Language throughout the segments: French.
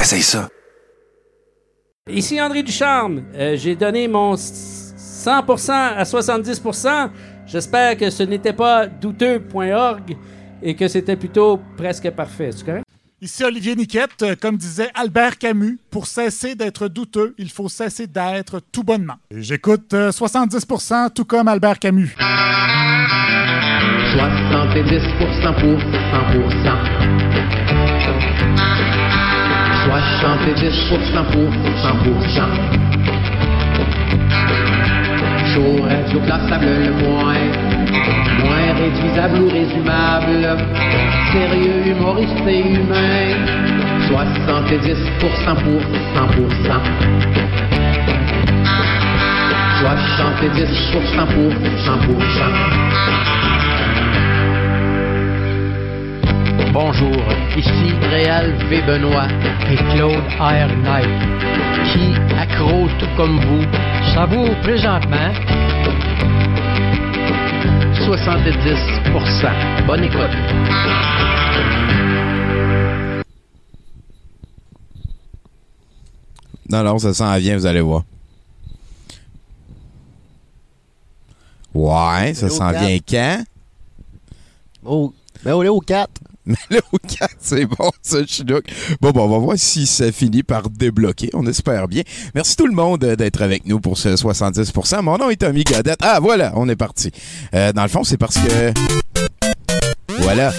Essaye ça. Ici André Ducharme. Euh, J'ai donné mon 100% à 70%. J'espère que ce n'était pas douteux.org et que c'était plutôt presque parfait. Ici Olivier Niquette, euh, comme disait Albert Camus, pour cesser d'être douteux, il faut cesser d'être tout bonnement. J'écoute euh, 70% tout comme Albert Camus. 70% pour 100%. 70% pour 100%. Chaud, radio, plaçable, le moins. Moins réduisable ou résumable. Sérieux, humoriste et humain. 70% pour 100%. 70% pour 100%. Bonjour, ici Réal V. Benoît et Claude R. Knight, qui, accro tout comme vous, savoure présentement 70%. Bonne écoute. Non, non, ça s'en vient, vous allez voir. Ouais, ça s'en vient quand? Oh, mais on est au 4. Mais là, au 4, c'est bon, ça, Chinook. Bon, bon, on va voir si ça finit par débloquer. On espère bien. Merci tout le monde euh, d'être avec nous pour ce 70%. Mon nom est Tommy Godette. Ah, voilà, on est parti. Euh, dans le fond, c'est parce que... Voilà.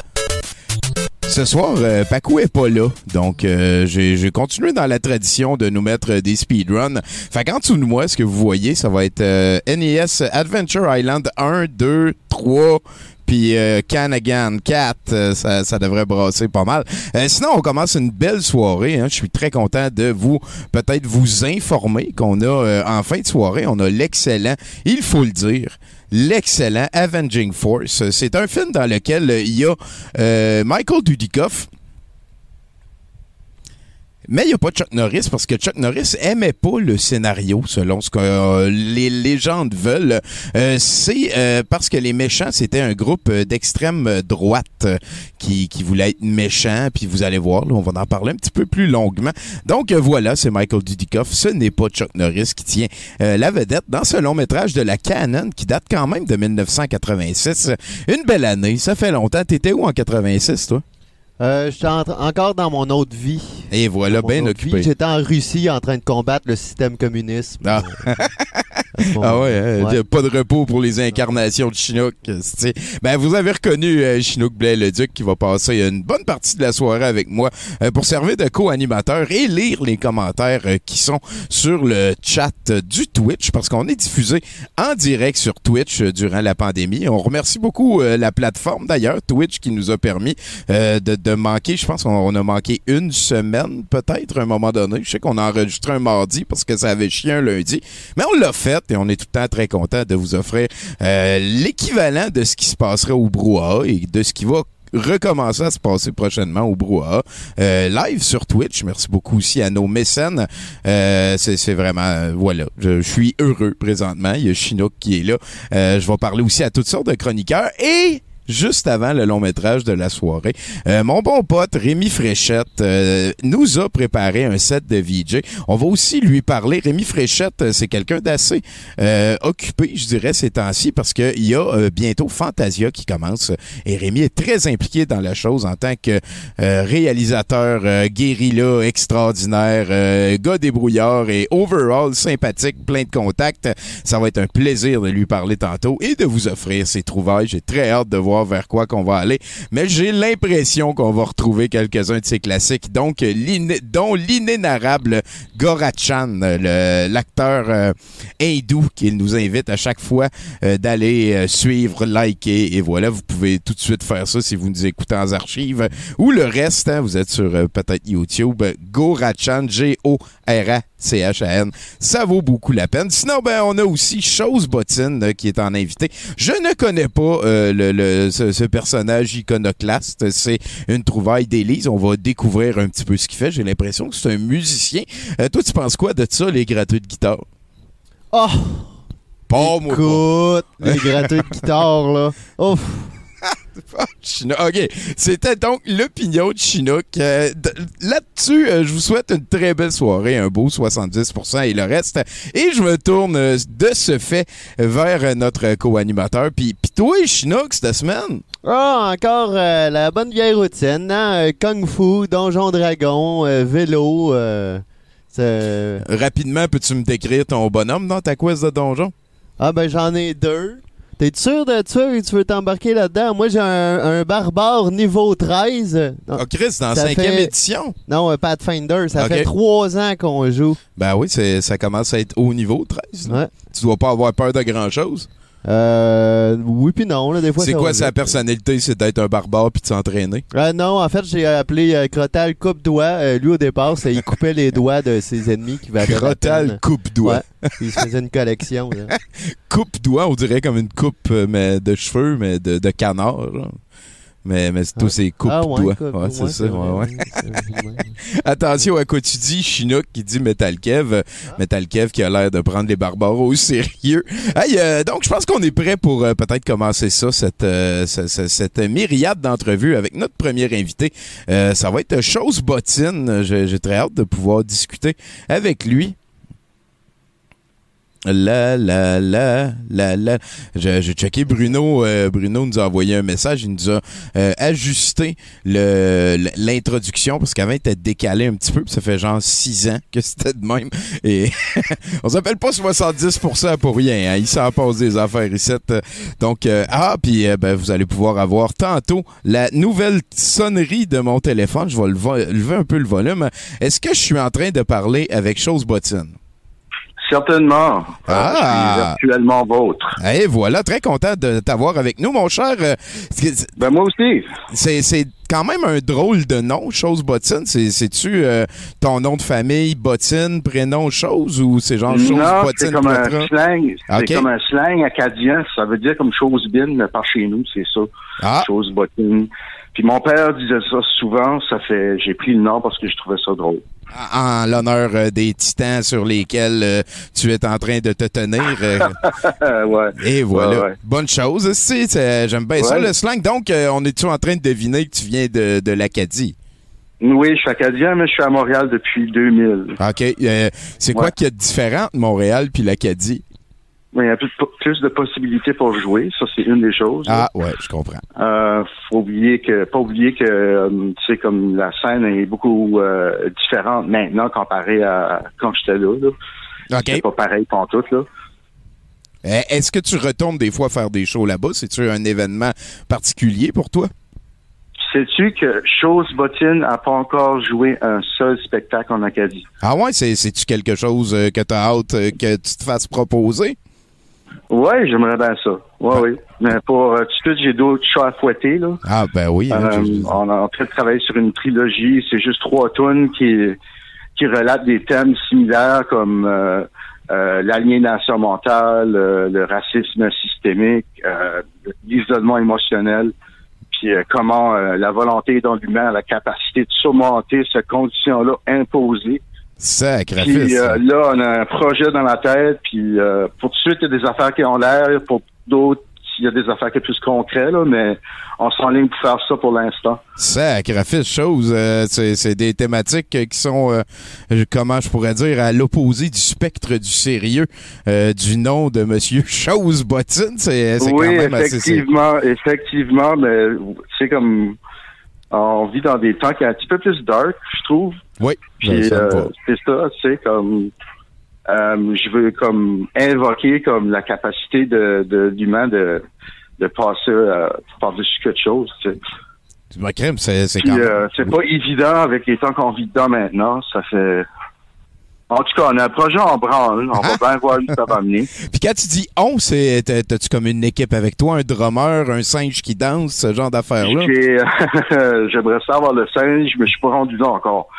Ce soir, euh, Paco est pas là. Donc, euh, j'ai continué dans la tradition de nous mettre des speedruns. Fait qu'en dessous de moi, ce que vous voyez, ça va être NES Adventure Island 1, 2, 3, puis euh, Canagan 4. euh, ça, ça devrait brasser pas mal. Euh, sinon, on commence une belle soirée. hein. Je suis très content de vous, peut-être vous informer qu'on a, euh, en fin de soirée, on a l'excellent, il faut le dire, l'excellent Avenging Force. C'est un film dans lequel il y a euh, Michael Dudikoff. Mais il n'y a pas Chuck Norris parce que Chuck Norris aimait pas le scénario selon ce que euh, les légendes veulent. Euh, c'est euh, parce que les méchants, c'était un groupe d'extrême droite qui, qui voulait être méchant. Puis vous allez voir, là, on va en parler un petit peu plus longuement. Donc voilà, c'est Michael Dudikoff. Ce n'est pas Chuck Norris qui tient la vedette dans ce long métrage de la Canon qui date quand même de 1986. Une belle année, ça fait longtemps. T'étais où en 86, toi? Euh, J'étais en- encore dans mon autre vie. Et voilà, bien occupé. vie, J'étais en Russie en train de combattre le système communiste. Ah. Ce Ah ouais, hein, Ouais. pas de repos pour les incarnations de Chinook. c'est- Ben, vous avez reconnu euh, Chinook Blais-le-Duc qui va passer une bonne partie de la soirée avec moi euh, pour servir de co-animateur et lire les commentaires euh, qui sont sur le chat euh, du Twitch parce qu'on est diffusé en direct sur Twitch euh, durant la pandémie. On remercie beaucoup euh, la plateforme d'ailleurs, Twitch, qui nous a permis euh, de, de manquer, je pense qu'on on a manqué une semaine peut-être à un moment donné. Je sais qu'on a enregistré un mardi parce que ça avait chié un lundi. Mais on l'a fait et on est tout le temps très content de vous offrir euh, l'équivalent de ce qui se passera au brouhaha et de ce qui va recommencer à se passer prochainement au brouhaha euh, live sur Twitch. Merci beaucoup aussi à nos mécènes. Euh, c'est c'est vraiment, euh, voilà, je, je suis heureux présentement. Il y a Chinook qui est là. Euh, je vais parler aussi à toutes sortes de chroniqueurs et juste avant le long métrage de la soirée. Euh, mon bon pote Rémi Fréchette euh, nous a préparé un set de VJ. On va aussi lui parler. Rémi Fréchette, euh, c'est quelqu'un d'assez euh, occupé, je dirais, ces temps-ci, parce qu'il y a euh, bientôt Fantasia qui commence. Et Rémi est très impliqué dans la chose en tant que euh, réalisateur guérilla extraordinaire, gars débrouillard et overall sympathique, plein de contacts. Ça va être un plaisir de lui parler tantôt et de vous offrir ses trouvailles. J'ai très hâte de voir vers quoi qu'on va aller. Mais j'ai l'impression qu'on va retrouver quelques-uns de ses classiques, donc dont l'inénarrable Gorachan, l'acteur euh, hindou qui nous invite à chaque fois euh, d'aller euh, suivre, liker et voilà, vous pouvez tout de suite faire ça si vous nous écoutez en archives ou le reste, hein, vous êtes sur peut-être YouTube, Gorachan, G-O-R-A-C-H-A-N. Ça vaut beaucoup la peine. Sinon, ben, on a aussi Chose Bottine qui est en invité. Je ne connais pas euh, le, le- ce, ce personnage iconoclaste. C'est une trouvaille d'Élise. On va découvrir un petit peu ce qu'il fait. J'ai l'impression que c'est un musicien. Euh, toi, tu penses quoi de ça, les gratuits de guitare? Oh! Pas moi. pas. Les gratuits de guitare, là. Ouf! Chinook. OK. C'était donc l'opinion de Chinook. Euh, Là-dessus, euh, je vous souhaite une très belle soirée, un beau 70% et le reste. Et je me tourne euh, de ce fait vers notre co-animateur. Puis, puis toi, Chinook, cette semaine? Ah, encore euh, la bonne vieille routine, hein? Kung Fu, Donjon Dragon, vélo. Rapidement, peux-tu me décrire ton bonhomme dans ta quiz de donjon? Ah, ben j'en ai deux. T'es sûr de ça et tu veux t'embarquer là-dedans? Moi, j'ai un, un barbare niveau 13. Non, Oh, Chris, dans la cinquième fait- édition? non, un Pathfinder. Ça fait trois ans qu'on joue. Ben oui, ça commence à être haut niveau, 13. là. Ouais. Tu dois pas avoir peur de grand-chose. Euh, oui puis non, là, des fois. C'est quoi sa personnalité? C'est d'être un barbare puis de s'entraîner? Euh, non, en fait, j'ai appelé euh, Crotal coupe-doigt. Euh, lui, au départ, c'est il coupait les doigts de ses ennemis qui valaient la Crotal coupe-doigt. Ouais. Il se faisait une collection. coupe-doigt, on dirait comme une coupe euh, mais de cheveux, mais de, de canard. là. Mais, mais c'est tous ces Ah coupe-doigts. coupe- Ouais, c'est ça. vrai. Attention à quoi tu dis, Chinook qui dit Metal Kev. Euh, Metal Kev qui a l'air de prendre les barbares au sérieux. Hey, euh, donc, je pense qu'on est prêt pour euh, peut-être commencer ça, cette, euh, ce- ce- cette myriade d'entrevues avec notre premier invité. Euh, ça va être Chose Bottine. J'ai très hâte de pouvoir discuter avec lui. La la la la la. J'ai checké Bruno. euh, Bruno nous a envoyé un message. Il nous a euh, ajusté l'introduction parce qu'avant il était décalé un petit peu. Ça fait genre six ans que c'était de même. Et on s'appelle pas 70% pour rien. Hein. Il s'en passe des affaires ici. Donc euh, ah puis euh, ben, vous allez pouvoir avoir tantôt la nouvelle sonnerie de mon téléphone. Je vais le vo- lever un peu le volume. Est-ce que je suis en train de parler avec chose bottine? Certainement. Ah. Je suis virtuellement vôtre. Et voilà, très content de t'avoir avec nous, mon cher. Euh, Ben moi aussi. C'est quand même un drôle de nom, chose bottine. C'est- C'est-tu euh, ton nom de famille, bottine, prénom, chose, ou c'est genre chose non, bottine c'est comme un slang. C'est comme un slang acadien. Ça veut dire comme chose mais par chez nous, c'est ça. Ah, Chose bottine. Puis mon père disait ça souvent. Ça fait, j'ai pris le nom parce que je trouvais ça drôle. En l'honneur euh, des titans sur lesquels euh, tu es en train de te tenir. euh, ouais. et voilà. Ouais, ouais. Bonne chose, aussi. J'aime bien ça, le slang. Donc, on est-tu en train de deviner que tu viens de, de l'Acadie? Oui, je suis acadien, mais je suis à Montréal depuis 2000. OK. euh, c'est quoi Ouais. qu'il y a de différent entre Montréal puis l'Acadie? Il y a plus, plus de possibilités pour jouer. Ça, c'est une des choses. Ah, ouais, je comprends. Euh, faut oublier que, pas oublier que, euh, tu sais, comme la scène est beaucoup euh, différente maintenant comparée à quand j'étais là. là. OK. C'est pas pareil tout là. Euh, Est-ce que tu retournes des fois faire des shows là-bas? C'est-tu un événement particulier pour toi? Sais-tu que Chose Bottine n'a pas encore joué un seul spectacle en Acadie? Ah ouais, c'est- c'est-tu quelque chose euh, que tu as hâte que tu te fasses proposer? Ouais, j'aimerais bien ça. Ouais, oui. Mais pour euh, tout de suite, j'ai d'autres chats à fouetter, là. Ah ben oui. hein, Euh, on est en train de travailler sur une trilogie. C'est juste trois tunes qui, qui relatent des thèmes similaires comme euh, euh, l'aliénation mentale, euh, le racisme systémique, l'isolement émotionnel, puis comment la volonté dans l'humain a la capacité de surmonter cette condition-là imposée. Sacrifice. Puis euh, là, on a un projet dans la tête, puis euh, pour tout de suite, il y a des affaires qui ont l'air, pour d'autres, il y a des affaires qui sont plus concrètes, là, mais on s'enligne pour faire ça pour l'instant. Sacrifice, chose. euh, c'est c'est des thématiques euh, qui sont, euh, euh, comment je pourrais dire, à l'opposé du spectre du sérieux euh, du nom de Monsieur Chose Bottine. C'est quand oui, même assez... c'est- effectivement, effectivement, mais c'est comme on vit dans des temps qui sont un petit peu plus dark, je trouve. Oui, ben, Puis ça euh, c'est ça, tu sais, comme euh, je veux comme invoquer comme la capacité de, de l'humain de de passer euh, par-dessus quelque chose. Tu sais. Crème, c'est c'est Puis quand même... euh, c'est pas évident avec les temps qu'on vit dedans maintenant. Ça fait en tout cas, on a un projet en branle. On va bien voir où ça va mener. Puis quand tu dis on, c'est t'as- t'as-tu comme une équipe avec toi, un drummer, un singe qui danse, ce genre d'affaires-là? J'ai, J'aimerais savoir le singe, mais je suis pas rendu là encore.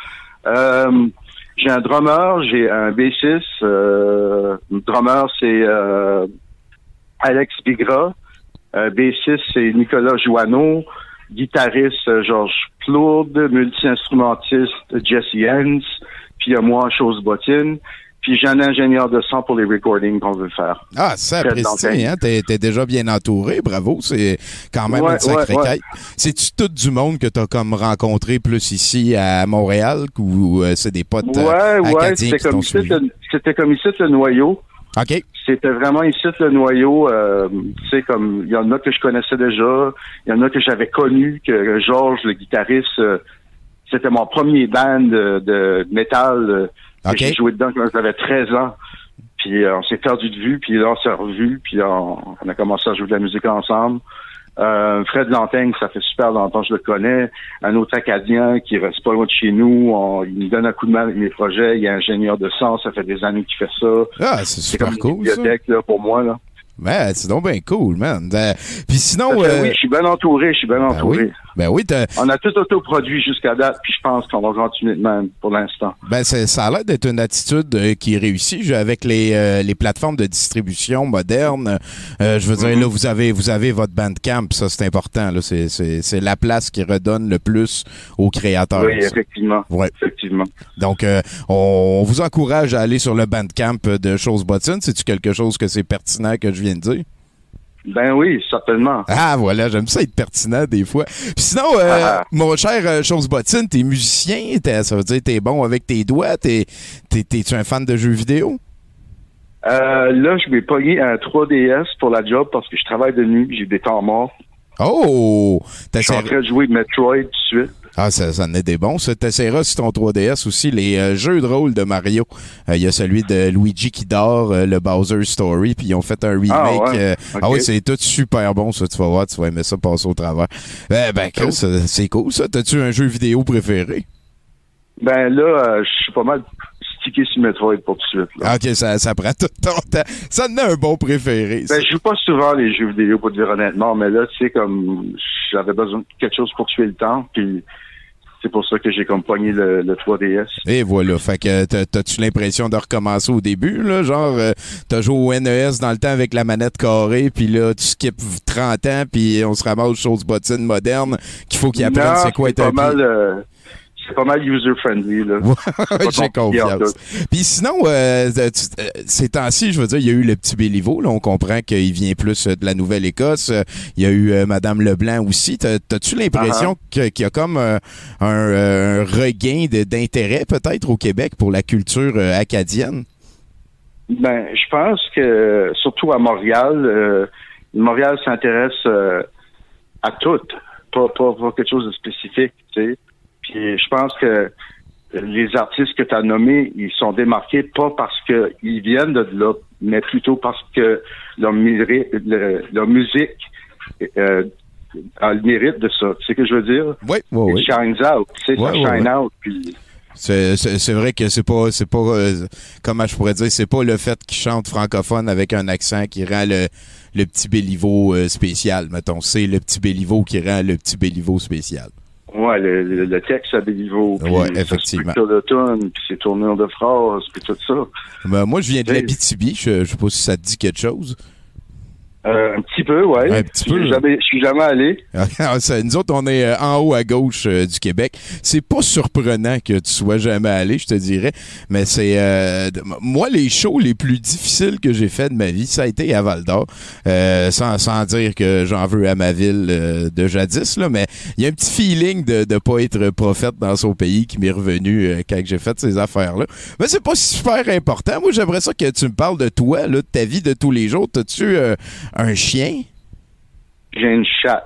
Euh, j'ai un drummer, j'ai un bassiste. Euh, drummer, c'est euh, Alex Bigra. Euh, bassiste, c'est Nicolas Joanneau. Guitariste, euh, Georges Plourde. Multi-instrumentiste, Jesse Hens. Puis il y a moi, Chose Bottine. Puis j'ai un ingénieur de son pour les recordings qu'on veut faire. Ah, ça hein? T'es, déjà bien entouré, bravo. C'est quand même Ouais, une sacrée ouais, ouais. quête. C'est-tu tout du monde que t'as comme rencontré plus ici à Montréal ou euh, c'est des potes euh, acadiens c'était qui t'ont comme ici, suivi? le- c'était comme ici le noyau. OK. C'était vraiment ici le noyau. euh, tu sais, comme il y en a que je connaissais déjà, il y en a que j'avais connu, que Georges, le guitariste, euh, c'était mon premier band de, de métal. J'ai joué dedans quand j'avais 13 ans. Puis euh, on s'est perdu de vue, puis là on s'est revu, puis on, on a commencé à jouer de la musique ensemble. Euh, Fred Lantaigne, ça fait super longtemps que je le connais. Un autre Acadien qui reste pas loin de chez nous. On- il nous donne un coup de main avec mes projets. Il est ingénieur de son. Ça fait des années qu'il fait ça. Ah, c'est super comme cool, une ça. bibliothèque là, pour moi. Là. Ben, c'est donc bien cool, man. Euh, Puis sinon, que euh, oui, je suis bien entouré. Je suis bien ben entouré. oui, ben oui, On a tout autoproduit jusqu'à date, puis je pense qu'on va continuer de même pour l'instant. Ben, c'est- ça a l'air d'être une attitude euh, qui réussit avec les, euh, les plateformes de distribution modernes. euh, je veux dire, Mhm. là, vous avez, vous avez votre Bandcamp, ça c'est important. Là, c'est, la place qui redonne le plus aux créateurs. oui, effectivement. Ouais. Effectivement. Donc, euh, on, on vous encourage à aller sur le Bandcamp de Chose Bottine. C'est-tu quelque chose que c'est pertinent que je viens de dire? Ben oui, certainement. Ah, voilà, j'aime ça être pertinent des fois. Puis sinon, euh, Ah. mon cher euh, Chose Bottine, t'es musicien, ça veut dire t'es bon avec tes doigts, t'es, t'es, t'es-tu un fan de jeux vidéo? Euh, là, je vais pogner un 3DS pour la job parce que je travaille de nuit, j'ai des temps morts. Oh! Je suis en train de jouer Metroid tout de suite. Ah, ça, ça en est des bons. Ça, t'essaieras sur ton 3DS aussi les euh, jeux de rôle de Mario. Euh, Il y a celui de Luigi qui dort, euh, le Bowser Story, puis ils ont fait un remake. Ah, ouais. euh, ah oui, c'est tout super bon, ça. Tu vas voir, tu vas aimer ça passer au travers. Ben, ben euh, c'est cool, ça. T'as-tu un jeu vidéo préféré? Ben là, euh, je suis pas mal stické sur Metroid pour tout de suite. là. Ah, OK, ça, ça prend tout ton temps. Ça en a un bon préféré. ça. Ben, je joue pas souvent les jeux vidéo pour te dire honnêtement, mais là, tu sais, comme j'avais besoin de quelque chose pour tuer le temps, puis c'est pour ça que j'ai comme pogné le, le 3DS. Et voilà. Fait que t'as- t'as-tu l'impression de recommencer au début, là? Genre, euh, t'as joué au NES dans le temps avec la manette carrée, puis là, tu skippes 30 ans, puis on se ramasse chose bottine moderne qu'il faut qu'ils apprennent c'est quoi être un mal, euh, c'est pas mal user-friendly, là. J'ai confiance. Puis sinon, euh, tu- euh, ces temps-ci, je veux dire, il y a eu le petit Béliveau. Là, on comprend qu'il vient plus euh, de la Nouvelle-Écosse. Euh, Il y a eu euh, Madame Leblanc aussi. T'as- T'as-tu l'impression que- qu'il y a comme euh, un, euh, un regain d'intérêt peut-être au Québec pour la culture euh, acadienne? Ben, je pense que, surtout à Montréal, euh, Montréal s'intéresse euh, à tout, pas, pas, pas quelque chose de spécifique, tu sais. Puis je pense que les artistes que tu as nommés, ils sont démarqués pas parce qu'ils viennent de là, mais plutôt parce que leur, mérite, le- leur musique euh, a le mérite de ça. Tu sais ce que je veux dire? Oui, oui, oui. It shines out, tu sais, Ouais, ça ouais, shine out. Puis C'est vrai que c'est pas c'est pas euh, comment je pourrais dire c'est pas le fait qu'il chante francophone avec un accent qui rend le le petit Béliveau euh, spécial mettons c'est le petit Béliveau qui rend le petit Béliveau spécial. Ouais, le, le, le texte à des niveaux. puis Ouais, effectivement. tonne, puis ses tournures de phrases, puis tout ça. Ben, moi je viens de l'Abitibi, je, je sais pas si ça te dit quelque chose. Euh, un petit peu, ouais. Un petit peu. Je suis jamais, je suis jamais allé. Ah, Nous autres, on est euh, en haut à gauche euh, du Québec. C'est pas surprenant que tu sois jamais allé, je te dirais. Mais c'est euh, moi les shows les plus difficiles que j'ai fait de ma vie, ça a été à Val d'Or. Euh, sans, sans dire que j'en veux à ma ville de jadis, là, mais il y a un petit feeling de de pas être prophète dans son pays qui m'est revenu quand j'ai fait ces affaires-là. Mais c'est pas super important. Moi, j'aimerais ça que tu me parles de toi, là, de ta vie de tous les jours. T'as-tu euh, un chien? J'ai une chatte.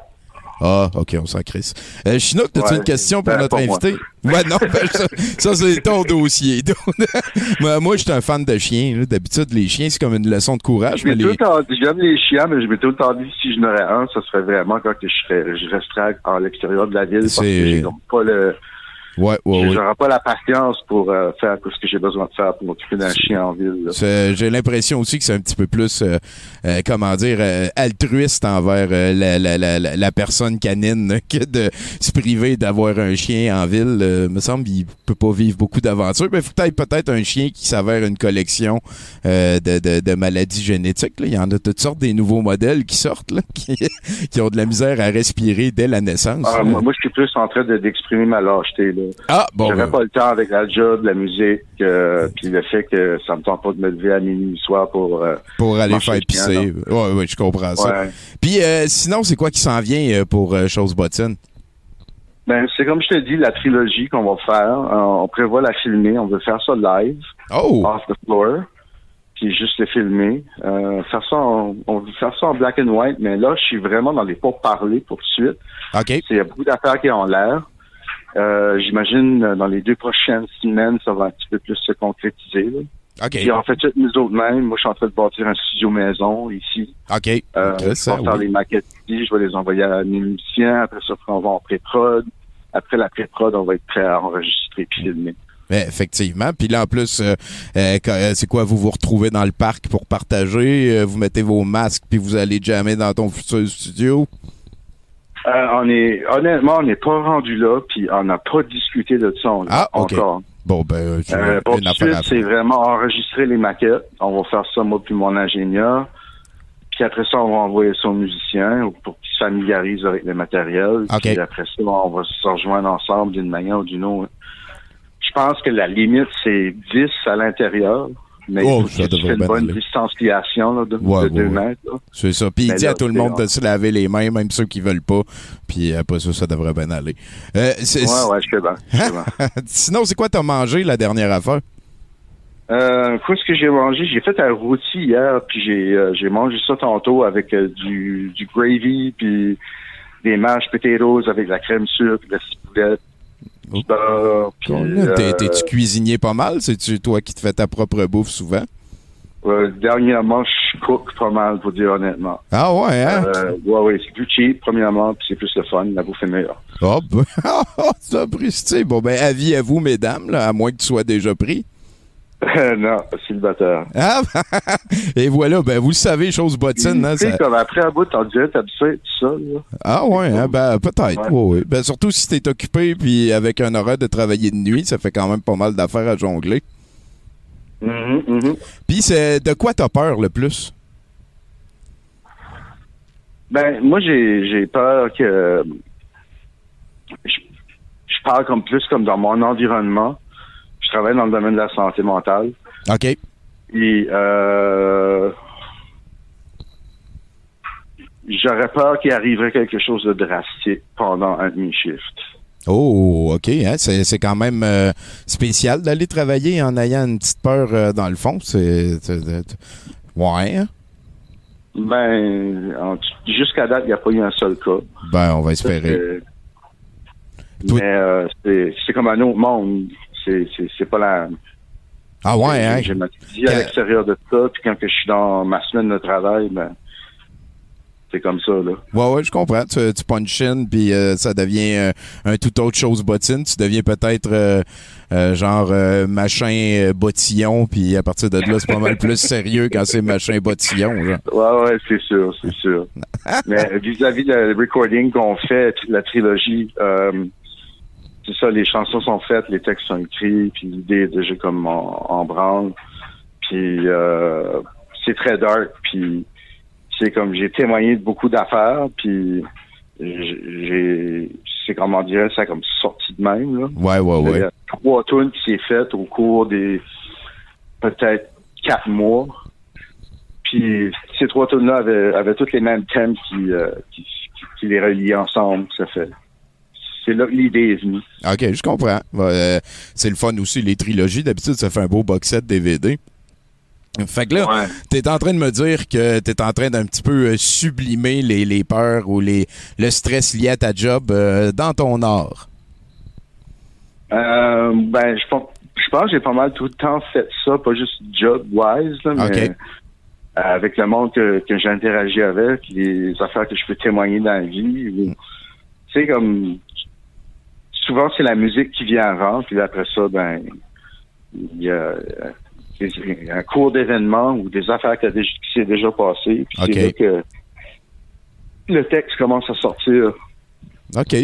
Ah, OK, on s'en crisse. Euh, Chinook, as-tu Ouais, une question pour ben, notre moi. invité? Ouais, non, ben, ça, ça, c'est ton dossier. moi, moi je suis un fan de chiens. D'habitude, les chiens, c'est comme une leçon de courage. Les... j'aime les chiens, mais je m'ai tout le temps dit, si je n'aurais un, ça serait vraiment quand je serais, je resterais à l'extérieur de la ville, parce que j'ai donc pas le, Ouais, ouais, ouais. j'aurais pas la patience pour euh, faire ce que j'ai besoin de faire pour m'occuper d'un chien en ville. J'ai l'impression aussi que c'est un petit peu plus, euh, euh, comment dire, euh, altruiste envers euh, la, la, la, la- personne canine que de se priver d'avoir un chien en ville. Euh, me semble qu'il peut pas vivre beaucoup d'aventures. Mais il faut peut-être peut-être un chien qui s'avère une collection euh, de, de, de maladies génétiques. là. Il y en a toutes sortes des nouveaux modèles qui sortent, là, qui, qui ont de la misère à respirer dès la naissance. Ah, moi, moi, je suis plus en train de- d'exprimer ma lâcheté. Là. Là. Ah, bon. J'avais ben, pas le temps avec la job, la musique, euh, puis le fait que ça me tente pas de me lever à minuit soir pour. euh, pour aller faire pisser. Ouais, ouais, je comprends ça. Puis euh, sinon, c'est quoi qui s'en vient pour Chose Bottine? Ben, c'est comme je te dis, la trilogie qu'on va faire. on prévoit la filmer. On veut faire ça live, Oh! off the floor, puis juste le filmer. Euh, faire ça, en, on veut faire ça en black and white, mais là, je suis vraiment dans les pourparlers pour tout de suite. OK. Il y a beaucoup d'affaires qui ont l'air. Euh, J'imagine euh, dans les deux prochaines semaines, ça va un petit peu plus se concrétiser. Là. Puis on fait nous autres mêmes. Moi, je suis en train de bâtir un studio maison ici. OK. Euh, je vais faire oui. les maquettes ici, je vais les envoyer à mes musiciens. Après ça, on va en pré-prod. Après la pré-prod, on va être prêt à enregistrer puis filmer. Effectivement. Puis là, en plus, euh, euh, c'est quoi? Vous vous retrouvez dans le parc pour partager, vous mettez vos masques, puis vous allez jammer dans ton futur studio? Euh, on est honnêtement, on n'est pas rendu là, puis on n'a pas discuté de ça Ah, ok. encore. Bon, ben, euh, tu Euh, pour c'est vraiment enregistrer les maquettes. On va faire ça, moi puis mon ingénieur. Puis après ça, on va envoyer ça aux musiciens pour qu'ils se familiarisent avec le matériel. OK. Puis après ça, on va se rejoindre ensemble d'une manière ou d'une autre. Je pense que la limite, c'est 10 à l'intérieur. Mais Oh, il faut ça devrait une bonne aller. distanciation là, de, Ouais, de ouais, deux ouais. mètres. C'est ça. Puis il dit là, à tout le monde de se laver les mains, même ceux qui veulent pas. Puis après ça, ça devrait bien aller. Euh, c'est- Ouais, ouais, je sais bien. Sinon, c'est quoi t'as mangé la dernière affaire? Euh, qu'est-ce que j'ai mangé? J'ai fait un rôti hier, puis j'ai euh, j'ai mangé ça tantôt avec euh, du, du gravy, puis des mashed potatoes avec de la crème sucre, de la ciboulette, Oh. T'es- euh, T'es-tu cuisinier pas mal? C'est-tu toi qui te fais ta propre bouffe souvent? euh, dernièrement, je cook pas mal, pour dire honnêtement. Ah ouais, hein? Euh, ouais, ouais, c'est plus cheap, premièrement, puis c'est plus le fun, la bouffe est meilleure. Oh, ben, ça. Bon, ben, avis à vous, mesdames, là, à moins que tu sois déjà pris. non, célibataire. Ah, et voilà, ben, vous le savez, chose bottine, hein, tu sais, ça- comme après un bout, t'en dirais, t'as tout ça, là. Ah ouais, hein, ben, peut-être, Ouais. ouais, ouais. Ben, surtout si t'es occupé, puis avec un horaire de travailler de nuit, ça fait quand même pas mal d'affaires à jongler. Mhm, mhm. Puis, c'est de quoi t'as peur le plus? Ben, moi, j'ai, j'ai peur que je, je parle comme plus comme dans mon environnement. Je travaille dans le domaine de la santé mentale. OK. Et euh, j'aurais peur qu'il arriverait quelque chose de drastique pendant un demi-shift. Oh, OK, hein, c'est quand même euh, spécial d'aller travailler en ayant une petite peur euh, dans le fond. C'est. Ouais, hein? Ben, en- jusqu'à date, il n'y a pas eu un seul cas. Ben, on va espérer. Mais euh, c'est comme un autre monde. C'est, pas la. Ah ouais, hein? j'ai ma vie à l'extérieur de ça, puis quand que je suis dans ma semaine de travail, ben, c'est comme ça, là. Ouais, ouais, je comprends. Tu, tu punch in, puis euh, ça devient euh, un tout autre chose bottine. Tu deviens peut-être euh, euh, genre machin bottillon, puis à partir de là, c'est pas mal plus sérieux quand c'est machin bottillon. Genre. Ouais, ouais, c'est sûr, c'est sûr. Mais vis-à-vis de le recording qu'on fait, la trilogie, euh, c'est ça, les chansons sont faites, les textes sont écrits, puis l'idée est déjà comme en, en branle. Puis euh, c'est très dark, puis c'est comme j'ai témoigné de beaucoup d'affaires, puis j'ai c'est comme on dirait ça comme sorti de même là. Ouais, ouais, Il y ouais. a trois tunes qui s'est faites au cours des peut-être quatre mois. Puis ces trois tunes là avaient, avaient tous les mêmes thèmes qui, euh, qui, qui- qui les reliaient ensemble. Ça fait. C'est là venue. OK, je comprends. Ouais, euh, c'est le fun aussi, les trilogies. D'habitude, ça fait un beau box set DVD. Fait que là, Ouais. t'es en train de me dire que t'es en train d'un petit peu euh, sublimer les, les peurs ou les, le stress lié à ta job euh, dans ton art. Euh, ben, je pense, je pense que j'ai pas mal tout le temps fait ça, pas juste job-wise, mais avec le monde que, que j'interagis avec, les affaires que je peux témoigner dans la vie. ou- Tu sais, comme souvent c'est la musique qui vient avant, puis après ça, ben il y a un cours d'événements ou des affaires qui, s'est déjà passé, puis c'est là que le texte commence à sortir. OK.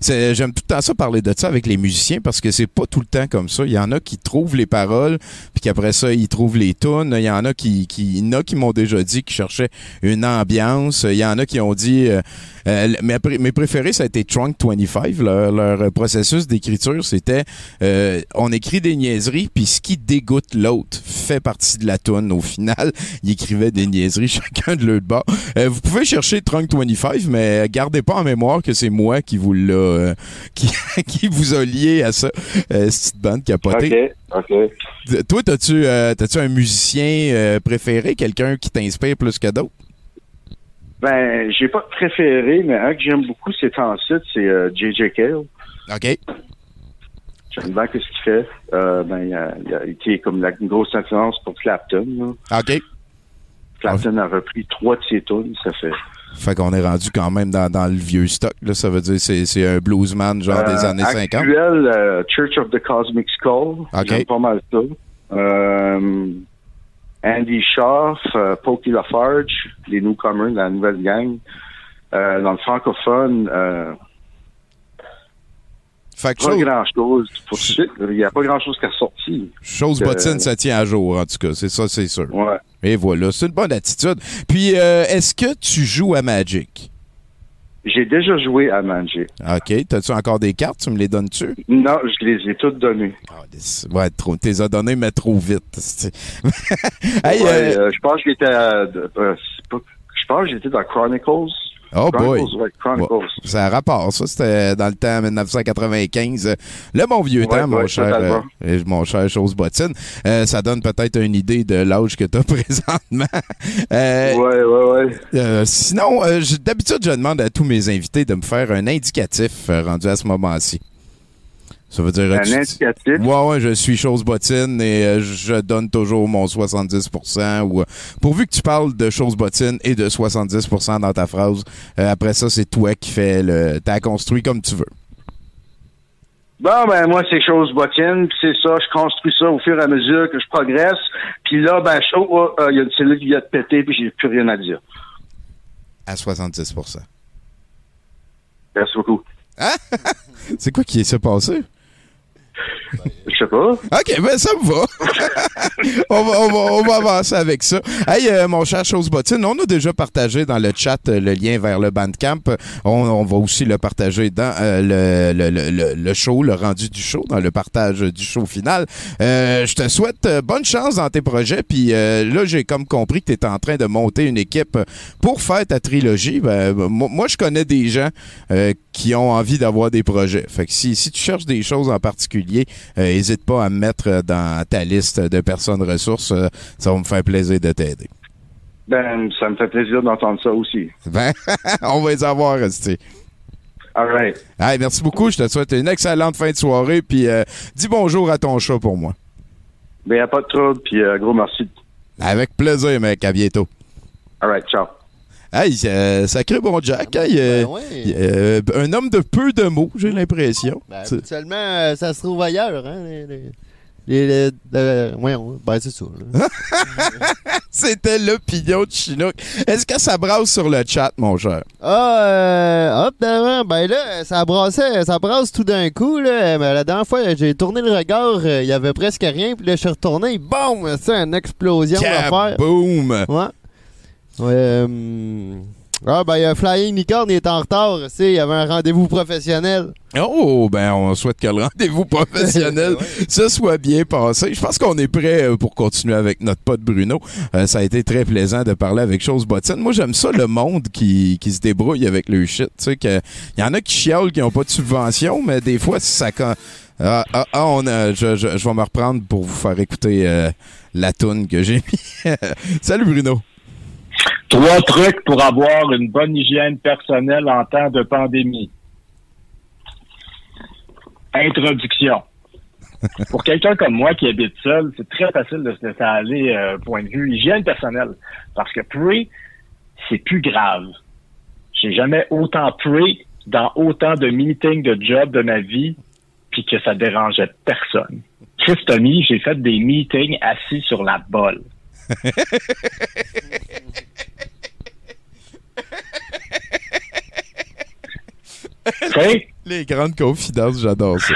J'aime tout le temps ça parler de ça avec les musiciens parce que c'est pas tout le temps comme ça. Il y en a qui trouvent les paroles, puis qu'après ça, ils trouvent les tunes. Il y en a qui, qui, il y en a qui m'ont déjà dit qu'ils cherchaient une ambiance. Il y en a qui ont dit euh, Euh, mes, pré- mes préférés, ça a été Trunk 25. Leur, leur processus d'écriture, c'était euh, on écrit des niaiseries, puis ce qui dégoûte l'autre fait partie de la toune. Au final, ils écrivaient des niaiseries chacun de leur bord. Euh, vous pouvez chercher Trunk 25, mais gardez pas en mémoire que c'est moi qui vous l'a, euh, qui, qui vous a lié à ça, euh, cette bande capotée. OK, OK. Toi, t'as-tu, euh, t'as-tu un musicien euh, préféré, quelqu'un qui t'inspire plus que d'autres? Ben, j'ai pas de préféré, mais un que j'aime beaucoup ces temps-ci, c'est euh, J.J. Cale. OK. J'aime bien ce qu'il fait. Euh, ben, il a, il a été comme la une grosse influence pour Clapton. là. OK. Clapton a repris trois de ses tunes, ça fait. Fait qu'on est rendu quand même dans, dans le vieux stock. Là, ça veut dire c'est c'est un bluesman genre des Euh, années 50. Actuel, euh, Church of the Cosmic Skull. OK. J'aime pas mal ça. Euh, Andy Schaff, euh, Pokey Lafarge, les newcomers de la nouvelle gang. Euh, dans le francophone, euh, Fait que pas chose, grand-chose. Pour suite, il n'y a pas grand-chose qui est sorti. chose Euh, bottine, ça tient à jour, en tout cas. C'est ça, c'est sûr. Ouais. Et voilà, c'est une bonne attitude. Puis, euh, est-ce que tu joues à Magic? J'ai déjà joué à Magic. OK. T'as-tu encore des cartes? Tu me les donnes-tu? Non, je les ai toutes données. Ah, des- ouais, trop. T'es as donné, mais trop vite. hey, Ouais, euh, euh, je pense que j'étais à- euh, je pense que j'étais dans Chronicles. Oh boy. Ouais, ça a rapport, ça. C'était dans le temps 1995. euh, Le bon vieux Ouais, temps, mon cher, euh, mon cher chose bottine. Euh, ça donne peut-être une idée de l'âge que tu as présentement. Euh, Ouais, ouais, ouais. euh, sinon, d'habitude, je demande à tous mes invités de me faire un indicatif rendu à ce moment-ci. Ça veut dire... Un tu- indicatif? Ouais, ouais, je suis chose bottine et euh, je donne toujours mon 70%. Ou, euh, pourvu que tu parles de chose bottine et de 70% dans ta phrase, euh, après ça, c'est toi qui fais le. T'as construit comme tu veux. Bon, ben moi, c'est chose bottine, puis c'est ça, je construis ça au fur et à mesure que je progresse. Puis là, ben, euh, il y a une cellule qui vient de péter, puis j'ai plus rien à dire. À 70%. Merci beaucoup. C'est quoi qui s'est passé? Je sais pas. OK, ben ça me va. on, va, on, va, on va avancer avec ça. Hey, euh, mon cher Chose Bottine, on a déjà partagé dans le chat euh, le lien vers le Bandcamp. On, on va aussi le partager dans euh, le, le, le, show, le rendu du show, dans le partage du show final. Je te souhaite bonne chance dans tes projets. Puis là, j'ai comme compris que tu es en train de monter une équipe pour faire ta trilogie. Ben, moi, je connais des gens qui ont envie d'avoir des projets. Fait que si, si tu cherches des choses en particulier, n'hésite pas à me mettre dans ta liste de personnes ressources. Euh, ça va me faire plaisir de t'aider. Ben, ça me fait plaisir d'entendre ça aussi. Ben, on va les avoir, restés. All right. Hey, merci beaucoup. Je te souhaite une excellente fin de soirée. Puis euh, dis bonjour à ton chat pour moi. Ben, a pas de trouble, puis euh, gros merci. Avec plaisir, mec. À bientôt. All right, ciao. Hey, euh, sacré bon Jack. Hey, Ben un homme de peu de mots, j'ai l'impression. Ben, habituellement, euh, ça se trouve ailleurs, hein. Les, les, les- euh, voyons, ben c'est ça. C'était l'opinion de Chinook. Est-ce que ça brasse sur le chat, mon cher? Ah, euh, hop, ben là, ça brassait, ça brasse tout d'un coup, là. Mais la dernière fois, j'ai tourné le regard, euh, il y avait presque rien, puis là, je suis retourné, boum, c'est une explosion d'affaires. Boom! Ouais. Ouais, euh, Ah, ben, euh, Flying Unicorn il est en retard, tu sais, il y avait un rendez-vous professionnel. Oh, ben, on souhaite que le rendez-vous professionnel se soit bien passé. Je pense qu'on est prêt euh, pour continuer avec notre pote Bruno. Euh, ça a été très plaisant de parler avec Chose Bottine. Moi, j'aime ça, le monde qui, qui se débrouille avec le shit. Tu sais, que, il y en a qui chiolent, qui n'ont pas de subvention, mais des fois, ça, quand, ah, ah, ah, on a, je, je, je vais me reprendre pour vous faire écouter euh, la toune que j'ai mis. Salut Bruno. Trois trucs pour avoir une bonne hygiène personnelle en temps de pandémie. Introduction. Pour quelqu'un comme moi qui habite seul, c'est très facile de se laisser aller euh, point de vue hygiène personnelle. Parce que pre, c'est plus grave. J'ai jamais autant pre dans autant de meetings de job de ma vie, puis que ça dérangeait personne. Christomie, j'ai fait des meetings assis sur la bolle. Tu sais, Les grandes confidences, j'adore ça.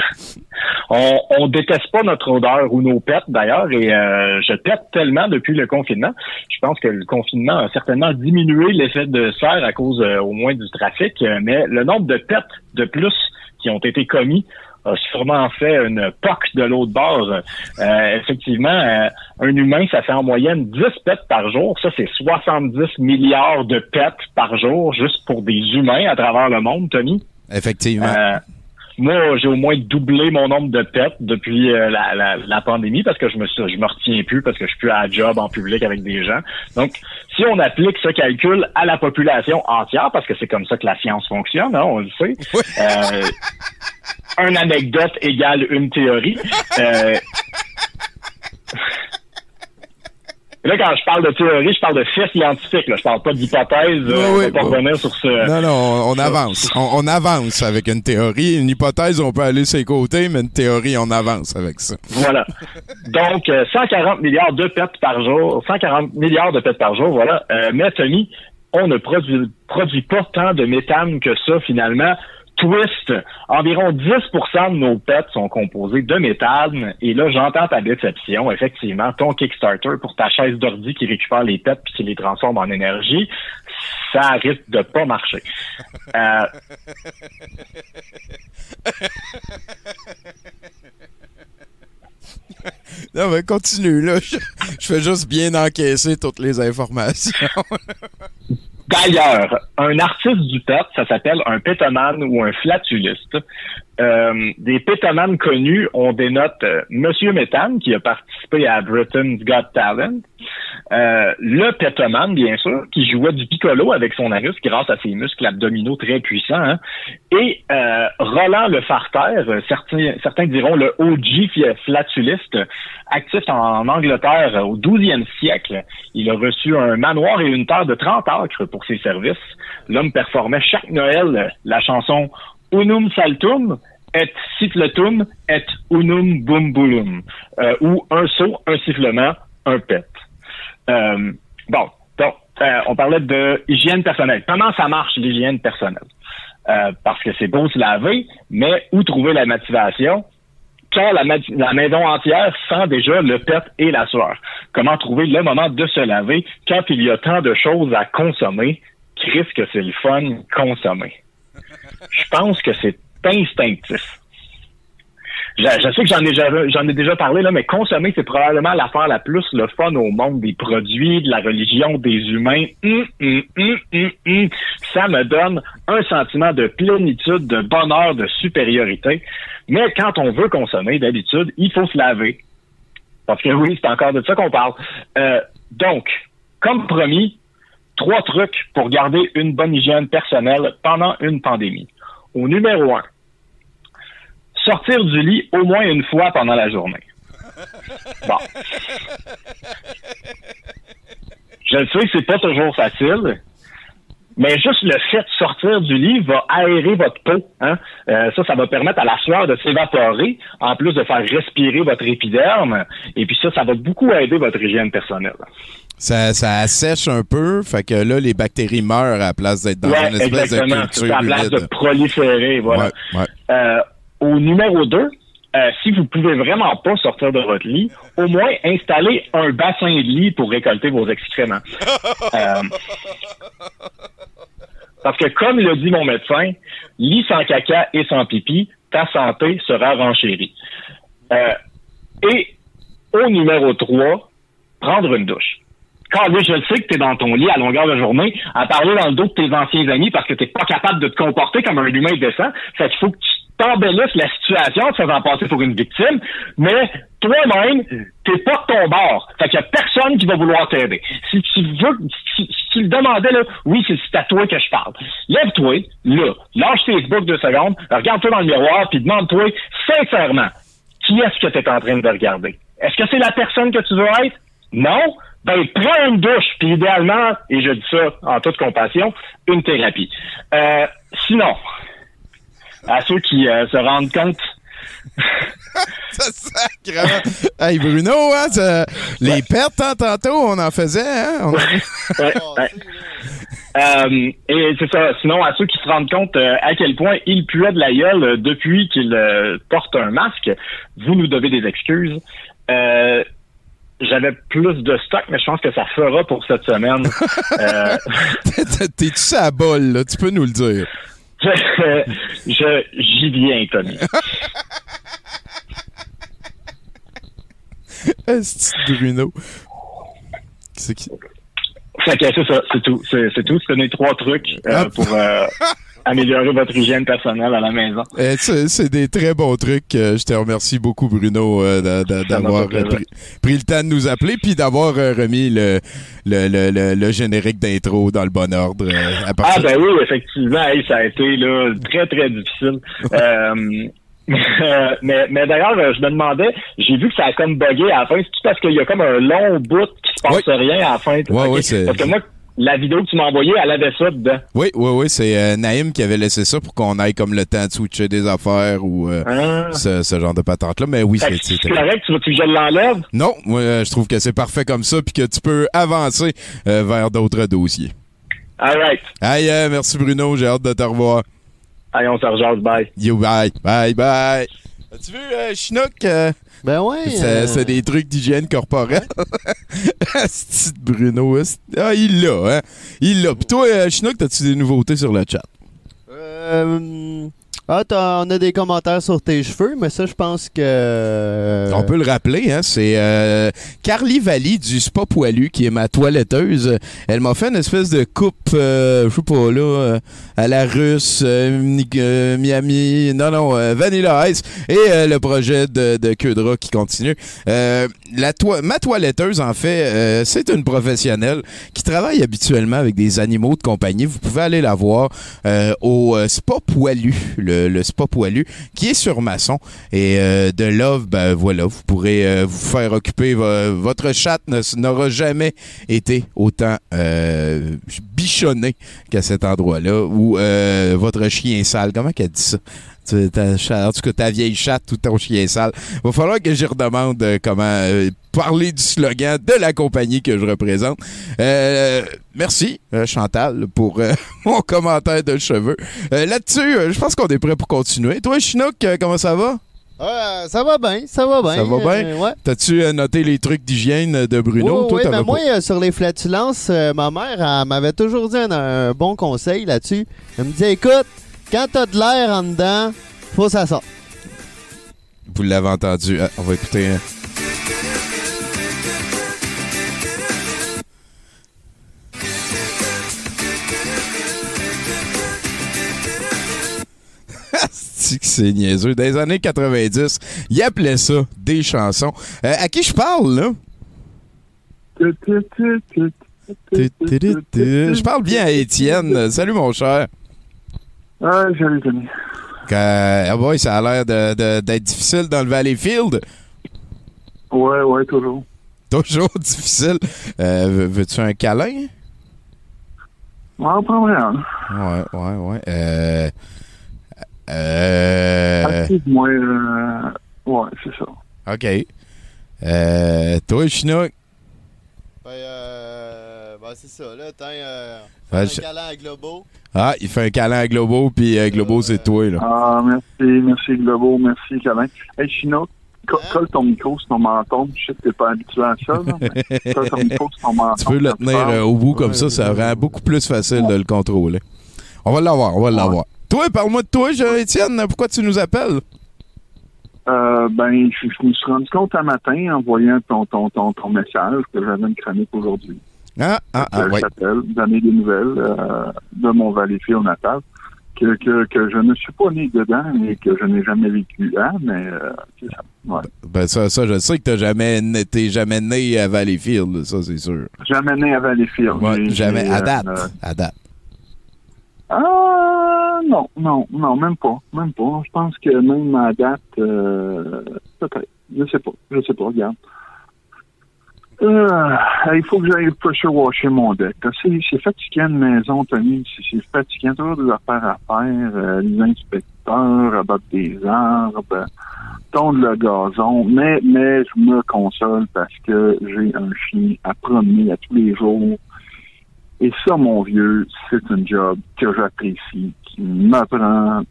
On, on déteste pas notre odeur ou nos pets d'ailleurs, et euh, je pète tellement depuis le confinement. Je pense que le confinement a certainement diminué l'effet de serre à cause euh, au moins du trafic, euh, mais le nombre de pets de plus qui ont été commis a sûrement fait une poque de l'autre bord. Euh, effectivement, euh, un humain, ça fait en moyenne 10 pets par jour. Ça, c'est 70 milliards de pets par jour juste pour des humains à travers le monde, Tony. Effectivement. Euh, moi, j'ai au moins doublé mon nombre de pets depuis euh, la, la, la pandémie parce que je me je me retiens plus parce que je suis plus à la job en public avec des gens. Donc, si on applique ce calcul à la population entière, parce que c'est comme ça que la science fonctionne, hein, on le sait. Euh, une anecdote égale une théorie. Euh, Là, quand je parle de théorie, je parle de faits scientifiques. Là. Je parle pas d'hypothèse. Oui, euh, oui, on pas oui. revenir sur ce... Non, non, on, on avance. On, on avance avec une théorie. Une hypothèse, on peut aller sur les côtés, mais une théorie, on avance avec ça. Voilà. Donc, euh, 140 milliards de pets par jour, 140 milliards de pets par jour, voilà. Euh, mais Tommy, on ne produit, produit pas tant de méthane que ça, finalement. Twist, environ 10% de nos pets sont composés de méthane. Et là, j'entends ta déception. Effectivement, ton Kickstarter pour ta chaise d'ordi qui récupère les pets puis qui les transforme en énergie, ça risque de pas marcher. Euh, Non, mais continue, là. Je, je fais juste bien encaisser toutes les informations. D'ailleurs, un artiste du pet, ça s'appelle un pétomane ou un flatuliste. Euh, des pétomanes connus, on dénote euh, Monsieur Méthane, qui a participé à Britain's Got Talent. Euh, le pétomane, bien sûr, qui jouait du piccolo avec son anus grâce à ses muscles abdominaux très puissants. hein. Et euh, Roland le Farter, certains, certains diront le OG flatuliste, actif en Angleterre euh, au 12e siècle. Il a reçu un manoir et une terre de 30 acres pour ses services. L'homme performait chaque Noël euh, la chanson Unum Saltum et Siffletum et Unum Bumbulum, euh, ou un saut, un sifflement, un pet. Euh, bon, donc, on parlait de hygiène personnelle. Comment ça marche l'hygiène personnelle? Parce que c'est beau se laver, mais où trouver la motivation? Quand la, ma- la maison entière sent déjà le pet et la sueur. Comment trouver le moment de se laver quand il y a tant de choses à consommer? Chris, que c'est le fun consommer. Je pense que c'est instinctif. Je, sais que j'en ai, déjà- parlé, là, mais consommer, c'est probablement l'affaire la plus le fun au monde des produits, de la religion, des humains. Hum, hum, hum, hum, hum. Ça me donne un sentiment de plénitude, de bonheur, de supériorité. Mais quand on veut consommer, d'habitude, il faut se laver. Parce que oui, c'est encore de ça qu'on parle. Euh, donc, comme promis, trois trucs pour garder une bonne hygiène personnelle pendant une pandémie. Au numéro un, sortir du lit au moins une fois pendant la journée. Bon. Je le sais que c'est pas toujours facile, mais juste le fait de sortir du lit va aérer votre peau. Hein? Euh, ça, ça va permettre à la sueur de s'évaporer, en plus de faire respirer votre épiderme. Et puis ça, ça va beaucoup aider votre hygiène personnelle. Ça, ça assèche un peu, fait que là, les bactéries meurent à la place d'être dans ouais, une espèce de exactement. Culture à la place de proliférer. Voilà. Ouais, ouais. Euh, au numéro 2, si vous pouvez vraiment pas sortir de votre lit, au moins installez un bassin de lit pour récolter vos excréments. Euh, parce que comme le dit mon médecin, lit sans caca et sans pipi, ta santé sera renchérie. Euh, et au numéro 3, prendre une douche. Quand je sais que tu es dans ton lit à longueur de journée à parler dans le dos de tes anciens amis parce que tu pas capable de te comporter comme un humain décent. Fait qu'il faut que tu t'embellisses la situation en te faisant passer pour une victime, mais toi-même, t'es pas de ton bord. Fait qu'il y a personne qui va vouloir t'aider. Si tu veux, si, tu le demandais, là, oui, c'est à toi que je parle. Lève-toi, là, lâche Facebook deux secondes, regarde-toi dans le miroir, puis demande-toi sincèrement, qui est-ce que tu es en train de regarder? Est-ce que c'est la personne que tu veux être? Non? Ben, prends une douche, puis idéalement, et je dis ça en toute compassion, une thérapie. Euh, sinon, à ceux qui euh, se rendent compte sacre! hey Bruno, hein, ça- les pertes, hein, tantôt, on en faisait, hein? On- Ouais, ouais. Euh, et c'est ça. Sinon, à ceux qui se rendent compte euh, à quel point il puait de la gueule euh, depuis qu'il porte un masque, vous nous devez des excuses. J'avais plus de stock, mais je pense que ça fera pour cette semaine. T'es-tu bol, là? Tu peux nous le dire. Je, je- j'y viens, Tommy. Esti de Bruno. C'est qui? Fait que c'est ça, c'est tout. C'est, c'est tout. C'est mes trois trucs euh, Ah. pour euh, améliorer votre hygiène personnelle à la maison. Euh, c'est des très bons trucs. Euh, je te remercie beaucoup, Bruno, euh, d'avoir euh, pris, pris le temps de nous appeler puis d'avoir remis le, le, le, le, générique d'intro dans le bon ordre. à Ah ben oui, effectivement, hey, ça a été là, très, très difficile. Euh, mais mais d'ailleurs, je me demandais, j'ai vu que ça a comme bugué à la fin, c'est tout parce qu'il y a comme un long bout qui se passe Oui. rien à la fin? Ouais, Ok. ouais, c'est- Parce que moi, la vidéo que tu m'as envoyée, elle avait ça dedans. Oui, oui, oui, c'est euh, Naïm qui avait laissé ça pour qu'on aille comme le temps de switcher des affaires ou euh, Ah. ce, ce genre de patente-là. Mais oui, c'est... c'est correct, tu veux que je l'enlève? Non, moi, euh, je trouve que c'est parfait comme ça puis que tu peux avancer euh, vers d'autres dossiers. Alright. Aïe, euh, merci Bruno, j'ai hâte de te revoir. Allez, on se bye. Yo, bye, bye, bye. As-tu vu, Chinook? Ben ouais. c'est euh, c'est des trucs d'hygiène corporelle. Asti Bruno. Ah, il l'a, hein? Il l'a. Puis toi, euh, Chinook, t'as-tu des nouveautés sur le chat? euh, ah, on a des commentaires sur tes cheveux, mais ça, je pense que. euh, On peut le rappeler, hein, c'est euh, Carly Valli du Spa Poilu qui est ma toiletteuse. Elle m'a fait une espèce de coupe, euh, je sais pas là, euh, à la russe, euh, Mi- Miami, non non, Vanilla Ice et le projet de, de queue qui continue. La toi- ma toiletteuse en fait, c'est une professionnelle qui travaille habituellement avec des animaux de compagnie. Vous pouvez aller la voir au Spa Poilu, le, le Spa Poilu qui est sur Masson. Et euh, de Love, ben voilà, vous pourrez euh, vous faire occuper. vo- votre chatte n'aura jamais été autant euh, bichonné qu'à cet endroit-là. Ou votre chien sale. Comment qu'elle dit ça? Ta en tout cas, ta vieille chatte ou ton chien sale. Va falloir que j'y redemande comment parler du slogan de la compagnie que je représente. Euh, merci, euh, Chantal, pour euh, mon commentaire de cheveux. Là-dessus, je pense qu'on est prêt pour continuer. Toi, Chinook, comment ça va? Ça va bien, ça va bien. Ça va bien? euh, ouais. T'as-tu euh, noté les trucs d'hygiène de Bruno? Toi, oui, mais moi, sur les flatulences, ma mère m'avait toujours dit un, un bon conseil là-dessus. Elle me disait, écoute, quand t'as de l'air en dedans, faut que ça sorte. Vous l'avez entendu. Ah, on va écouter. hein. Que c'est niaiseux. Dans les années 90, ils appelaient ça des chansons. Euh, à qui je parle, là? Je parle bien à Étienne. Salut, mon cher. Ah, ah boy, ça a l'air de- de- d'être difficile dans le Valleyfield. Ouais, ouais, toujours. Toujours difficile. Euh, veux- Veux-tu un câlin? En prendrait un. Ouais, ouais, ouais. Euh. Euh. Active-moi. Euh... Ouais, c'est ça. OK. Euh. Toi, Chinook? Ben, euh, ben c'est ça, là, t'as euh, un je- câlin à Globo. Ah, il fait un câlin à Globo, puis euh, Globo, c'est toi, là. Ah, merci, merci Globo, merci Colin. Hey, Chinook, co- Hein? colle ton micro sur ton menton. Je sais que t'es pas habitué à ça, là, mais colle ton micro sur ton menton. Tu peux le tenir euh, au bout comme ça, ça rend beaucoup plus facile de le contrôler. On va l'avoir, on va l'avoir. Toi, parle-moi de toi, je- Étienne. Pourquoi tu nous appelles? Euh, ben, je, je me suis rendu compte un matin en voyant ton, ton, ton, ton message que j'avais une chronique aujourd'hui. Ah, ah, ah, t'appelle, donner des nouvelles euh, de mon Valleyfield natal. Que, que, que je ne suis pas né dedans et que je n'ai jamais vécu à, mais euh, c'est ça. Ouais. Ben, ça, ça, je sais que t'as jamais, t'es jamais né à Valleyfield, là, ça, c'est sûr. Jamais né à Valleyfield. Ouais, jamais, j'ai, à euh, date. euh, À date. Ah, non, non, non, même pas, même pas. Je pense que même à date, euh, peut-être. Je sais pas, je sais pas, regarde. Euh, il faut que j'aille pressure washer mon deck. C'est, fatigant de maison, Tony. C'est, fatigant. Toujours des affaires à faire. euh, les inspecteurs abattent des arbres, tondre le gazon. Mais, mais je me console parce que j'ai un chien à promener à tous les jours. Et ça, mon vieux, c'est un job que j'apprécie, qui m'apprend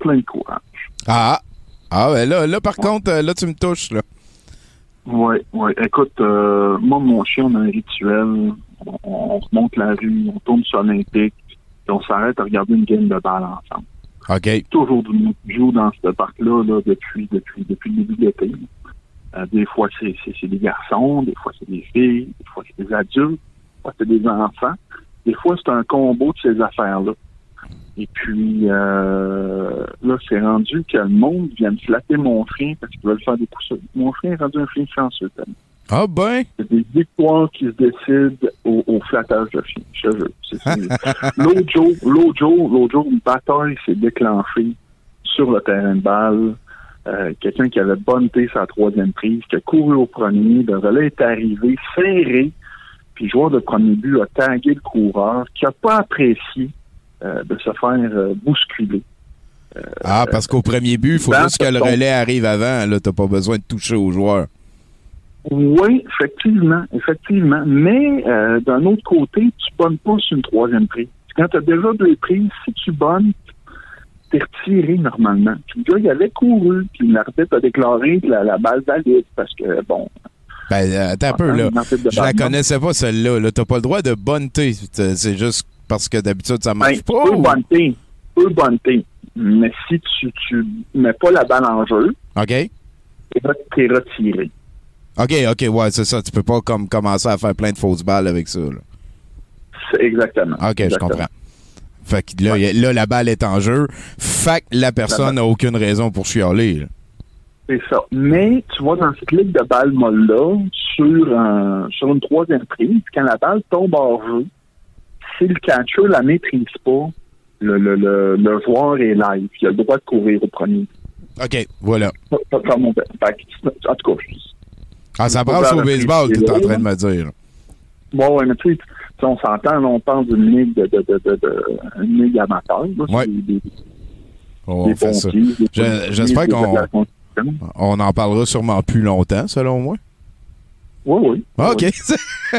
plein de courage. Ah, ah ben là, là, par contre, euh, là, tu me touches, là. Oui, oui. Écoute, euh, moi, mon chien, on a un rituel. On, on remonte la rue, on tourne sur l'Olympique, et on s'arrête à regarder une game de balle ensemble. OK. Toujours joue dans ce parc-là là, depuis, depuis, depuis le début de l'été. Euh, des fois, c'est, des garçons, des fois, c'est des filles, des fois, c'est des adultes, fois, c'est des enfants. Des fois, c'est un combo de ces affaires-là. Et puis, euh, là, c'est rendu que le monde vient me flatter mon chien parce qu'ils veulent faire des coups. Mon chien est rendu un chien chanceux. Ah ben, C'est des victoires qui se décident au, au flattage de chien. Je L'autre jour, l'autre jour, l'autre jour, une bataille s'est déclenchée sur le terrain de balle. Euh, Quelqu'un qui avait bonneté sa troisième prise, qui a couru au premier, le relais est arrivé serré, puis le joueur de premier but a tagué le coureur, qui a pas apprécié euh, de se faire euh, bousculer. ah, parce qu'au premier but, il faut juste que le relais arrive avant. Là, t'as pas besoin de toucher au joueur. Oui, effectivement, effectivement. Mais euh, d'un autre côté, tu bonnes pas sur une troisième prise. Quand tu as déjà deux prises, si tu bonnes, t'es retiré normalement. Puis le gars, il avait couru, puis l'arbitre a déclaré la, la balle valide parce que, bon... Ben, euh, attends un peu, là. Je la connaissais pas, celle-là. Là, t'as pas le droit de bonneter. C'est juste parce que d'habitude, ça marche Ben, pas. tu peux ou- peux bonneter. Mais si tu, tu mets pas la balle en jeu, OK? t'es retiré. OK, OK, ouais, c'est ça. Tu peux pas comme commencer à faire plein de fausses balles avec ça. Là. Exactement. OK, je comprends. Fait que là, y a- là, la balle est en jeu. Fait que la personne n'a aucune raison pour chialer. là. C'est ça. Mais tu vois, dans cette ligue de balle molle-là, sur, un- sur une troisième prise, quand la balle tombe hors jeu, si le catcher la maîtrise pas, le, le, le, le joueur est live. Il a le droit de courir au premier. OK, voilà. Pas- En tout cas, je- Ah, ça brasse au baseball, prix, t'es en train de me dire. bon, ouais, mais tu sais, on s'entend, on parle d'une ligue de, de, de, de, de- une ligue amateur. là. Ouais. C'est des- des- On des fait ça. J'espère qu'on on en parlera sûrement plus longtemps, selon moi. Oui, oui. Ah, OK. Oui.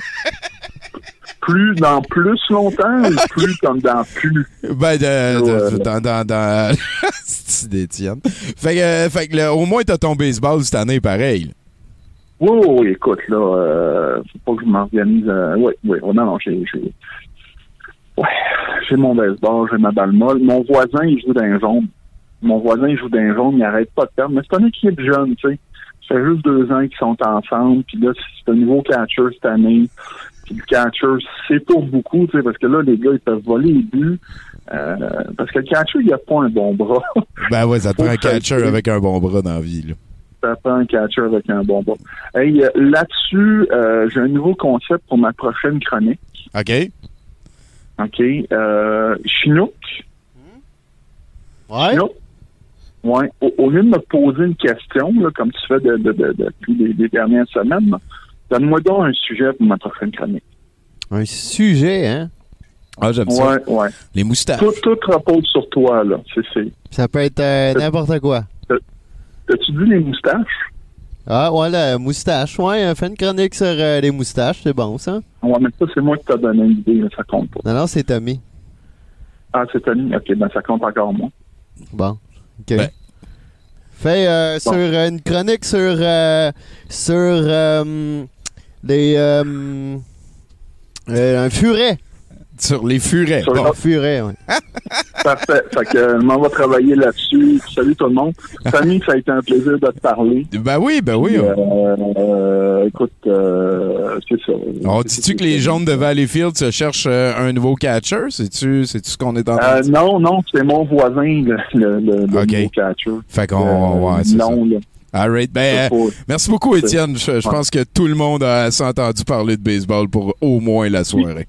Plus dans plus longtemps ou plus comme dans plus? ben, de, de- dans... dans, dans... C'est d'Étienne. Fait que, euh, fait que là, au moins, t'as ton baseball cette année, pareil. Oui, oui, oui, écoute, là, euh, faut pas que je m'organise. Euh, oui, oui, oh, non, non, j'ai, ouais, j'ai mon baseball, j'ai ma balle molle. Mon voisin, il joue d'un jaune. Mon voisin, il joue d'un jaune, il arrête pas de perdre. Mais c'est une équipe jeune, tu sais. Ça fait juste deux ans qu'ils sont ensemble. Puis là, c'est un nouveau catcher cette année. Puis le catcher, c'est pour beaucoup, tu sais, parce que là, les gars, ils peuvent voler les buts. Euh, parce que le catcher, il a pas un bon bras. Ben ouais, ça prend un catcher avec un bon bras dans la vie. Là. ça prend un catcher avec un bon bras. Hey, euh, là-dessus, euh, j'ai un nouveau concept pour ma prochaine chronique. OK? OK? Euh, Chinook. Ouais? Chinook. Ouais. Au, au lieu de me poser une question, là, comme tu fais de, de, de- depuis les, les dernières semaines, donne-moi donc un sujet pour ma prochaine chronique. Un sujet, hein? Ah, j'aime ça. Ouais. Les moustaches. Tout, tout repose sur toi, là. C'est, c'est. Ça peut être euh, n'importe quoi. As-tu dit les moustaches? Ah, ouais, la moustache. Ouais, fais une chronique sur euh, les moustaches, c'est bon, ça? Ouais, mais ça, c'est moi qui t'ai donné une idée, ça compte pas. Non, non, c'est Tommy. Ah, c'est Tony? OK, ben ça compte encore moins. Bon. OK. Ben. Fais euh, sur euh, une chronique sur euh, sur euh, les euh, euh, un furet. Sur les furets. Sur Bon. Un furet, ouais. Parfait. Fait que, euh, on va travailler là-dessus. Salut tout le monde. Samy, ça a été un plaisir de te parler. Ben oui, ben oui. Euh, euh, écoute, euh, c'est ça. On dit-tu que les jaunes de Valleyfield se cherchent euh, un nouveau catcher? C'est-tu ce qu'on est en train de dire? non, non, c'est mon voisin, le, nouveau catcher. Fait qu'on... Euh, ouais, c'est ça. non, là. All right. Ben, euh, merci beaucoup, Étienne. Je, je Ouais. pense que tout le monde a assez entendu parler de baseball pour au moins la soirée.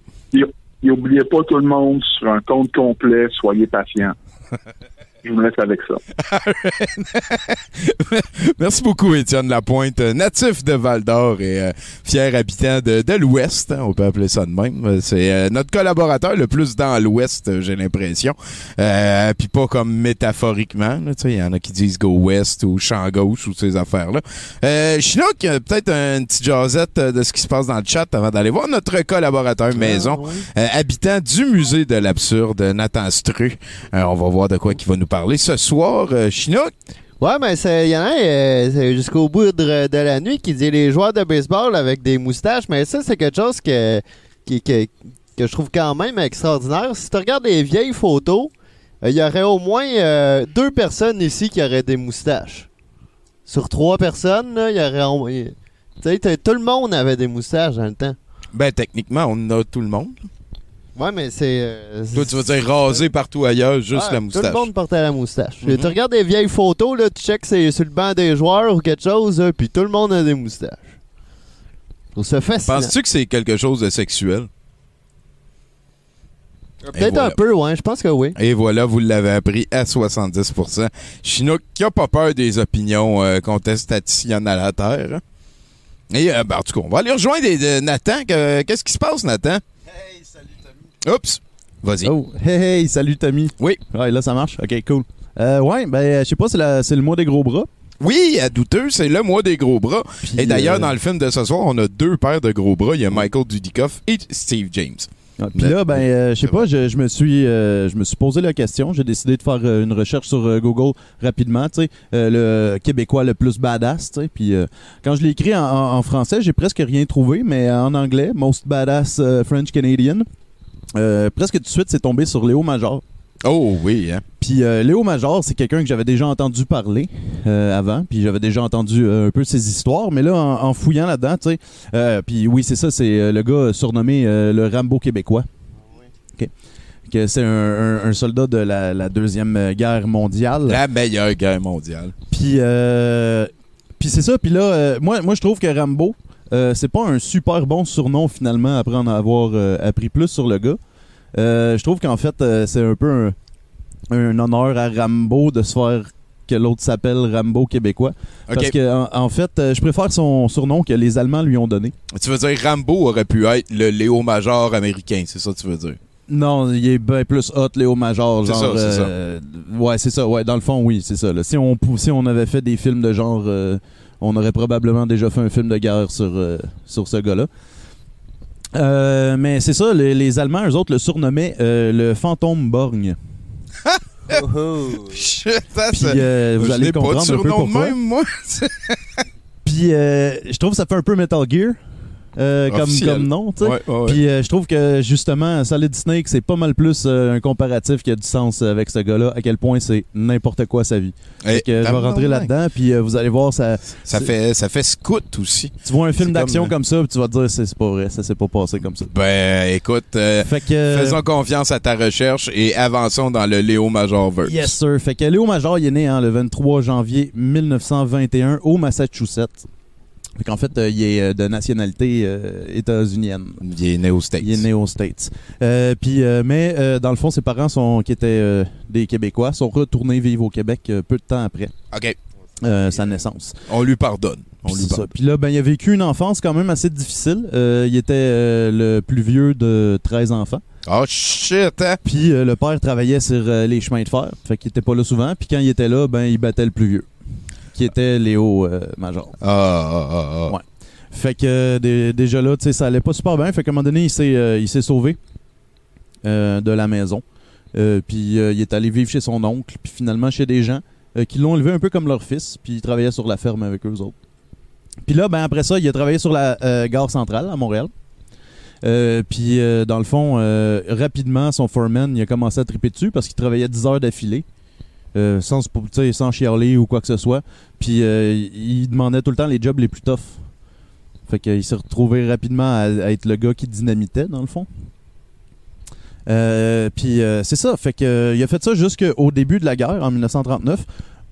Et oubliez pas tout le monde, sur un compte complet, soyez patient. Je vous laisse avec ça. Merci beaucoup, Étienne Lapointe, euh, natif de Val d'Or et euh, fier habitant de, de l'Ouest. hein, on peut appeler ça de même. C'est euh, notre collaborateur le plus dans l'Ouest, j'ai l'impression. Euh, Puis pas comme métaphoriquement. là, tu sais, Il y en a qui disent go West ou champ gauche ou ces affaires-là. Euh, Chinook, euh, peut-être une petite jasette de ce qui se passe dans le chat avant d'aller voir notre collaborateur maison, euh, habitant du musée de l'absurde, Nathan Stru. Euh, on va voir de quoi il va nous parler ce soir. Euh, Chinook, Ouais, mais il y en a euh, jusqu'au bout de, de la nuit qui dit les joueurs de baseball avec des moustaches, mais ça, c'est quelque chose que, qui- que, que je trouve quand même extraordinaire. Si tu regardes les vieilles photos, euh, il y aurait au moins euh, deux personnes ici qui auraient des moustaches. Sur trois personnes, il y aurait au moins... Tu sais, tout le monde avait des moustaches dans le temps. Ben, techniquement, on a tout le monde. Ouais, mais c'est... euh, Toi, tu veux dire rasé partout ailleurs, juste Ah, la moustache. Tout le monde portait la moustache. Tu regardes des vieilles photos, là, tu checks c'est sur le banc des joueurs ou quelque chose, là, puis tout le monde a des moustaches. Je. Penses-tu que c'est quelque chose de sexuel? Et Peut-être voilà. un peu, ouais, je pense que oui. Et voilà, vous l'avez appris à 70%. Chinook qui a pas peur des opinions euh, contestationnalataires. hein? Et, euh, ben, en tout cas, on va aller rejoindre des- de Nathan. Que- Qu'est-ce qui se passe, Nathan? Hey. Oups! Vas-y. Oh, hey, hey, salut Tommy. Oui. Ouais, là ça marche? Ok, cool. Euh, ouais, ben, je sais pas, c'est la- c'est le mois des gros bras. Oui, à douteux, c'est le mois des gros bras. Puis, et d'ailleurs, euh, dans le film de ce soir, on a deux paires de gros bras. Il y a Michael Dudikoff et Steve James. Ah, Puis là, ben, euh, je sais pas, je, je me suis, euh, je me suis posé la question. J'ai décidé de faire euh, une recherche sur Google rapidement, tu sais, le Québécois le plus badass, tu sais. Puis quand je l'ai écrit en, en- en français, j'ai presque rien trouvé, mais en anglais, most badass French Canadian. Euh, presque tout de suite, c'est tombé sur Léo Major. Oh oui, hein? Puis euh, Léo Major, c'est quelqu'un que j'avais déjà entendu parler euh, avant, puis j'avais déjà entendu euh, un peu ses histoires, mais là, en, en fouillant là-dedans, tu sais, euh, puis oui, c'est ça, c'est le gars surnommé le Rambo québécois. OK. Que c'est un, un- un soldat de la, la Deuxième Guerre mondiale. La meilleure guerre mondiale. Puis, euh, puis c'est ça. Puis là, moi, moi, je trouve que Rambo, euh, c'est pas un super bon surnom finalement après en avoir euh, appris plus sur le gars. Euh, je trouve qu'en fait, c'est un peu un, un honneur à Rambo de se faire que l'autre s'appelle Rambo québécois. Parce que en, en fait, je préfère son surnom que les Allemands lui ont donné. Tu veux dire Rambo aurait pu être le Léo Major américain, c'est ça que tu veux dire? Non, il est bien plus hot, Léo Major. C'est ça, c'est euh, Ouais, c'est ça. Ouais, dans le fond, oui, c'est ça. là. Si, on, si on avait fait des films de genre, on aurait probablement déjà fait un film de guerre sur, euh, sur ce gars-là. Euh, mais c'est ça, les, les Allemands, eux autres, le surnommaient euh, le fantôme borgne. Shit, ça, Puis ça- euh, vous je allez n'ai pas de comprendre un peu pourquoi. même, moi. Puis euh, je trouve que ça fait un peu Metal Gear euh, comme, comme nom, tu sais. Ouais, ouais, ouais. Puis euh, je trouve que justement, Solid Snake, c'est pas mal plus euh, un comparatif qui a du sens avec ce gars-là, à quel point c'est n'importe quoi sa vie. Fait que je vais rentrer là-dedans, puis vous allez voir, ça, Ça fait, ça fait scout aussi. tu vois un film d'action comme- comme, ça, puis tu vas te dire, c'est pas vrai, ça s'est pas passé comme ça. Ben, écoute, Fait que. faisons confiance à ta recherche et avançons dans le Léo Major verse. Yes, sir. Fait que Léo Major, il est né hein, le 23 janvier 1921 au Massachusetts. Fait qu'en fait, euh, il est euh, de nationalité euh, états-unienne. Il est né aux States. Il est né aux States. Euh, puis, mais dans le fond, ses parents, sont, qui étaient des Québécois, sont retournés vivre au Québec peu de temps après OK. sa naissance. On lui pardonne. On lui C'est ça. pardonne. Puis là, ben, il a vécu une enfance quand même assez difficile. Il était le plus vieux de 13 enfants. Oh shit, hein? Puis le père travaillait sur les chemins de fer. Fait qu'il était pas là souvent. Puis quand il était là, ben, il battait le plus vieux. Qui était Léo euh, Major. Ah, ah, ah, ah. Ouais. Fait que dé- déjà là, tu sais, ça allait pas super bien. Fait qu'à un moment donné, il s'est, euh, il s'est sauvé euh, de la maison. Euh, puis euh, il est allé vivre chez son oncle. Puis finalement chez des gens euh, qui l'ont élevé un peu comme leur fils. Puis il travaillait sur la ferme avec eux autres. Puis là, ben après ça, il a travaillé sur la euh, gare centrale à Montréal. Euh, puis euh, dans le fond, euh, rapidement, son foreman, il a commencé à triper dessus parce qu'il travaillait 10 heures d'affilée. Euh, sans, sans chialer ou quoi que ce soit. Puis euh, il demandait tout le temps les jobs les plus toughs. Fait qu'il s'est retrouvé rapidement à, être le gars qui dynamitait, dans le fond. Euh, puis c'est ça. Fait que, il a fait ça jusqu'au début de la guerre, en 1939.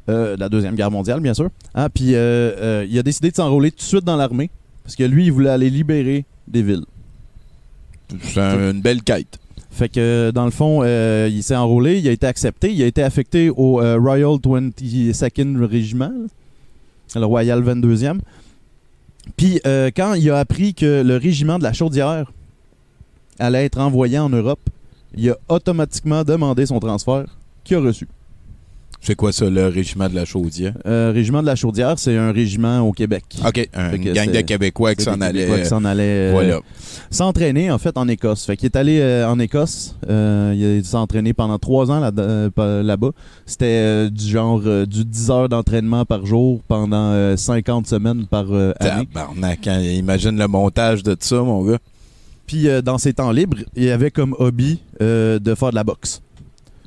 euh, la Deuxième Guerre mondiale, bien sûr. Ah, puis il a décidé de s'enrôler tout de suite dans l'armée. Parce que lui, il voulait aller libérer des villes. C'est un- une belle quête. Fait que dans le fond, euh, il s'est enrôlé, il a été accepté, il a été affecté au euh, Royal 22nd Régiment, là, le Royal 22e. Puis euh, quand il a appris que le régiment de la Chaudière allait être envoyé en Europe, il a automatiquement demandé son transfert, qu'il a reçu. C'est quoi ça, le régiment de la Chaudière? Euh, régiment de la Chaudière, c'est un régiment au Québec. OK, un gang de Québécois qui s'en allait. Québécois qui s'en allaient, euh, Voilà. s'entraîner en fait en Écosse. Fait qu'il est allé euh, en Écosse. il s'est entraîné pendant trois ans là- là-bas. C'était du genre du 10 heures d'entraînement par jour pendant euh, 50 semaines par année. Tabarnak, hein, imagine le montage de ça, mon gars. Puis dans ses temps libres, il avait comme hobby de faire de la boxe.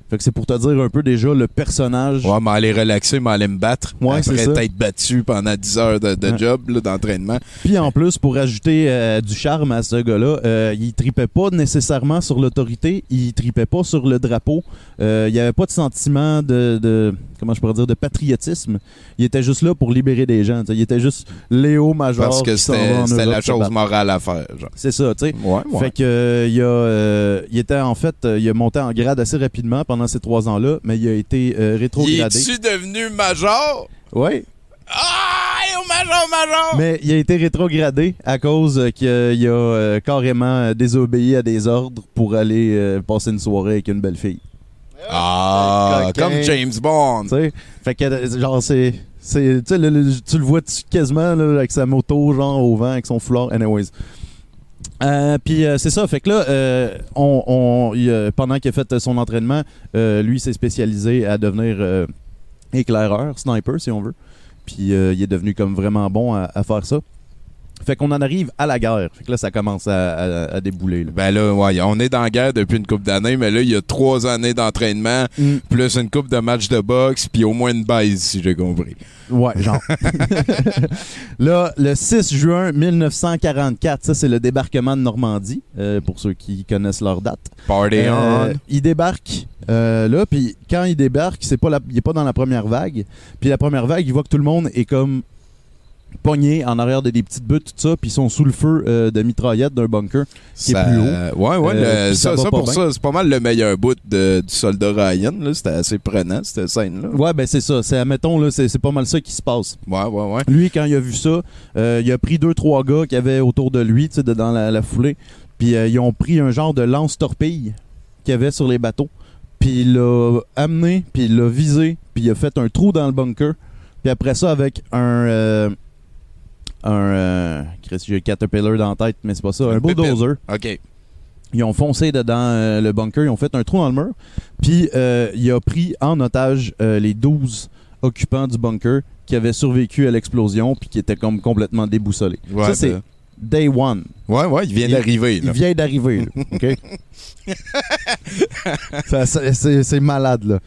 Fait que c'est pour te dire un peu déjà le personnage. Ouais, mais aller relaxer, mais aller me battre. Ouais, c'est après ça. être battu pendant 10 heures de, de Ouais. job, d'entraînement. Puis en plus, pour ajouter euh, du charme à ce gars-là, euh, il tripait pas nécessairement sur l'autorité, il tripait pas sur le drapeau. Euh, il y avait pas de sentiment de, de- comment je pourrais dire de patriotisme. Il était juste là pour libérer des gens. t'sais. Il était juste Léo Major. Parce que c'était la se chose morale à faire. C'est ça, tu sais. Ouais, ouais. Fait que il a, il était en fait, il a monté en grade assez rapidement pendant ces trois ans-là, mais il a été euh, Il rétrogradé. est-tu devenu major? Oui. Ah, au major, major! Mais il a été rétrogradé à cause qu'il a, il euh, carrément euh, désobéi à des ordres pour aller euh, passer une soirée avec une belle fille. Ah, Coquin. comme James Bond. Tu sais, fait que genre c'est c'est tu le- le- tu le vois tu- quasiment là, avec sa moto genre au vent avec son foulard anyways. Euh, puis euh, c'est ça, fait que là, euh, on, on- il, euh, pendant qu'il a fait son entraînement, euh, lui s'est spécialisé à devenir euh, éclaireur, sniper si on veut. Puis il est devenu comme vraiment bon à, à faire ça. Fait qu'on en arrive à la guerre. Fait que là, ça commence à, à- à débouler. là. Ben là, ouais, on est dans la guerre depuis une couple d'années, mais là, il y a trois années d'entraînement, Mm. plus une coupe de matchs de boxe, puis au moins une baise, si j'ai compris. Ouais, genre. là, le 6 juin 1944, ça c'est le débarquement de Normandie, euh, pour ceux qui connaissent leur date. Party Euh, on. il débarque euh, là, puis quand il débarque, c'est pas la- il est pas dans la première vague. Puis la première vague, il voit que tout le monde est comme pogné en arrière de des petites buttes, tout ça, puis ils sont sous le feu euh, de mitraillettes d'un bunker qui Ça- est plus haut. Ouais, ouais, Euh, le- ça ça, pour bien. ça, c'est pas mal le meilleur bout de- du soldat Ryan. là. C'était assez prenant, cette scène-là. Ouais, ben c'est ça. C'est, admettons, là, c'est, c'est pas mal ça qui se passe. Ouais, ouais, ouais. Lui, quand il a vu ça, euh, il a pris deux, trois gars qui avaient autour de lui, tu sais, de- dans la, la foulée. Puis ils ont pris un genre de lance-torpille qu'il y avait sur les bateaux. Puis il l'a amené, puis il l'a visé, puis il a fait un trou dans le bunker. Puis après ça, avec un. Un. euh, j'ai Caterpillar dans la tête, mais c'est pas ça. Un, Un bulldozer. OK. Ils ont foncé dedans euh, le bunker, ils ont fait un trou dans le mur. Puis euh, il a pris en otage euh, les 12 occupants du bunker qui avaient survécu à l'explosion puis qui étaient comme complètement déboussolés. Ouais, ça, c'est ben- day one. Ouais, ouais, il vient d'arriver. Il vient d'arriver, OK? C'est malade, là.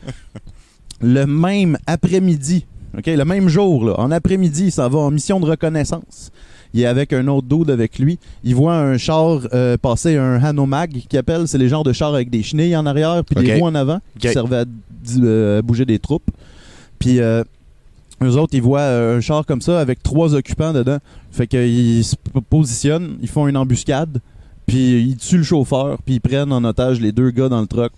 Le même après-midi, OK? Le même jour, là, en après-midi, il s'en va en mission de reconnaissance. Il est avec un autre dude avec lui. Il voit un char euh, passer un Hanomag qui appelle. C'est les genres de chars avec des chenilles en arrière puis des roues en avant qui OK. servaient à, euh, à bouger des troupes. Puis euh, eux autres, ils voient un char comme ça avec trois occupants dedans. Fait qu'ils se positionnent, ils font une embuscade, puis ils tuent le chauffeur, puis ils prennent en otage les deux gars dans le truck.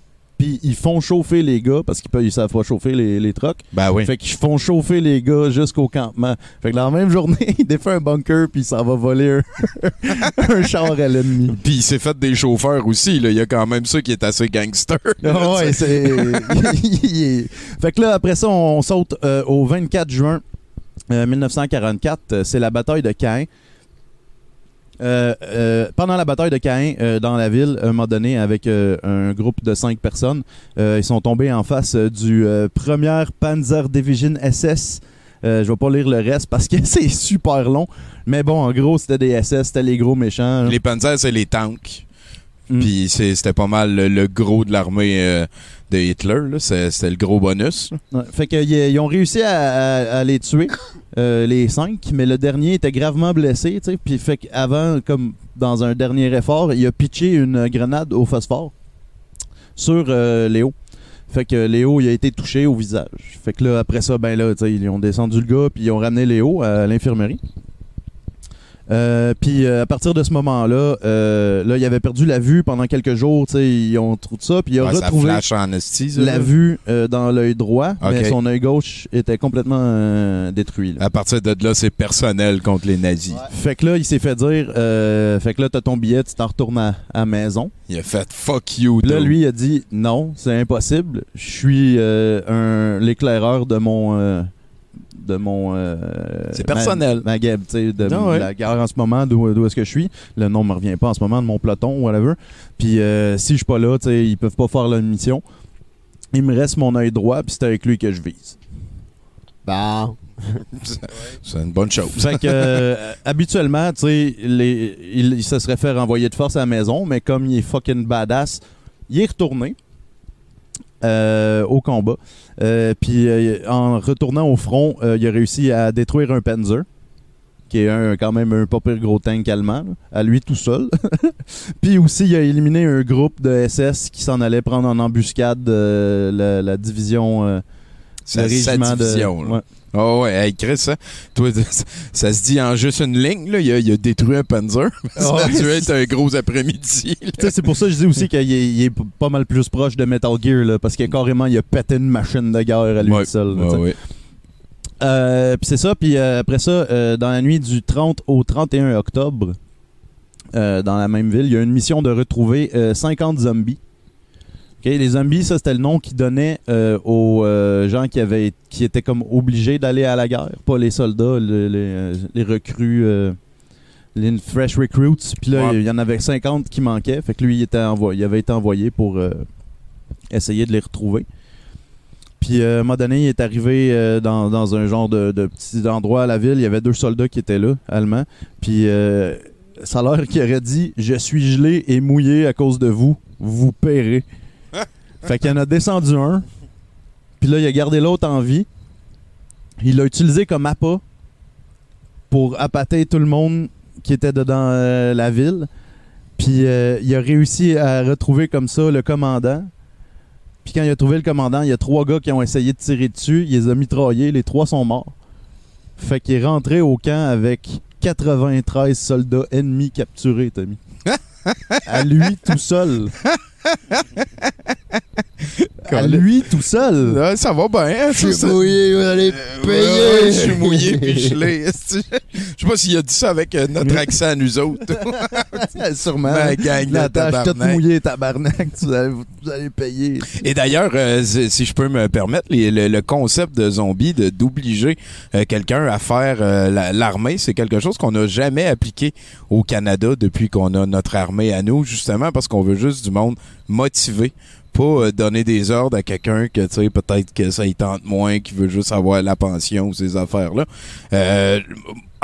Puis ils font chauffer les gars, parce qu'ils ils savent pas chauffer les, les trucks. Ben oui. Fait qu'ils font chauffer les gars jusqu'au campement. Fait que dans la même journée, il défait un bunker, puis s'en va voler un, un char à l'ennemi. Puis il s'est fait des chauffeurs aussi. Là. Il y a quand même ça qui est assez gangster. Ah ouais, c'est. Fait que là, après ça, on saute euh, au 24 juin euh, 1944. Euh, C'est la bataille de Caen. Euh, euh, pendant la bataille de Caen, euh, dans la ville, à un moment donné, avec un groupe de cinq personnes, ils sont tombés en face du 1er Panzer Division SS. Je vais pas lire le reste parce que c'est super long. Mais bon, en gros, c'était des SS, c'était les gros méchants. Les Panzers, c'est les tanks. Mm. Puis c'était pas mal le, le gros de l'armée euh, de Hitler. C'était le gros bonus. Ouais, fait qu'ils ils ont réussi à, à- à les tuer, euh, les cinq, mais le dernier était gravement blessé. Puis fait qu'avant, comme dans un dernier effort, il a pitché une grenade au phosphore sur euh, Léo. Fait que Léo, il a été touché au visage. Fait que là, après ça, ben là, ils ont descendu le gars, puis ils ont ramené Léo à l'infirmerie. Euh, puis euh, à partir de ce moment-là, euh, là, il avait perdu la vue pendant quelques jours. tu sais, Ils ont trouvé ça. Puis il a Ouais, retrouvé en la vue euh, dans l'œil droit, mais son œil gauche était complètement euh, détruit. là. À partir de là, c'est personnel contre les nazis. Fait que là, il s'est fait dire euh, Fait que là, t'as ton billet, tu t'en retournes à, à la maison. Il a fait fuck you. Là, lui, il a dit non, c'est impossible. Je suis euh, un l'éclaireur de mon. De mon. euh, C'est ma- personnel. Ma, guerre, tu sais, de Ah ouais. la guerre en ce moment, d'où d'où est-ce que je suis. Le nom me revient pas en ce moment, de mon peloton, whatever. Puis euh, si je suis pas là, tu sais, ils peuvent pas faire la mission. Il me reste mon œil droit, puis c'est avec lui que je vise. Bon. C'est une bonne chose. Fait que, euh, habituellement, tu sais, il, il se serait fait renvoyer de force à la maison, mais comme il est fucking badass, il est retourné euh, au combat. Euh, Puis euh, en retournant au front, il a réussi à détruire un Panzer, qui est un, quand même un pas pire gros tank allemand, là, à lui tout seul. Puis aussi, il a éliminé un groupe de SS qui s'en allait prendre en embuscade la, la division. le régiment de- division, ouais. Oh ouais, hey, Chris, ça, toi, ça, se dit en juste une ligne, là. Il a, il a détruit un Panzer. ça Ouais. a dû être un gros après-midi. c'est pour ça que je dis aussi qu'il est, pas mal plus proche de Metal Gear, là, parce qu'il a carrément il a pété une machine de guerre à lui Ouais, seul. là, ouais. Euh, puis c'est ça, puis euh, après ça, euh, dans la nuit du 30 au 31 octobre, euh, dans la même ville, il y a une mission de retrouver euh, 50 zombies. Les zombies, ça c'était le nom qu'ils donnaient euh, aux euh, gens qui avaient qui étaient comme obligés d'aller à la guerre, pas les soldats, les, euh, les recrues, euh, les fresh recruits. Puis là, Ouais. il y en avait 50 qui manquaient, fait que lui, il, était envoyé, il avait été envoyé pour essayer de les retrouver. Puis à un moment donné, il est arrivé dans, dans un genre de, de petit endroit à la ville. Il y avait deux soldats qui étaient là, allemands. Puis ça a l'air qu'il aurait dit Je suis gelé et mouillé à cause de vous. Vous paierez. Fait qu'il en a descendu un. Puis là, il a gardé l'autre en vie. Il l'a utilisé comme appât pour appâter tout le monde qui était dedans euh, la ville. Puis euh, il a réussi à retrouver comme ça le commandant. Puis quand il a trouvé le commandant, il y a trois gars qui ont essayé de tirer dessus. Il les a mitraillés. Les trois sont morts. Fait qu'il est rentré au camp avec 93 soldats ennemis capturés, Tommy. à lui tout seul. À lui tout seul. Ouais, ça va bien. Je suis mouillé, vous allez Ouais, payer. ouais, je suis mouillé puis gelé. Je sais pas s'il a dit ça avec euh, notre accent à nous autres. Sûrement. Ma gang de La tâche toute tabarnak. tabarnak. Vous allez, vous allez payer. Et d'ailleurs, euh, si si je peux me permettre, les- le, le concept de zombie, de d'obliger euh, quelqu'un à faire euh, la- l'armée, c'est quelque chose qu'on n'a jamais appliqué au Canada depuis qu'on a notre armée à nous, justement parce qu'on veut juste du monde motivé. Pas euh, donner des ordres à quelqu'un que, tu sais, peut-être que ça y tente moins, qui veut juste avoir la pension ou ces affaires-là. Euh,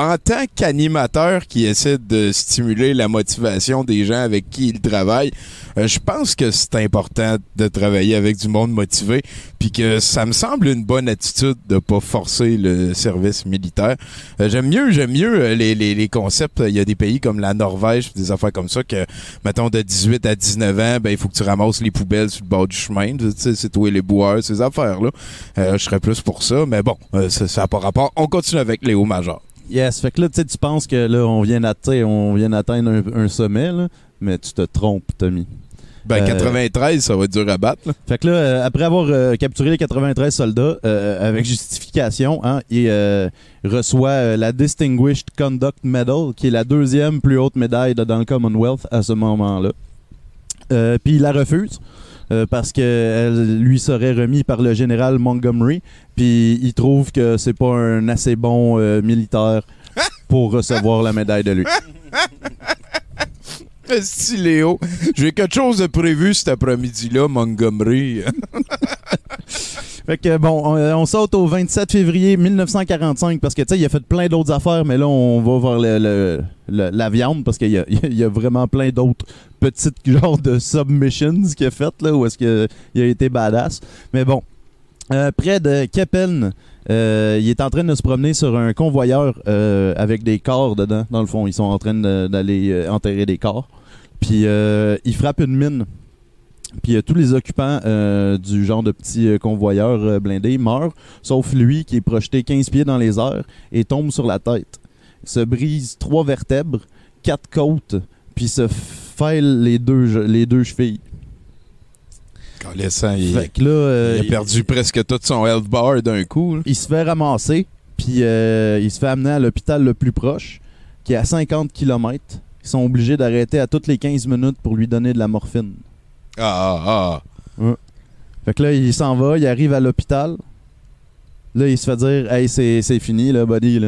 en tant qu'animateur qui essaie de stimuler la motivation des gens avec qui il travaille, euh, je pense que c'est important de travailler avec du monde motivé, puis que ça me semble une bonne attitude de pas forcer le service militaire. Euh, j'aime mieux, j'aime mieux euh, les, concepts. Il y a des pays comme la Norvège, des affaires comme ça que, mettons, de 18 à 19 ans, ben il faut que tu ramasses les poubelles sur le bord du chemin. Tu sais, c'est toi les boueurs, ces affaires-là. Je serais plus pour ça, mais bon, ça n'a pas rapport. On continue avec Léo Major. Yes, fait que là, tu penses que là, on vient d'atteindre, on vient d'atteindre un, un sommet, là, mais tu te trompes, Tommy. Ben, Euh, 93, ça va être dur à battre. là. Fait que là, euh, après avoir euh, capturé les 93 soldats euh, avec justification, hein, il euh, reçoit euh, la Distinguished Conduct Medal, qui est la deuxième plus haute médaille dans le Commonwealth à ce moment-là. Euh, Puis il la refuse. Euh, parce qu'elle lui serait remis par le général Montgomery, puis il trouve que c'est pas un assez bon euh, militaire pour recevoir la médaille de lui. Si Léo, j'ai quelque chose de prévu cet après-midi-là, Montgomery. Fait bon, on, on saute au 27 février 1945 parce que tu sais, il a fait plein d'autres affaires, mais là on va voir la viande parce qu'il y a, vraiment plein d'autres petites genres de submissions qu'il a faites là où est-ce qu'il a été badass. Mais bon, euh, près de Keppen, euh, il est en train de se promener sur un convoyeur euh, avec des corps dedans. Dans le fond, ils sont en train d'aller euh, enterrer des corps. Puis euh, il frappe une mine. Puis euh, tous les occupants euh, du genre de petit euh, convoyeur euh, blindé meurent, sauf lui qui est projeté 15 pieds dans les airs et tombe sur la tête. se brise trois vertèbres, quatre côtes, puis se fêle les deux, les deux chevilles. Calissant, il, Fait que là, il a perdu presque tout son health bar d'un coup. là. il se fait ramasser, puis il se fait amener à l'hôpital le plus proche, qui est à 50 km. Ils sont obligés d'arrêter à toutes les 15 minutes pour lui donner de la morphine. Ah, ah, ah. Fait que là, il s'en va, il arrive à l'hôpital. Là, il se fait dire Hey, c'est fini, là, buddy.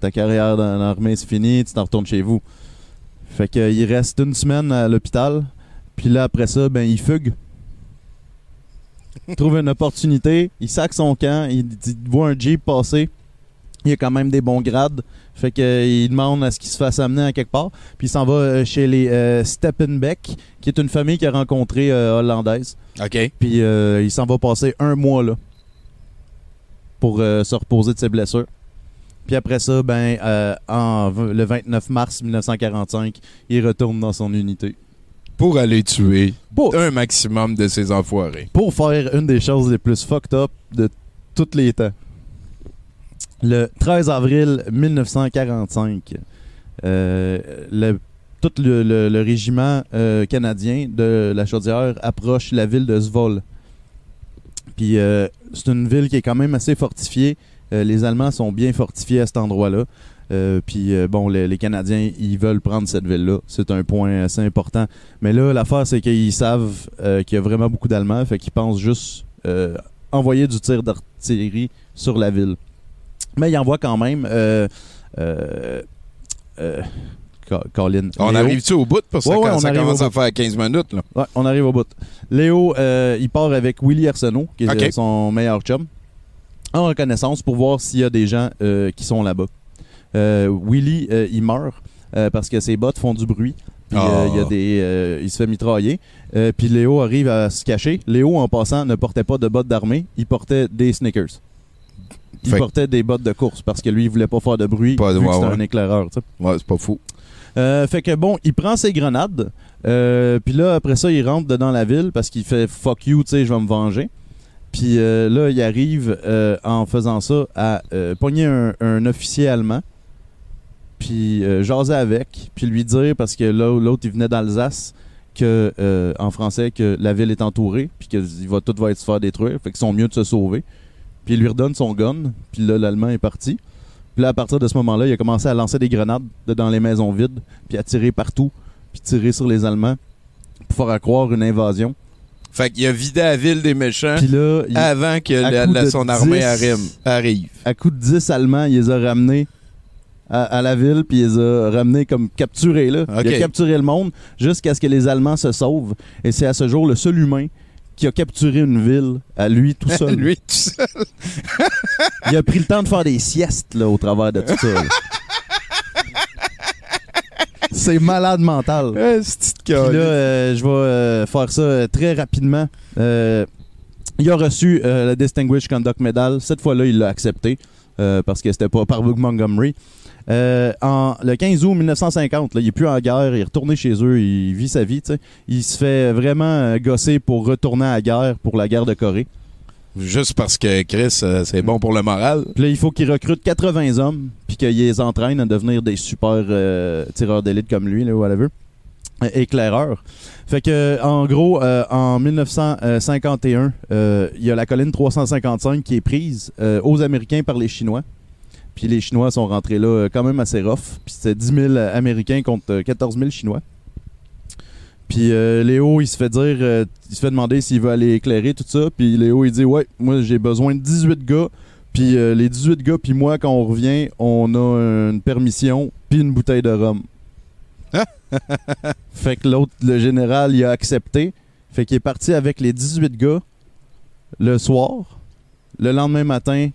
ta, carrière dans l'armée, c'est fini, tu t'en retournes chez vous. Fait que, il reste une semaine à l'hôpital. Puis là, après ça, ben, il fugue. Il trouve une opportunité, il sac son camp, il voit un Jeep passer. Il a quand même des bons grades. Fait que, euh, il demande à ce qu'il se fasse amener à quelque part. Puis il s'en va euh, chez les euh, Steppenbeck, qui est une famille qu'il a rencontrée euh, hollandaise. OK. Puis euh, il s'en va passer un mois là pour se reposer de ses blessures. Puis après ça, ben, en, le 29 mars 1945, il retourne dans son unité. Pour aller tuer Pour, un maximum de ses enfoirés. pour faire une des choses les plus fucked up de tous les temps. Le 13 avril 1945, euh, le, tout le, le- le régiment euh, canadien de la Chaudière approche la ville de Svol. Puis euh, c'est une ville qui est quand même assez fortifiée. Euh, les Allemands sont bien fortifiés à cet endroit-là. Euh, puis bon, les, les Canadiens, ils veulent prendre cette ville-là. C'est un point assez important. Mais là, l'affaire, c'est qu'ils savent qu'il y a vraiment beaucoup d'Allemands, fait qu'ils pensent juste envoyer du tir d'artillerie sur la ville. Mais ils envoient quand même. Euh, euh, euh, Colin. On arrive-tu au bout? Parce que Ouais, ça commence à faire 15 minutes. Là? Ouais, on arrive au bout. Léo, il part avec Willy Arsenault, qui est son meilleur chum, en reconnaissance pour voir s'il y a des gens qui sont là-bas. Willy, il meurt parce que ses bottes font du bruit. Puis Ah. euh, il y a des, euh, il se fait mitrailler. Euh, puis Léo arrive à se cacher. Léo, en passant, ne portait pas de bottes d'armée. Il portait des sneakers. Il Fait- portait des bottes de course parce que lui, il voulait pas faire de bruit Pas de- vu que ouais, c'était ouais. un éclaireur. tu sais. Ouais, c'est pas fou. Euh, fait que bon, il prend ses grenades. euh, puis là, après ça, il rentre dedans la ville parce qu'il fait fuck you, tu sais, je vais me venger. Puis euh, là, il arrive en faisant ça à pogner un, un officier allemand. Puis jaser avec. Puis lui dire, parce que là, l'autre, il venait d'Alsace, que en français, que la ville est entourée. Puis que il va, tout va être se faire détruire. Fait qu'ils sont mieux de se sauver. Puis il lui redonne son gun. Puis là, l'Allemand est parti. Puis là, à partir de ce moment-là, il a commencé à lancer des grenades de- dans les maisons vides, puis à tirer partout, puis tirer sur les Allemands pour faire croire une invasion. Fait qu'il a vidé la ville des méchants Puis là, il- avant que la- son armée 10 arrive. arrive. à coup de 10 Allemands, il les a ramenés à, à la ville, puis il les a ramenés comme capturés. Là. Il a capturé le monde jusqu'à ce que les Allemands se sauvent. Et c'est à ce jour le seul humain qui a capturé une ville à lui tout seul. Lui, tout seul. Il a pris le temps de faire des siestes là, au travers de tout ça. là. C'est malade mental. Puis là, euh, je vais euh, faire ça euh, très rapidement. Il a reçu le Distinguished Conduct Medal. Cette fois-là, il l'a accepté parce que c'était pas par Book Montgomery. Euh, en, le 15 août 1950, là, il est plus en guerre, il est retourné chez eux, il vit sa vie. Il se fait vraiment euh, gosser pour retourner à la guerre pour la guerre de Corée. Juste parce que Chris, euh, c'est bon pour le moral. Puis là, il faut qu'il recrute 80 hommes, puis qu'il les entraîne à devenir des super euh, tireurs d'élite comme lui, là, whatever. Éclaireurs. Fait que, en gros, euh, en 1951, euh, il y a la colline 355 qui est prise euh, aux Américains par les Chinois. Puis les Chinois sont rentrés là euh, quand même assez rough. Puis c'était 10 000 Américains contre euh, 14 000 Chinois. Puis euh, Léo, il se fait dire, euh, il se fait demander s'il veut aller éclairer tout ça. Puis Léo, il dit Ouais, moi j'ai besoin de 18 gars. Puis euh, les 18 gars, puis moi, quand on revient, on a une permission, puis une bouteille de rhum. fait que l'autre, le général, il a accepté. Fait qu'il est parti avec les 18 gars le soir. Le lendemain matin,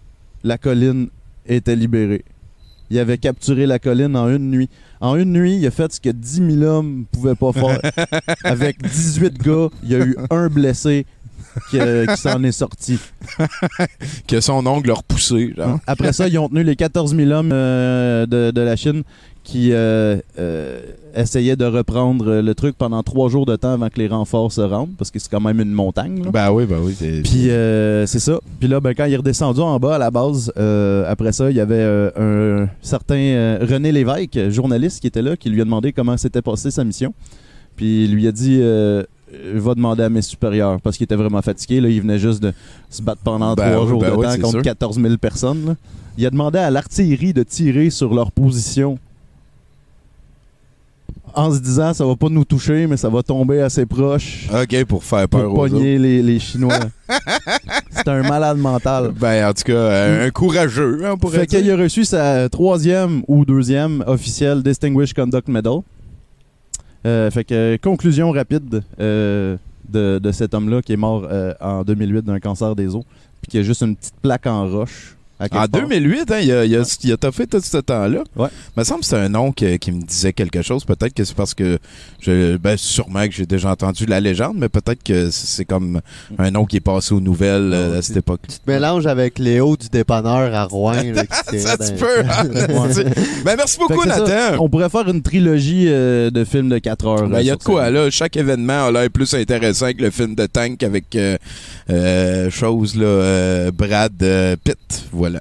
la colline était libérée. Il avait capturé la colline en une nuit. En une nuit, il a fait ce que 10 000 hommes pouvaient pas faire. Avec 18 gars, il y a eu un blessé, qui, euh, qui s'en est sorti. que son ongle l'a repoussé. Genre. Après ça, ils ont tenu les 14 000 hommes euh, de, de la Chine qui euh, euh, essayaient de reprendre le truc pendant trois jours de temps avant que les renforts se rendent, parce que c'est quand même une montagne. là. Ben oui, ben oui. Puis euh, c'est ça. Puis là, ben, quand il est redescendu en bas à la base, euh, après ça, il y avait un certain René Lévesque, journaliste, qui était là, qui lui a demandé comment s'était passée sa mission. Puis il lui a dit Va demander à mes supérieurs, parce qu'il était vraiment fatigué. Là, il venait juste de se battre pendant Ben trois oui, jours ben de oui, temps contre sûr. 14 000 personnes. là. Il a demandé à l'artillerie de tirer sur leur position en se disant ça va pas nous toucher, mais ça va tomber assez proche OK, pour faire peur pour aux autres. pogner les, les Chinois. C'est un malade mental. Ben, en tout cas, euh, un courageux, hein, on pourrait Fait dire. qu'il a reçu sa troisième ou deuxième officielle Distinguished Conduct Medal. Euh, fait que, conclusion rapide euh, de, de cet homme-là qui est mort en 2008 d'un cancer des os, puis qui a juste une petite plaque en roche. En part. 2008, hein, il a, il a, il a toffé tout ce temps-là. Ouais. Il me semble que c'est un nom qui me disait quelque chose. Peut-être que c'est parce que, je, ben, sûrement que j'ai déjà entendu la légende, mais peut-être que c'est comme un nom qui est passé aux nouvelles euh, à cette époque. Mélange avec Léo du dépanneur à Rouen. là, Ça dans- peut. hein? ben, merci beaucoup, ça. Nathan. On pourrait faire une trilogie euh, de films de 4 heures. Ben, là, il y a de quoi, ça. là? Chaque événement a l'air plus intéressant que le film de Tank avec euh, euh, chose, là, euh, Brad euh, Pitt. Voilà.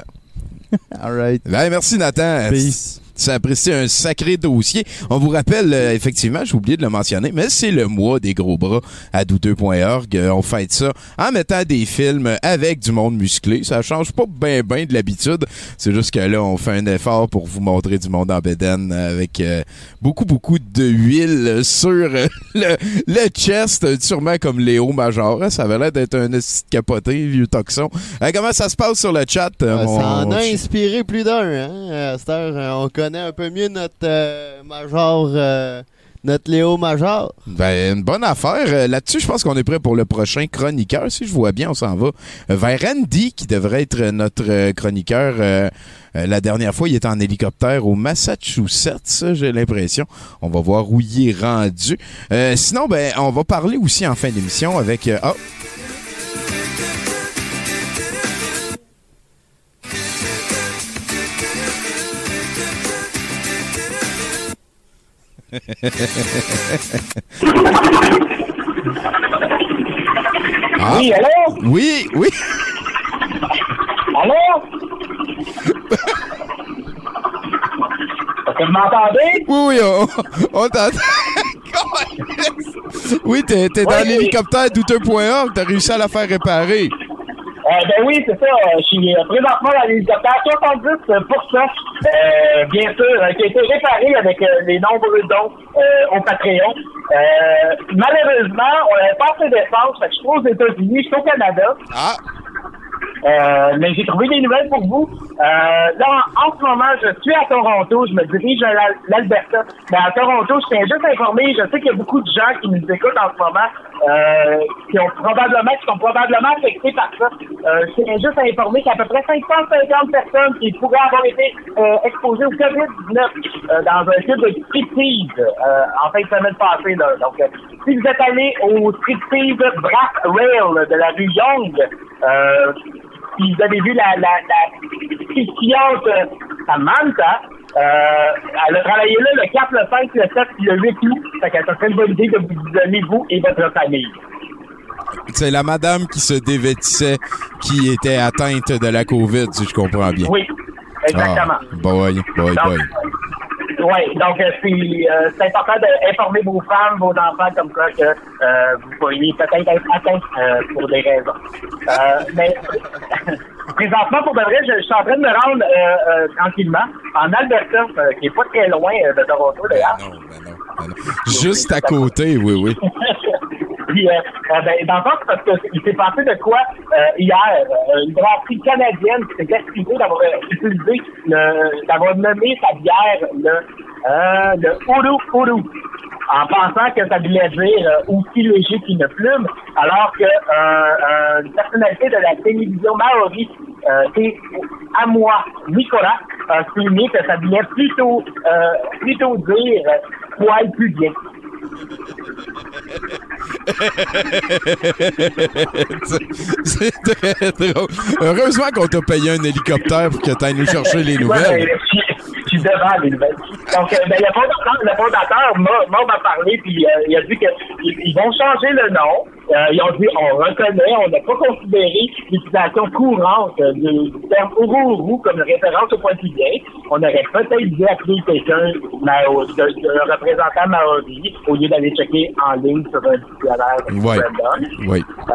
All right. Ben, merci, Nathan. Peace. Ça apprécie un sacré dossier. On vous rappelle, euh, effectivement, j'ai oublié de le mentionner, mais c'est le mois des gros bras à douteux.org. Euh, on fête ça en mettant des films avec du monde musclé. Ça change pas bien ben de l'habitude. C'est juste que là, on fait un effort pour vous montrer du monde en bédaine avec euh, beaucoup, beaucoup de huile sur le, le chest, sûrement comme Léo Major. hein. Ça avait l'air d'être un capoté, vieux toxon. Comment ça se passe sur le chat? ça en a inspiré plus d'un. Hein? À cette heure, on connaît un peu mieux notre euh, Major, euh, notre Léo Major. Ben, une bonne affaire. Euh, Là-dessus, je pense qu'on est prêt pour le prochain chroniqueur. Si je vois bien, on s'en va vers Andy, qui devrait être notre chroniqueur. La dernière fois, il était en hélicoptère au Massachusetts, j'ai l'impression. On va voir où il est rendu. Sinon, ben, on va parler aussi en fin d'émission avec... euh, ah, Ah. Oui, allô? Oui, oui. Allô? Est-ce que vous m'entendez? Oui, oui, on, on t'entend. oui, t'es t'es dans Oui. l'hélicoptère douteux.org, t'as réussi à la faire réparer. Euh, ben oui, c'est ça. euh, Je suis euh, présentement dans l'hélicoptère 70% euh, bien sûr, qui a été réparé avec les nombreux dons au Patreon. Malheureusement, on n'avait pas assez d'essence, je suis aux États-Unis, je suis au Canada. Ah, Euh, mais j'ai trouvé des nouvelles pour vous. Euh, là, en, ce moment, je suis à Toronto. Je me dirige à l'Al- l'Alberta. Mais à Toronto, je tiens juste à informer. Je sais qu'il y a beaucoup de gens qui nous écoutent en ce moment, euh, qui ont probablement, qui sont probablement affectés par ça. Euh, je tiens juste à informer qu'il y a à peu près 550 personnes qui pourraient avoir été euh, exposées au COVID-19 euh, dans un type de striptease en fin de semaine passée. Là. Donc, si vous êtes allé au striptease Brass Rail de la rue Young, puis vous avez vu la, la, la pétillante euh, Samantha, euh, elle a travaillé là le 4, le 5, le 7 puis le 8 août. Fait qu'elle ça serait une bonne idée de vous isoler, vous et votre famille. c'est la madame qui se dévêtissait qui était atteinte de la COVID, si je comprends bien. Oui, exactement. Ah, boy, boy, boy. Oui, donc euh, c'est euh, c'est important d'informer vos femmes, vos enfants comme ça que euh, vous pourriez peut-être être atteints euh, pour des raisons. Mais présentement, pour de vrai, je, je suis en train de me rendre tranquillement en Alberta, qui est pas très loin de Toronto d'ailleurs. Non, ben non, ben non. Juste à côté, oui, oui. Puis, euh, euh, ben, parce qu'il s'est passé de quoi euh, hier? Une Prix canadienne qui s'est excusée d'avoir utilisé, d'avoir nommé sa bière le, le Uru Uru, en pensant que ça voulait dire aussi léger qu'une plume, alors que une personnalité de la télévision maori, c'est à moi, Nicolas, a souligné que ça voulait plutôt, plutôt dire poil plus bien. C'est très drôle. Heureusement qu'on t'a payé un hélicoptère pour que tu ailles nous chercher les Ouais, nouvelles. ben, je suis devant les nouvelles. Donc, euh, ben, le fondateur, le fondateur m'a parlé, puis euh, il a dit qu'ils ils vont changer le nom. Euh, ils ont dit, on reconnaît, on n'a pas considéré l'utilisation courante euh, du, terme Ourou comme une référence au point de bien. On aurait peut-être dû appeler quelqu'un, Mao- de- de- un représentant Maori, au lieu d'aller checker en ligne sur un dictionnaire random. Oui. Euh,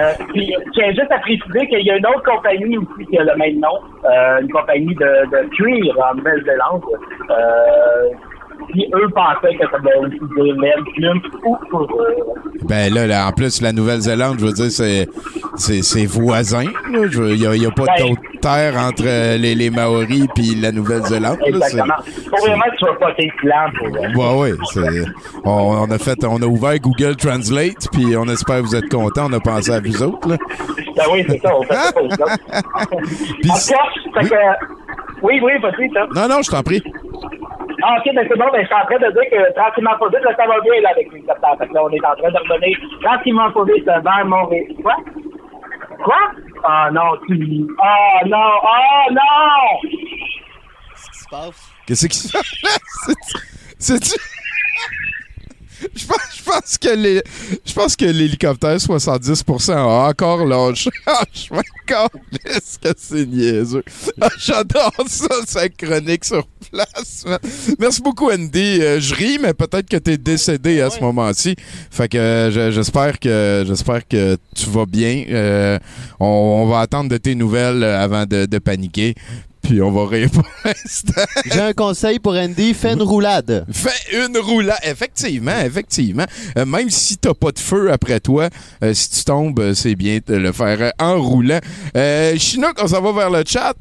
euh, puis, je tiens juste à préciser qu'il y a une autre compagnie aussi qui a le même nom, euh, une compagnie de, de cuir en Nouvelle-Zélande. Puis eux pensaient que ça devait aussi dire laine, plume ou. Ben là, là, en plus, la Nouvelle-Zélande, je veux dire, c'est, c'est, c'est voisin. Il n'y a, y a pas Ben- d'autre terre entre euh, les, les Maoris puis la Nouvelle-Zélande. Exactement. Faut vraiment que tu sois pas tes plans pour Ouais, ouais. c'est- On, on a fait, on a ouvert Google Translate, puis on espère que vous êtes contents. On a pensé à vous autres, là. Ben oui, c'est ça, on fait ça pour les autres. Puis- En cas, fait que... Oui, oui, vas-y, ça. Non, non, je t'en prie. Ah, ok, ben c'est bon, ben je suis en train de dire que tranquillement pas vite, là, ça va bien là, avec l'hélicoptère. Fait que là, on est en train de revenir tranquillement pas vite vers Montréal. Quoi? Quoi? Ah non, tu... Ah non, ah non! Qu'est-ce qui se passe? Qu'est-ce qui se passe? C'est- C'est-tu... Je pense, je pense que les, je pense que l'hélicoptère 70% a encore lâché. Ah, je m'en calisse que c'est niaiseux. Ah, J'adore ça, sa chronique sur place. Merci beaucoup, Andy. Euh, je ris, mais peut-être que t'es décédé à ce moment-ci. Fait que euh, je- j'espère que j'espère que tu vas bien. Euh, on, on va attendre de tes nouvelles avant de, de paniquer. Puis on va rire pour l'instant. J'ai un conseil pour Andy, fais une roulade. Fais une roulade. Effectivement, effectivement. Euh, même si t'as pas de feu après toi, euh, si tu tombes, euh, c'est bien de le faire en roulant. Euh, Chinook, on s'en va vers le chat.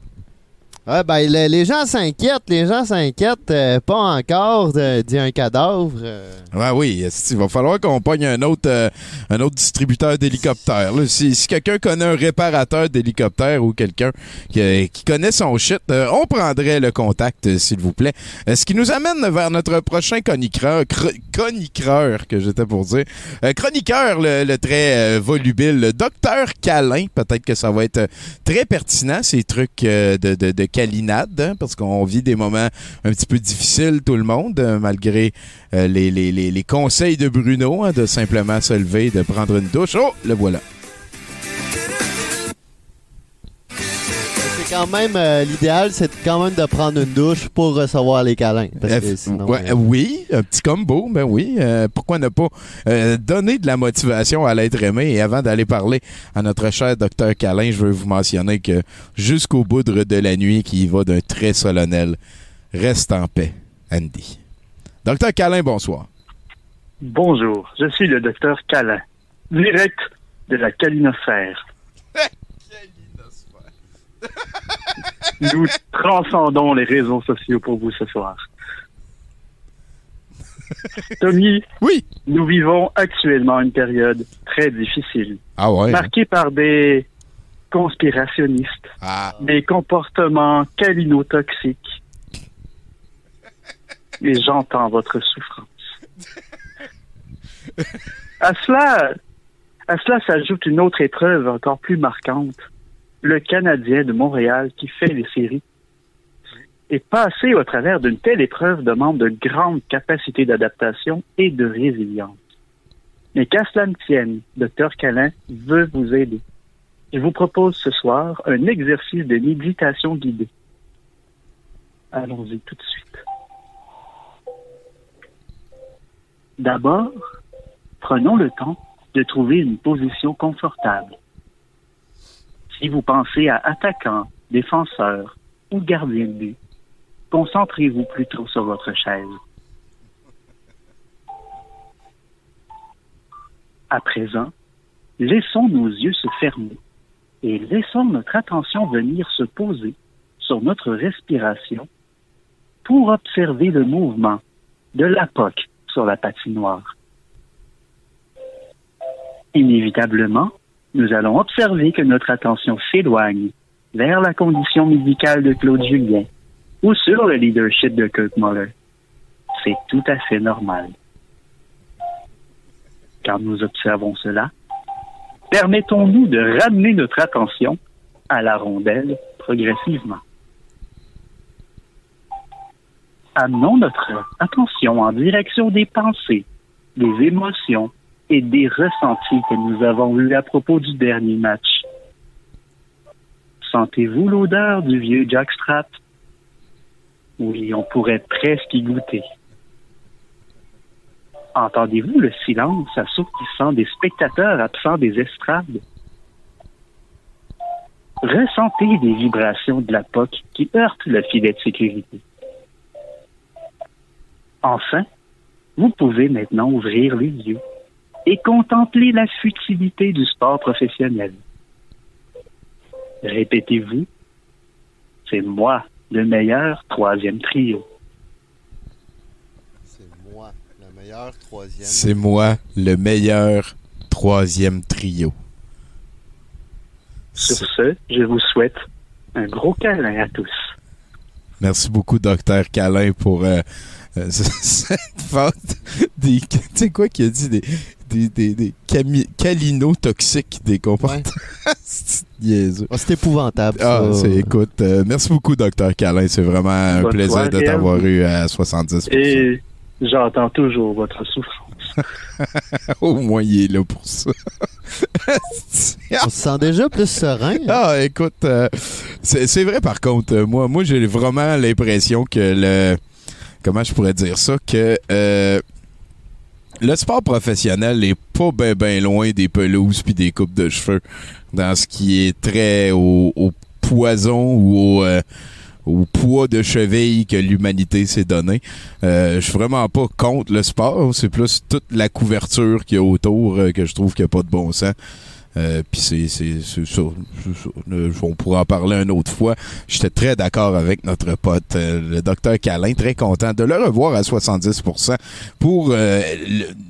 Ouais, ben, le- les gens s'inquiètent, les gens s'inquiètent. euh, pas encore de- dit un cadavre. euh. Oui, il va falloir qu'on pogne un autre, euh, un autre distributeur d'hélicoptères. Si, si quelqu'un connaît un réparateur d'hélicoptères ou quelqu'un qui, euh, qui connaît son shit, euh, on prendrait le contact, euh, s'il vous plaît. Euh, ce qui nous amène vers notre prochain chroniqueur, chroniqueur que j'étais pour dire. Euh, chroniqueur, le, très euh, volubile, le docteur Câlin. Peut-être que ça va être euh, très pertinent, ces trucs euh, de, de, de câlinade, hein, parce qu'on vit des moments un petit peu difficiles, tout le monde, euh, malgré euh, les, les, les, les conseils de Bruno hein, de simplement se lever, de prendre une douche. Oh, le voilà. Quand même, euh, l'idéal, c'est quand même de prendre une douche pour recevoir les câlins. Parce que Euh, sinon, ouais, oui, un petit combo, ben oui. Euh, pourquoi ne pas euh, donner de la motivation à l'être aimé? Et avant d'aller parler à notre cher docteur Calin, je veux vous mentionner que jusqu'au bout de la nuit, qui y va d'un très solennel, reste en paix, Andy. Docteur Calin, bonsoir. Bonjour, je suis le docteur Calin, direct de la calinosphère. Nous transcendons les réseaux sociaux pour vous ce soir. Tommy, oui. nous vivons actuellement une période très difficile, Ah ouais? marquée par des conspirationnistes, Ah. des comportements calinotoxiques. Et j'entends votre souffrance. À cela, à cela s'ajoute une autre épreuve encore plus marquante. Le Canadien de Montréal qui fait les séries. Et passer au travers d'une telle épreuve demande de grandes capacités d'adaptation et de résilience. Mais qu'à cela ne tienne, Dr. Calin veut vous aider. Je vous propose ce soir un exercice de méditation guidée. Allons-y tout de suite. D'abord, prenons le temps de trouver une position confortable. Si vous pensez à attaquant, défenseur ou gardien de but, concentrez-vous plutôt sur votre chaise. À présent, laissons nos yeux se fermer et laissons notre attention venir se poser sur notre respiration pour observer le mouvement de la poque sur la patinoire. Inévitablement, nous allons observer que notre attention s'éloigne vers la condition médicale de Claude Julien ou sur le leadership de Kirk Muller. C'est tout à fait normal. quand nous observons cela, permettons-nous de ramener notre attention à la rondelle progressivement. Amenons notre attention en direction des pensées, des émotions et des ressentis que nous avons eus à propos du dernier match. Sentez-vous l'odeur du vieux jackstrap? Oui, on pourrait presque y goûter. Entendez-vous le silence assourdissant des spectateurs absents des estrades? Ressentez les vibrations de la POC qui heurtent le filet de sécurité. Enfin, vous pouvez maintenant ouvrir les yeux et contempler la futilité du sport professionnel. Répétez-vous, c'est moi le meilleur troisième trio. C'est moi, le meilleur troisième. C'est moi, le meilleur troisième trio. Sur ce, je vous souhaite un gros câlin à tous. Merci beaucoup, docteur Calin, pour euh, euh, cette vente des. Tu sais quoi qu'il a dit Des, des, des, des cami- calino toxiques des comportements. Ah, c'est épouvantable. Ah, c'est, écoute, euh, merci beaucoup, docteur Calin. C'est vraiment un Bonne plaisir de t'avoir eu à 70 Et j'entends toujours votre souffrance. Au moins, il est là pour ça. On se sent déjà plus serein. hein? Ah, écoute, euh, c'est c'est vrai par contre. euh, moi, moi j'ai vraiment l'impression que le. Comment je pourrais dire ça? Que euh, le sport professionnel est pas bien ben loin des pelouses puis des coupes de cheveux dans ce qui est très au, au poison ou au. euh, au poids de cheville que l'humanité s'est donné. Euh, je suis vraiment pas contre le sport, c'est plus toute la couverture qu'il y a autour euh, que je trouve qu'il n'y a pas de bon sens. Euh, Puis c'est c'est. Euh, on pourra en parler une autre fois. J'étais très d'accord avec notre pote, euh, le docteur Calin, très content de le revoir à 70% pour euh,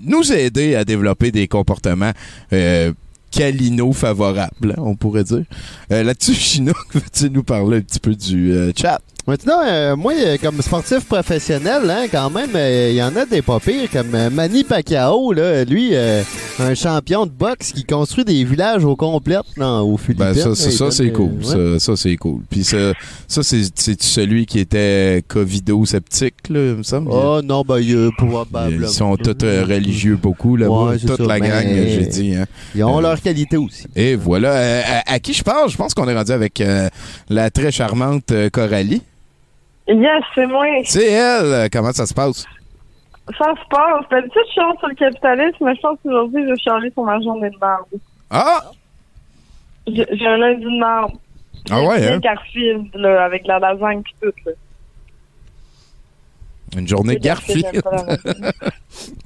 nous aider à développer des comportements euh, calino favorables, hein, on pourrait dire. Euh, Là-dessus, Chinook, veux-tu nous parler un petit peu du euh, chat? Maintenant, euh, moi, euh, comme sportif professionnel, hein, quand même, euh, il y en a des pas pires, comme euh, Manny Pacquiao, là, lui, un champion de boxe qui construit des villages au complet là, aux Philippines. Ben ça, là, ça, c'est cool. ouais. Ça, ça, c'est cool. Puis ça, ça c'est c'est celui qui était covido-sceptique, là, il me semble? Oh non, ben, il probablement. Ils sont tous religieux beaucoup là-bas. Ouais, c'est Toute ça, la gang, j'ai dit. Hein. Ils ont leur qualité aussi. Et voilà. Euh, à, à qui je parle? Je pense qu'on est rendu avec la très charmante Coralie. Yes, c'est moi. C'est elle. Comment ça se passe? Ça se passe. D'habitude, je chante sur le capitalisme, mais je pense qu'aujourd'hui, je vais chialer sur ma journée de marde. Ah! J'ai un lundi de marde. Ah ouais, hein? Garfield, là, avec la lasagne pis tout, là. Une journée Garfield.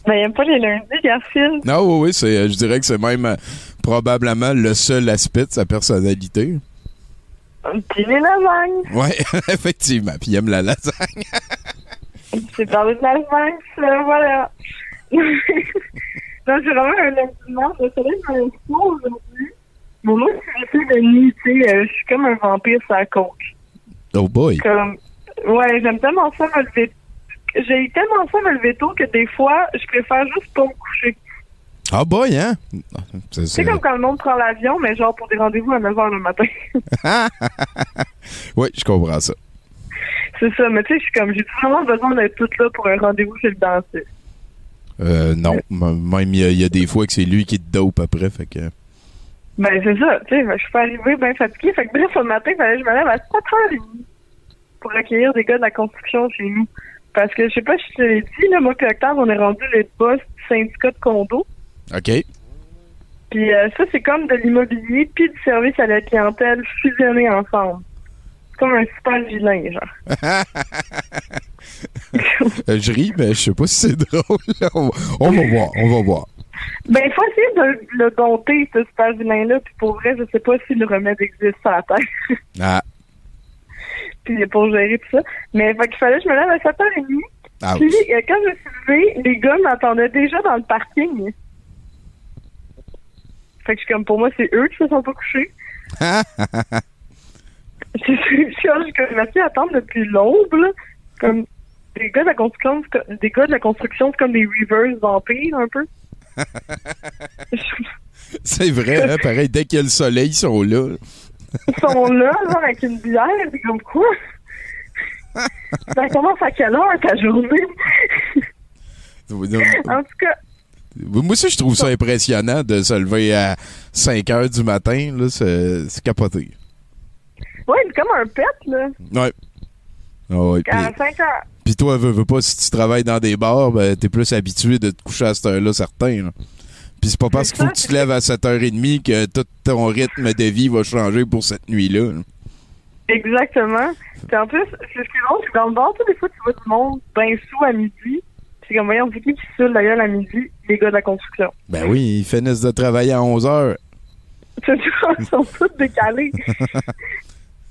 Mais il aime pas les lundis, Garfield. non, oui, oui, je dirais que c'est même euh, probablement le seul aspect de sa personnalité. Pis les lasagnes. Ouais, effectivement. Puis il aime la lasagne. C'est parlé de lasagne, ça, voilà. Donc, j'ai vraiment un marde. Le soleil m'a froid aujourd'hui. Mais moi, je suis de nuit, tu sais, euh, je suis comme un vampire sur la coke. Oh boy. Comme, ouais, j'aime tellement ça me lever. J'ai tellement ça me lever tôt que des fois, je préfère juste pas me coucher. Ah boy, hein? C'est, comme quand le monde prend l'avion, mais genre pour des rendez-vous à 9 h le matin. oui, je comprends ça. c'est ça, mais tu sais, je suis comme, j'ai vraiment besoin d'être toute là pour un rendez-vous chez le dentiste. Euh, non, même il y, a- il y a des fois que c'est lui qui te dope après, fait que... Ben, c'est ça, tu sais, je suis pas arrivée bien fatiguée. Fait que bref, ce matin, il fallait que je me lève à 7h30 pour accueillir des gars de la construction chez nous. Parce que, je sais pas si je te l'ai dit, là, moi puis Octave, on est rendu les boss du syndicat de condo. OK. Puis euh, ça, c'est comme de l'immobilier puis du service à la clientèle fusionnés ensemble. C'est comme un super vilain, genre. Euh, je ris, mais je sais pas si c'est drôle. on, on va voir, on va voir. Ben, il faut essayer de le dompter, ce super vilain-là. Puis pour vrai, je sais pas si le remède existe sur la terre. Ah, puis pour gérer tout ça. Mais fait qu'il fallait que je me lève à 7h30. Ouch. Puis euh, quand je me suis levée, les gars m'attendaient déjà dans le parking. Fait que je suis comme, pour moi, c'est eux qui se sont pas couchés. Je suis comme, à attendre depuis l'aube. Comme, des gars de la construction, des gars de la construction, c'est comme des reverse vampires, un peu. C'est vrai, hein, pareil, dès qu'il y a le soleil, ils sont là. Ils sont là, genre, avec une bière, c'est comme quoi? Ça commence à quelle heure ta journée? en tout cas, Moi aussi, je trouve ça impressionnant de se lever à 5 heures du matin. là, C'est capoté. ouais, c'est comme un pet, là. Ouais. Ouais, puis- À 5 heures. Puis toi, veux, veux pas, si tu travailles dans des bars, ben, t'es plus habitué de te coucher à cette heure-là, certain. là. Puis c'est pas parce qu'il faut que tu te lèves à 7h30 que tout ton rythme de vie va changer pour cette nuit-là. là. Exactement. Puis en plus, c'est ce qui est drôle, c'est que dans le bar, tu des fois, tu vois du monde ben sous à midi. C'est comme, voyons, c'est qui qui se saoule la gueule à midi? Les gars de la construction? Ben oui, ils finissent de travailler à 11h. C'est tout, ils sont tous décalés.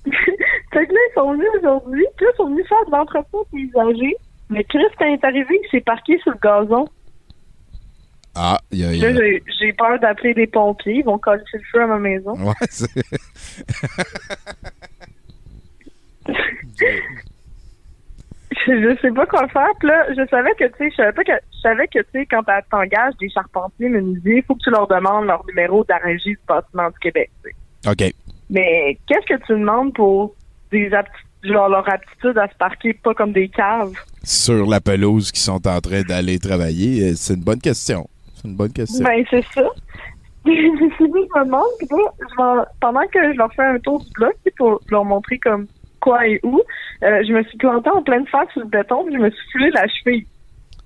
fait que là, ils sont venus aujourd'hui, puis là, ils sont venus faire de l'entretien paysager. Mais Chris, quand il est arrivé, il s'est parqué sur le gazon. Ah, il y a... y Là, a- j'ai- j'ai peur d'appeler des pompiers. Ils vont coller le feu à ma maison. Ouais, c'est... je, sais pas quoi faire. Puis là, je savais que, tu sais, je savais pas que, je savais que, tu sais, quand t'engages des charpentiers menuisiers, il faut que tu leur demandes leur numéro d'arrangé du bâtiment du Québec. OK. Mais qu'est-ce que tu demandes pour des genre leur aptitude à se parquer pas comme des caves? Sur la pelouse qui sont en train d'aller travailler, euh, c'est une bonne question. C'est une bonne question. Ben, c'est ça. je me demande, puis là, pendant que je leur fais un tour du bloc, pour leur montrer comme quoi et où, euh, je me suis plantée en pleine face sur le béton, puis je me suis foulé la cheville.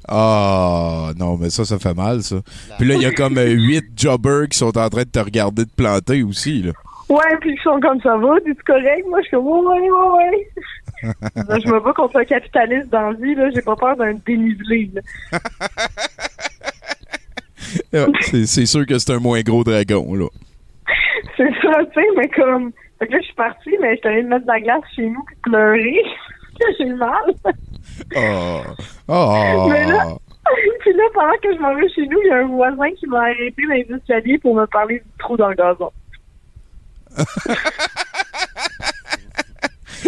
Ah, non, mais ça, ça fait mal, ça. Puis là, il y a comme euh, huit jobbers qui sont en train de te regarder de planter aussi, là. Ouais, puis ils sont comme ça va, dis correct? Moi, je suis comme, ouais, ouais, ouais. Là, je me bats contre un capitaliste dans la vie, là, j'ai pas peur d'un dénivelé, c'est, c'est sûr que c'est un moins gros dragon, là. C'est ça, tu sais, mais comme. Fait que là, je suis partie, mais je suis allée me mettre de la glace chez nous puis pleurer. j'ai mal. Ah. Ah. Mais là, puis là, pendant que je m'en vais chez nous, il y a un voisin qui m'a arrêté dans les escaliers pour me parler du trou dans le gazon.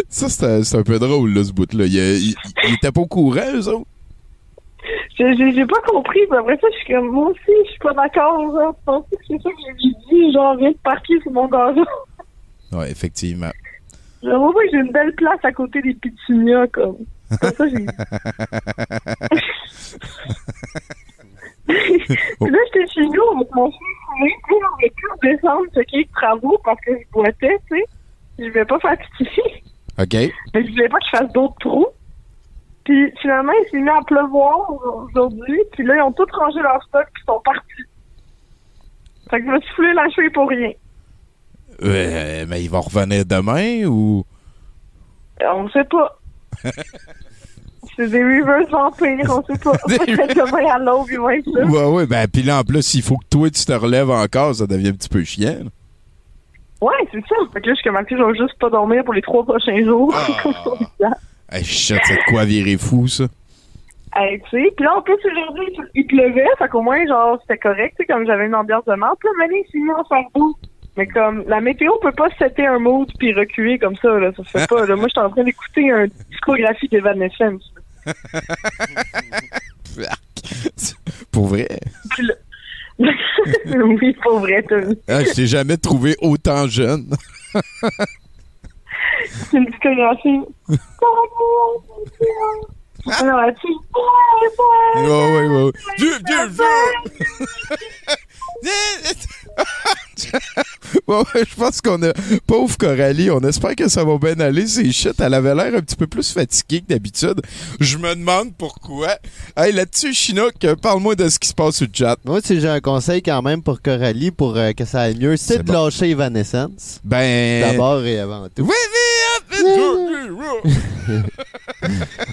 Ça, c'est, un peu drôle, là, ce bout-là. Il, il, il était pas au courant, eux autres? J'ai- pas compris, mais après ça, je suis comme, moi aussi, je suis pas d'accord, genre. Pensais que c'est ça que j'ai dit, genre, viens de parquer sur mon gazon. Ouais, effectivement. Genre, moi, j'ai une belle place à côté des pétunias, comme. Comme ça, j'ai Puis là, j'étais chez nous avec mon fils, on aurait pu descendre checker les travaux parce que je boitais, tu sais. Je vais pas fatiguer. OK. Mais je voulais pas qu'il fasse d'autres trous. Puis finalement, il s'est mis à pleuvoir aujourd'hui. Puis là, ils ont tous rangé leur stock puis ils sont partis. Fait que je me suis foulé la cheville pour rien. Euh, mais ils vont revenir demain ou? Euh, On sait pas. C'est des reverse vampires, on sait pas. Demain à l'aube, ils vont être là. Ouais, ouais, ben, puis là, en plus, il faut que toi, tu te relèves encore, ça devient un petit peu chiant. là. Ouais, c'est ça. Fait que là, je suis comme, ok, je vais juste pas dormir pour les trois prochains jours. Là. Hey, shit, c'est de quoi virer fou, ça? Hey, tu sais, puis là, en plus, aujourd'hui, il- il pleuvait, fait qu'au moins, genre, c'était correct, tu sais, comme j'avais une ambiance de mort. Puis là, maintenant, il s'est mis en faire beau. Mais comme, la météo peut pas setter un mood puis reculer comme ça, là, ça se fait pas, là. Moi, j'étais en train d'écouter un discographie d'Evanescence. Pour vrai? Oui, pour vrai, t'as vu. Ah, je t'ai jamais trouvé autant jeune. C'est une discographie. Alors, tu Ouais, ouais, ouais. Dieu, Dieu, Ouais, ouais, je pense qu'on a. Pauvre Coralie, on espère que ça va bien aller. C'est shit. Elle avait l'air un petit peu plus fatiguée que d'habitude. Je me demande pourquoi. Hey, là-dessus, Chinook, parle-moi de ce qui se passe sur le chat. Moi, si j'ai un conseil quand même pour Coralie, pour euh, que ça aille mieux, c'est de bon. lâcher Evanescence. Ben. D'abord et avant tout.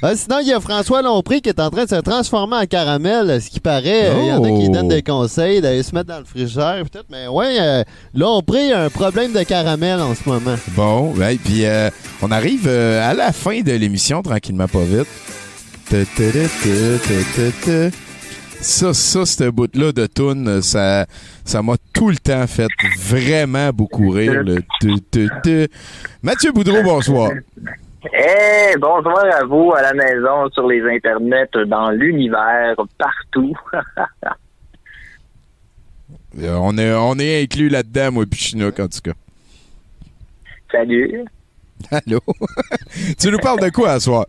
Ah, sinon, il y a François Lompré qui est en train de se transformer en caramel, ce qui paraît. Il y en a qui Oh. donnent des conseils d'aller se mettre dans le frigidaire, peut-être. Mais ouais, euh, Lompré a un problème de caramel en ce moment. Bon, ouais, puis euh, on arrive euh, à la fin de l'émission, tranquillement, pas vite. Ta, ta, ta. Ça, ça, ce bout-là de tune, ça, ça m'a tout le temps fait vraiment beaucoup rire. le tu, tu, tu. Mathieu Boudreau, bonsoir. Eh, bonsoir à vous à la maison, sur les internets, dans l'univers, partout. Euh, on, est, on est inclus là-dedans, moi, puis Chinook, en tout cas. Salut. Allô? tu nous parles de quoi à soir?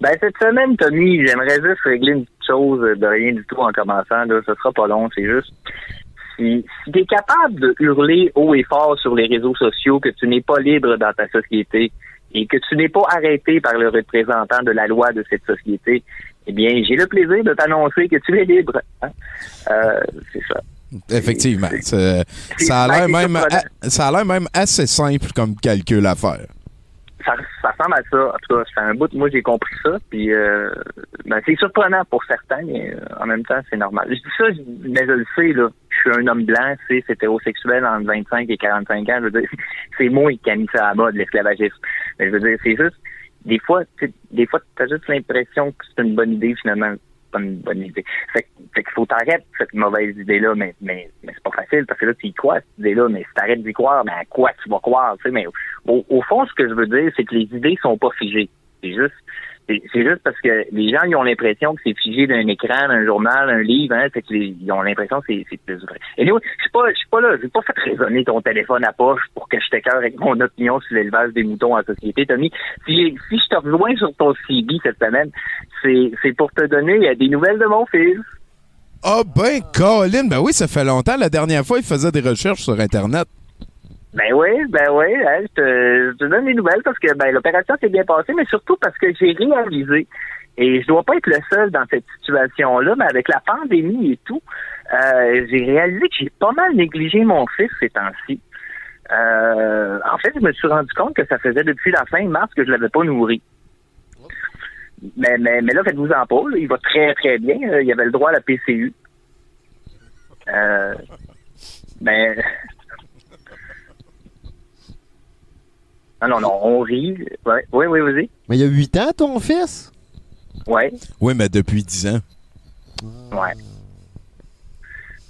Ben, cette semaine, Tommy, j'aimerais juste régler une petite chose de rien du tout en commençant. Là. Ce sera pas long, c'est juste. Si, si tu es capable de hurler haut et fort sur les réseaux sociaux que tu n'es pas libre dans ta société et que tu n'es pas arrêté par le représentant de la loi de cette société, eh bien, j'ai le plaisir de t'annoncer que tu es libre. hein. Euh, c'est ça. Effectivement. Ça, ça a l'air même, a- ça a l'air même assez simple comme calcul à faire. Ça, ça ressemble à ça. En tout cas, c'est un bout, moi j'ai compris ça. Puis euh, ben, c'est surprenant pour certains, mais euh, en même temps, c'est normal. Je dis ça, je- mais je le sais, là. Je suis un homme blanc, c'est hétérosexuel entre 25 et 45 ans. Je veux dire, c'est moi qui a mis ça à la mode, l'esclavagisme. Mais je veux dire, c'est juste, des fois, des fois, t'as juste l'impression que c'est une bonne idée, finalement. Pas une bonne idée. Fait, qu'il faut t'arrêter cette mauvaise idée-là, mais, mais, mais c'est pas facile parce que là, tu y crois, cette idée-là, mais si t'arrêtes d'y croire, mais à quoi tu vas croire, tu sais, mais au, au fond, ce que je veux dire, c'est que les idées sont pas figées. C'est juste, c'est juste parce que les gens, ils ont l'impression que c'est figé d'un écran, d'un journal, un livre, hein, c'est que les- ils ont l'impression que c'est plus vrai. Et nous, je suis pas, je suis pas là, j'ai pas fait résonner ton téléphone à poche pour que je t'écœure avec mon opinion sur l'élevage des moutons en société, Tommy. Si, si je te rejoins sur ton CB cette semaine, c'est pour te donner euh, des nouvelles de mon fils. Ah ben, Colin, ben oui, ça fait longtemps. La dernière fois, il faisait des recherches sur Internet. Ben oui, ben oui, hein, je, te, je te donne des nouvelles parce que ben l'opération s'est bien passée, mais surtout parce que j'ai réalisé, et je dois pas être le seul dans cette situation-là, mais avec la pandémie et tout, euh, j'ai réalisé que j'ai pas mal négligé mon fils ces temps-ci. Euh, en fait, je me suis rendu compte que ça faisait depuis la fin mars que je l'avais pas nourri. Mais, mais, mais là, faites-vous en pas, il va très très bien. Il avait le droit à la PCU. Euh, mais Ah non, non, on rit. Ouais, oui, oui, vas-y. Mais il y a 8 ans, ton fils? Ouais, Oui, mais depuis 10 ans. ouais.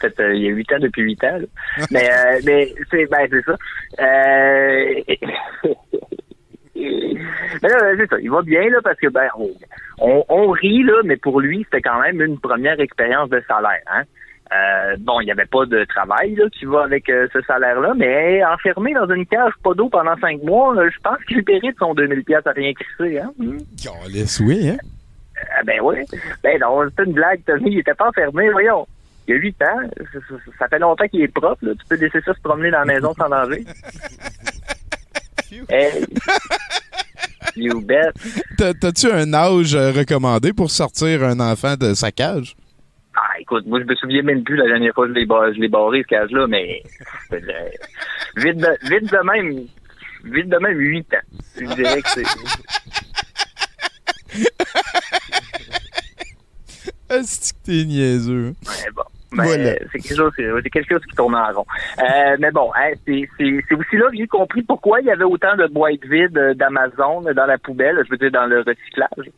Peut-être euh, il y a huit ans depuis huit ans. là. mais euh, mais c'est ben c'est ça. Euh... mais là, c'est ça. Il va bien là parce que ben on, on, on rit là, mais pour lui c'était quand même une première expérience de salaire. Hein? Euh, bon, il n'y avait pas de travail là, qui va avec euh, ce salaire-là, mais enfermé dans une cage, pas d'eau pendant cinq mois, là, je pense qu'il mérite son 2000 pièces à rien crisser. Hein? Calisse, oui, hein? Ben oui. Ben non, c'est une blague, Tommy. Il était pas enfermé, voyons. Il y a huit ans. Ça, fait longtemps qu'il est propre. Là. Tu peux laisser ça se promener dans la maison sans danger. hey. You bet. T'as- T'as-tu un âge euh, recommandé pour sortir un enfant de sa cage? Ah, écoute, moi, je me souviens même plus la dernière fois que je l'ai ba- je l'ai barré, ce cage-là, mais euh, vite, de, vite de même, vite de même, huit ans. Je dirais que c'est... Est-ce que t'es niaiseux? Ouais, bon. Ben, Voilà. c'est quelque chose, c'est c'est quelque chose qui tourne en rond. Euh, mais bon, hein, c'est c'est- c'est aussi là que j'ai compris pourquoi il y avait autant de boîtes vides euh, d'Amazon dans la poubelle, je veux dire dans le recyclage.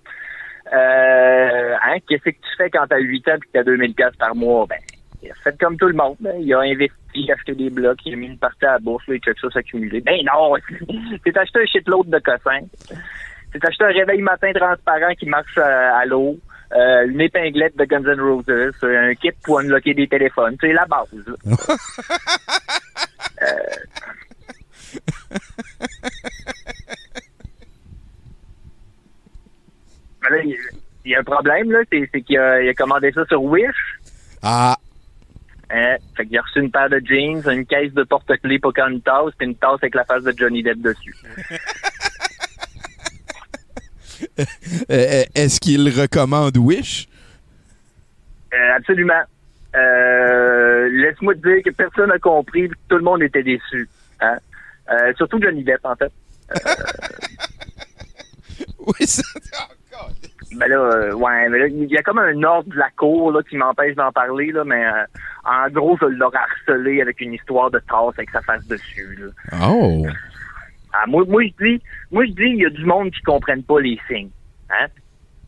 Euh, hein, qu'est-ce que tu fais quand t'as 8 ans et que t'as 2000 pièces par mois? Ben, il a fait comme tout le monde. hein. Il a investi, il a acheté des blocs, il a mis une partie à la bourse, là, il a quelque chose s'accumuler. Ben non! C'est acheté un shitload de cossins. C'est acheté un réveil matin transparent qui marche à l'eau. euh, une épinglette de Guns N' Roses, un kit pour unlocker des téléphones. C'est la base. Euh, mais là, il y a- il y a un problème, là, c'est qu'il a, il a commandé ça sur Wish. Ah, Hein? Fait qu'il a reçu une paire de jeans, une caisse de porte-clés Pocahontas, puis une tasse avec la face de Johnny Depp dessus. euh, euh, est-ce qu'il recommande Wish? Euh, absolument. Euh, Laisse-moi te dire que personne n'a compris, que tout le monde était déçu. Hein? Surtout Johnny Depp, en fait. oui, ça... Ben là, euh, ouais, mais là, il y a comme un ordre de la cour là, qui m'empêche d'en parler, là, mais euh, en gros, je l'aurais harcelé avec une histoire de tasse avec sa face dessus. Là. Oh! Ah, moi, moi je dis, moi je dis, il y a du monde qui comprennent pas les signes. Hein?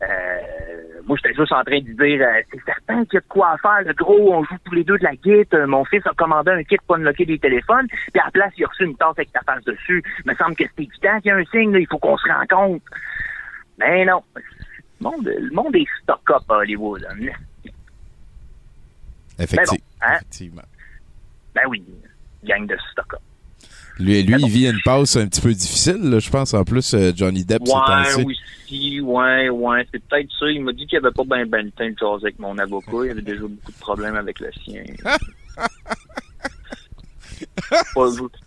Euh, moi, j'étais juste en train de dire, euh, c'est certain qu'il y a de quoi à faire. Le gros, on joue tous les deux de la guite. Euh, mon fils a commandé un kit pour unlocker des téléphones. Puis à la place, il a reçu une tasse avec ta face dessus. Il me semble que c'est évident qu'il y a un signe. là, il faut qu'on se rende compte. Mais non. Le monde, le monde est stock-up à Hollywood. hein. Bon, hein? Effectivement. Ben oui, gang de stock Lui, lui il vit une passe un petit peu difficile, là, je pense. En plus, euh, Johnny Depp, c'est Ouais, aussi, ouais, ouais, c'est peut-être ça. Il m'a dit qu'il avait pas bien ben le temps de jaser avec mon avocat. Il avait déjà beaucoup de problèmes avec le sien.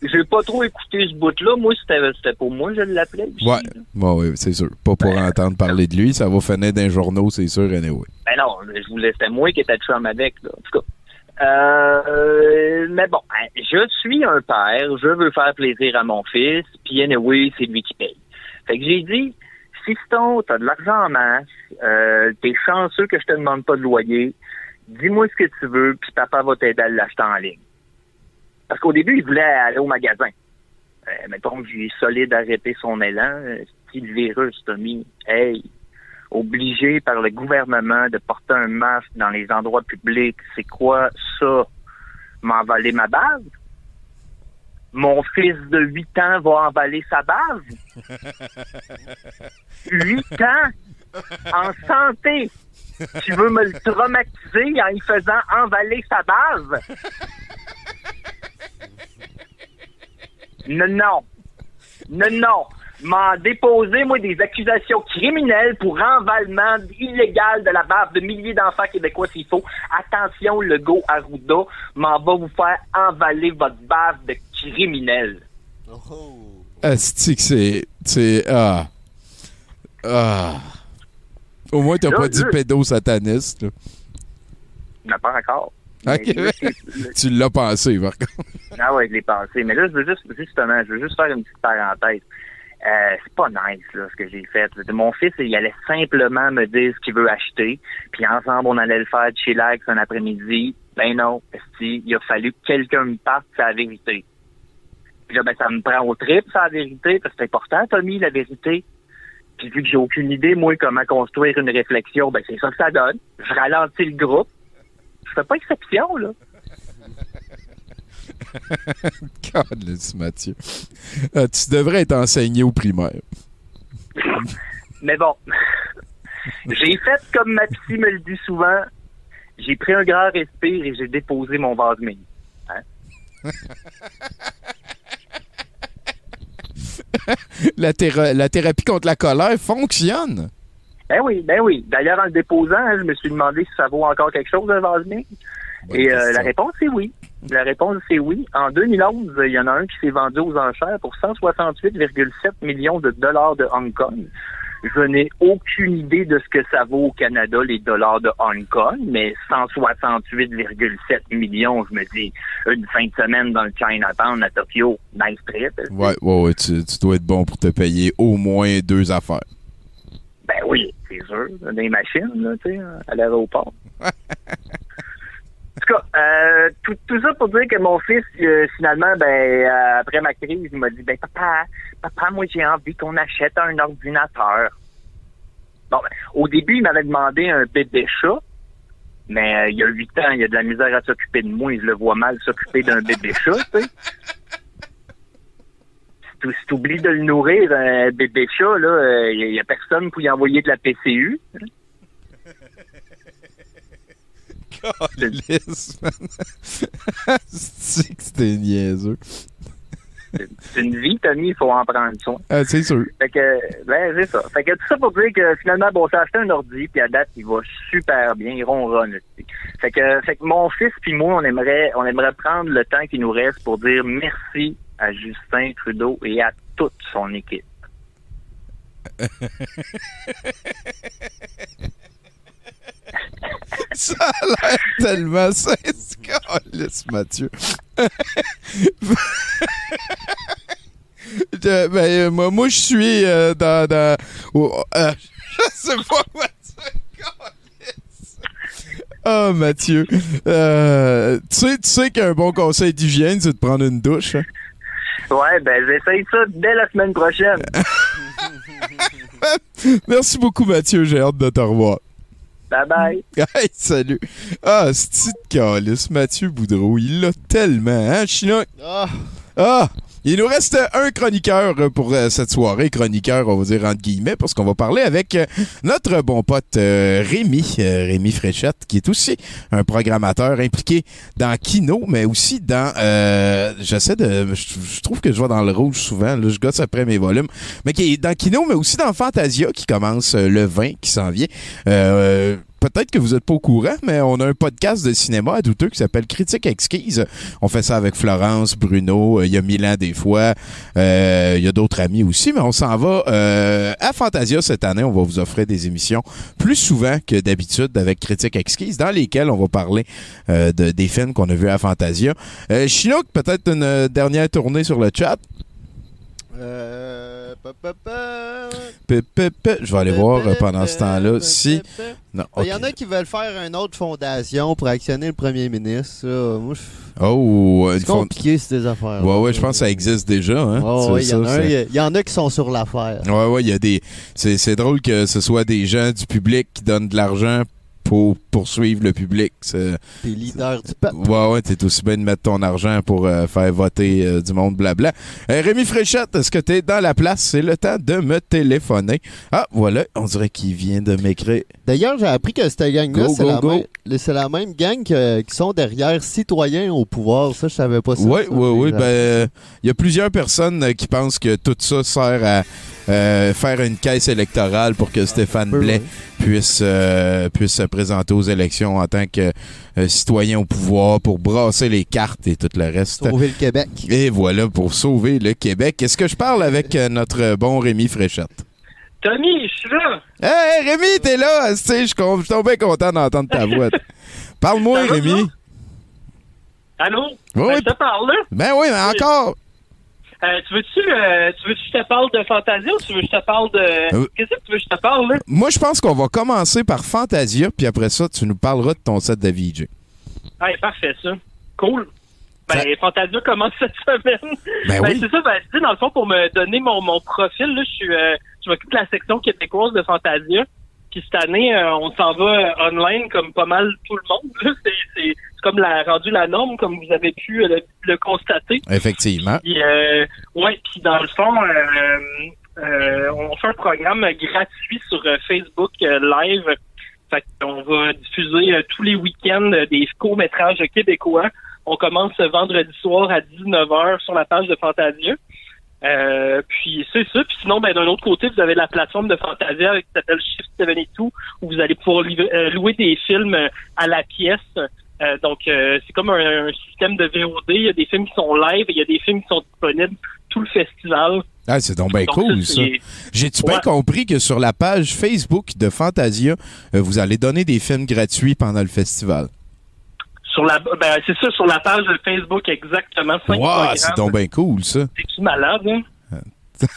J'ai pas trop écouté ce bout-là. Moi, c'était pour moi, je l'appelais. Ouais, ouais, ouais, c'est sûr. Pas pour entendre parler de lui, ça va finir d'un journaux, c'est sûr, anyway. Ben non, je voulais, c'était moi qui étais chum avec, là. En tout cas. Euh, mais bon, hein, je suis un père, je veux faire plaisir à mon fils, puis anyway, c'est lui qui paye. Fait que j'ai dit, fiston, t'as de l'argent en masse, euh, t'es chanceux que je te demande pas de loyer, dis-moi ce que tu veux, puis papa va t'aider à l'acheter en ligne. Parce qu'au début, il voulait aller au magasin. Euh, mettons j'ai solide arrêté son élan, euh, style virus, Tommy. Hey, obligé par le gouvernement de porter un masque dans les endroits publics, c'est quoi ça? M'envaler ma base? Mon fils de 8 ans va emballer sa base? 8 ans? En santé? Tu veux me le traumatiser en y faisant emballer sa base? Non, non. Non, non. M'en déposer, moi, des accusations criminelles pour envalement illégal de la bave de milliers d'enfants québécois s'il faut. Attention, le go Arruda m'en va vous faire envaler votre bave de criminel. Asti que c'est. C'est. Ah. Ah. Au moins, t'as pas dit pédosataniste, là. Non, pas encore. Tu l'as pensé, par contre. Ah ouais, je l'ai pensé. Mais là, je veux juste, justement, je veux juste faire une petite parenthèse. Euh, c'est pas nice, là, ce que j'ai fait. Mon fils, il allait simplement me dire ce qu'il veut acheter, puis ensemble, on allait le faire chez Lex un après-midi. Ben non, il a fallu que quelqu'un me parte sa vérité. Puis là, ben, ça me prend au trip, sa vérité, parce que c'est important, Tommy, la vérité. Puis vu que j'ai aucune idée, moi, comment construire une réflexion, ben c'est ça que ça donne. Je ralentis le groupe. Je fais pas exception, là. Calisse, Mathieu. Ah, tu devrais être enseigné au primaire. Mais bon, j'ai fait comme ma psy me le dit souvent. J'ai pris un grand respire et j'ai déposé mon vase mini. Hein? La, théra- la thérapie contre la colère fonctionne. Ben oui, ben oui. D'ailleurs, en le déposant, hein, je me suis demandé si ça vaut encore quelque chose, un vase Et euh, la réponse est oui. La réponse c'est oui. En 2011, il y en a un qui s'est vendu aux enchères pour 168,7 millions de dollars de Hong Kong. Je n'ai aucune idée de ce que ça vaut au Canada, les dollars de Hong Kong, mais 168,7 millions, je me dis, une fin de semaine dans le Chinatown à Tokyo, nice trip. Ouais, ouais, ouais. Tu, tu dois être bon pour te payer au moins deux affaires. Ben oui, c'est sûr. Des machines, là, tu sais, à l'aéroport. Tout cas, euh, tout, ça pour dire que mon fils, euh, finalement, ben, euh, après ma crise, il m'a dit, ben, papa, papa, moi, j'ai envie qu'on achète un ordinateur. Bon, ben, au début, il m'avait demandé un bébé chat, mais il y a huit ans, il a de la misère à s'occuper de moi, je le vois mal s'occuper d'un bébé chat, tu sais. Si tu- si t'oublies de le nourrir, un bébé chat, là, il y, a personne pour y envoyer de la PCU. Man. C'est que c'était niaiseux? C'est une vie, Tommy, il faut en prendre soin. Ah, c'est sûr. Fait que, ben, c'est ça. Fait que tout ça pour dire que finalement, bon, j'ai acheté un ordi, puis à date, il va super bien, il ronronne. aussi. Fait que, fait que mon fils puis moi, on aimerait, on aimerait prendre le temps qui nous reste pour dire merci à Justin Trudeau et à toute son équipe. Ça a l'air tellement Calisse, Mathieu. Je- ben, euh, moi, moi je suis euh, dans. dans oh, euh, je sais pas. Calisse. Oh, Mathieu. Euh, tu sais, tu sais qu'un bon conseil d'hygiène, c'est de prendre une douche. hein? Ouais, ben, j'essaye ça dès la semaine prochaine. Merci beaucoup, Mathieu. J'ai hâte de te revoir. Bye bye. Hey, salut. Ah, c'est de calice, Mathieu Boudreau. Il l'a tellement, hein, Chinook? Ah. Ah! Il nous reste un chroniqueur pour euh, cette soirée. Chroniqueur, on va dire entre guillemets, parce qu'on va parler avec euh, notre bon pote euh, Rémi, Rémi Fréchette, qui est aussi un programmateur impliqué dans Kino, mais aussi dans... euh, J'essaie de... Je trouve que je vois dans le rouge souvent. Là, je gosse après mes volumes. Mais qui est dans Kino, mais aussi dans Fantasia, qui commence le 20, qui s'en vient. Euh, Peut-être que vous n'êtes pas au courant, mais on a un podcast de cinéma à douteux qui s'appelle Critique Exquise. On fait ça avec Florence, Bruno, euh, il y a Milan des fois, euh, il y a d'autres amis aussi, mais on s'en va euh, à Fantasia cette année. On va vous offrir des émissions plus souvent que d'habitude avec Critique Exquise, dans lesquelles on va parler euh, de, des films qu'on a vus à Fantasia. Euh, Chinook, peut-être une euh, dernière tournée sur le chat? Euh, Je vais aller voir euh, pendant ce temps-là si... Non, Il y en a qui veulent faire une autre fondation pour actionner le premier ministre. Moi, je- Oh, c'est fond- compliqué, ces affaires. Ouais, ouais, je pense que ça existe déjà. Hein? Ouais, il y en a y en qui sont sur l'affaire. Ouais, ouais, il y a des. C'est drôle que ce soit des gens du public qui donnent de l'argent pour poursuivre le public. C'est... Des leaders du peuple. Ouais, ouais, t'es aussi bien de mettre ton argent pour euh, faire voter euh, du monde blabla. Euh, Rémi Fréchette, est-ce que t'es dans la place? C'est le temps de me téléphoner. Ah, voilà, on dirait qu'il vient de m'écrire. D'ailleurs, j'ai appris que cette gang-là, c'est la, la même gang que- qui sont derrière Citoyens au pouvoir. Ça, je savais pas ça. Oui, oui, oui. Ben, il y a plusieurs personnes euh, qui pensent que tout ça sert à euh, faire une caisse électorale pour que Stéphane peu, Blais puisse, euh, puisse se présenter aux élections en tant que euh, citoyen au pouvoir pour brasser les cartes et tout le reste. Sauver le Québec. Et voilà, pour sauver le Québec. Est-ce que je parle avec euh, notre bon Rémi Fréchette? Tommy, je suis là. Hey, Rémi, t'es là! Tu sais, Je suis bien content d'entendre ta voix. Parle-moi, Rémi. Allô? Oui, Ben, je te parle, là. Ben oui, mais encore! Euh, tu veux-tu euh, tu veux que je te parle de Fantasia ou tu veux que je te parle de... Euh. Qu'est-ce que tu veux que je te parle, là? Moi, je pense qu'on va commencer par Fantasia, puis après ça, tu nous parleras de ton set de VJ. Ouais, parfait, ça. Cool. Ben, Fantasia commence cette semaine. Ben oui. c'est ça, ben, tu sais, dans le fond, pour me donner mon, mon profil, là, je suis, euh, je m'occupe de la section québécoise de Fantasia. Puis cette année, euh, on s'en va online comme pas mal tout le monde. C'est, comme la, rendu la norme, comme vous avez pu euh, le, le constater. Effectivement. Puis, euh, ouais, puis dans le fond, euh, euh, on fait un programme gratuit sur Facebook Live. Fait qu'on va diffuser tous les week-ends des courts-métrages québécois. On commence ce vendredi soir à 19h sur la page de Fantasia. Euh, puis c'est ça. Puis sinon, ben, d'un autre côté, vous avez la plateforme de Fantasia qui s'appelle Shift 72 où vous allez pouvoir euh, louer des films euh, à la pièce. Euh, donc, euh, c'est comme un, un système de VOD. Il y a des films qui sont live et il y a des films qui sont disponibles tout le festival. Ah, c'est donc bien cool, ça, J'ai-tu bien compris que sur la page Facebook de Fantasia, vous allez donner des films gratuits pendant le festival? Sur la, ben, c'est ça, sur la page de Facebook, exactement. Cinq Wow, c'est donc bien cool, ça. C'est-tu malade, hein?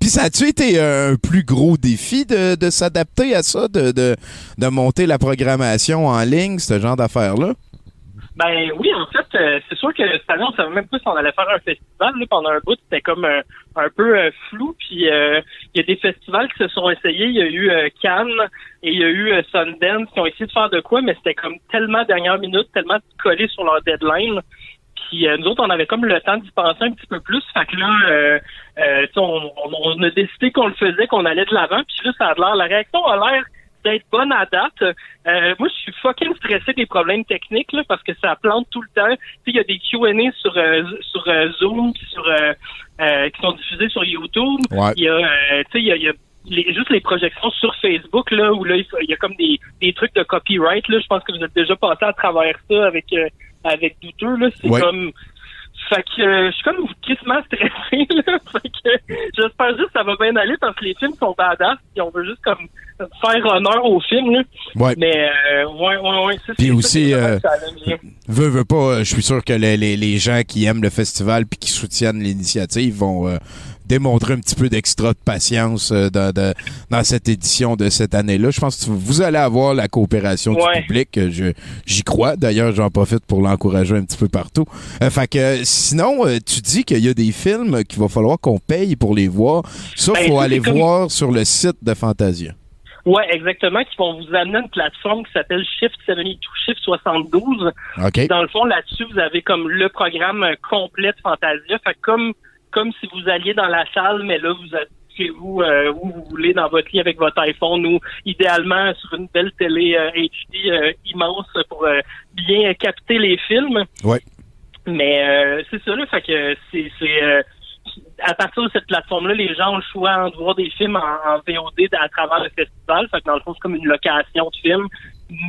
Puis ça a-tu été un plus gros défi de, de s'adapter à ça, de, de, de monter la programmation en ligne, ce genre d'affaires-là? Ben oui, en fait, euh, c'est sûr que cette année, on savait même pas si on allait faire un festival. Là, pendant un bout, c'était comme euh, un peu euh, flou. Puis euh, il y a des festivals qui se sont essayés. Il y a eu euh, Cannes et il y a eu euh, Sundance qui ont essayé de faire de quoi, mais c'était comme tellement dernière minute, tellement collé sur leur deadline. Puis nous autres, on avait comme le temps d'y penser un petit peu plus. Fait que là, on, on- on a décidé qu'on le faisait, qu'on allait de l'avant. Puis là, ça a l'air, la réaction a l'air d'être bonne à date. Euh, moi, je suis fucking stressé des problèmes techniques là, parce que ça plante tout le temps. Tu sais, il y a des Q&A sur euh, sur euh, Zoom, sur euh, euh, qui sont diffusés sur YouTube. Ouais. Il y a, tu sais, il y a, y a les- juste les projections sur Facebook là où là il y a comme des, des trucs de copyright là. Je pense que vous êtes déjà passé à travers ça avec euh, avec douteux là. C'est Ouais. comme fait que euh, je suis comme quasiment stressé là. Fait que j'espère juste que ça va bien aller parce que les films sont badass et on veut juste comme faire honneur aux films là. Ouais. Mais euh, ouais ouais ouais. Puis aussi, ça, euh. Veux, veux pas, euh, je suis sûr que les, les, les gens qui aiment le festival puis qui soutiennent l'initiative vont euh, démontrer un petit peu d'extra de patience euh, dans, de- dans cette édition de cette année-là. Je pense que vous allez avoir la coopération Ouais. du public. euh, Je, j'y crois. D'ailleurs, j'en profite pour l'encourager un petit peu partout. Euh, fait que sinon, tu dis qu'il y a des films qu'il va falloir qu'on paye pour les voir. Ça, Ben, faut aller comme- voir sur le site de Fantasia. Ouais, exactement, qui vont vous amener à une plateforme qui s'appelle Shift 72, Shift 72. OK. Dans le fond, là-dessus, vous avez comme le programme complet de Fantasia. Fait que comme comme si vous alliez dans la salle, mais là, vous êtes chez vous euh, où vous voulez, dans votre lit avec votre iPhone ou idéalement sur une belle télé euh, HD euh, immense pour euh, bien capter les films. Ouais. Mais euh, c'est ça, là, fait que c'est c'est euh, à partir de cette plateforme-là, les gens ont le choix de voir des films en, en VOD à travers le festival. Fait que dans le fond, c'est comme une location de film,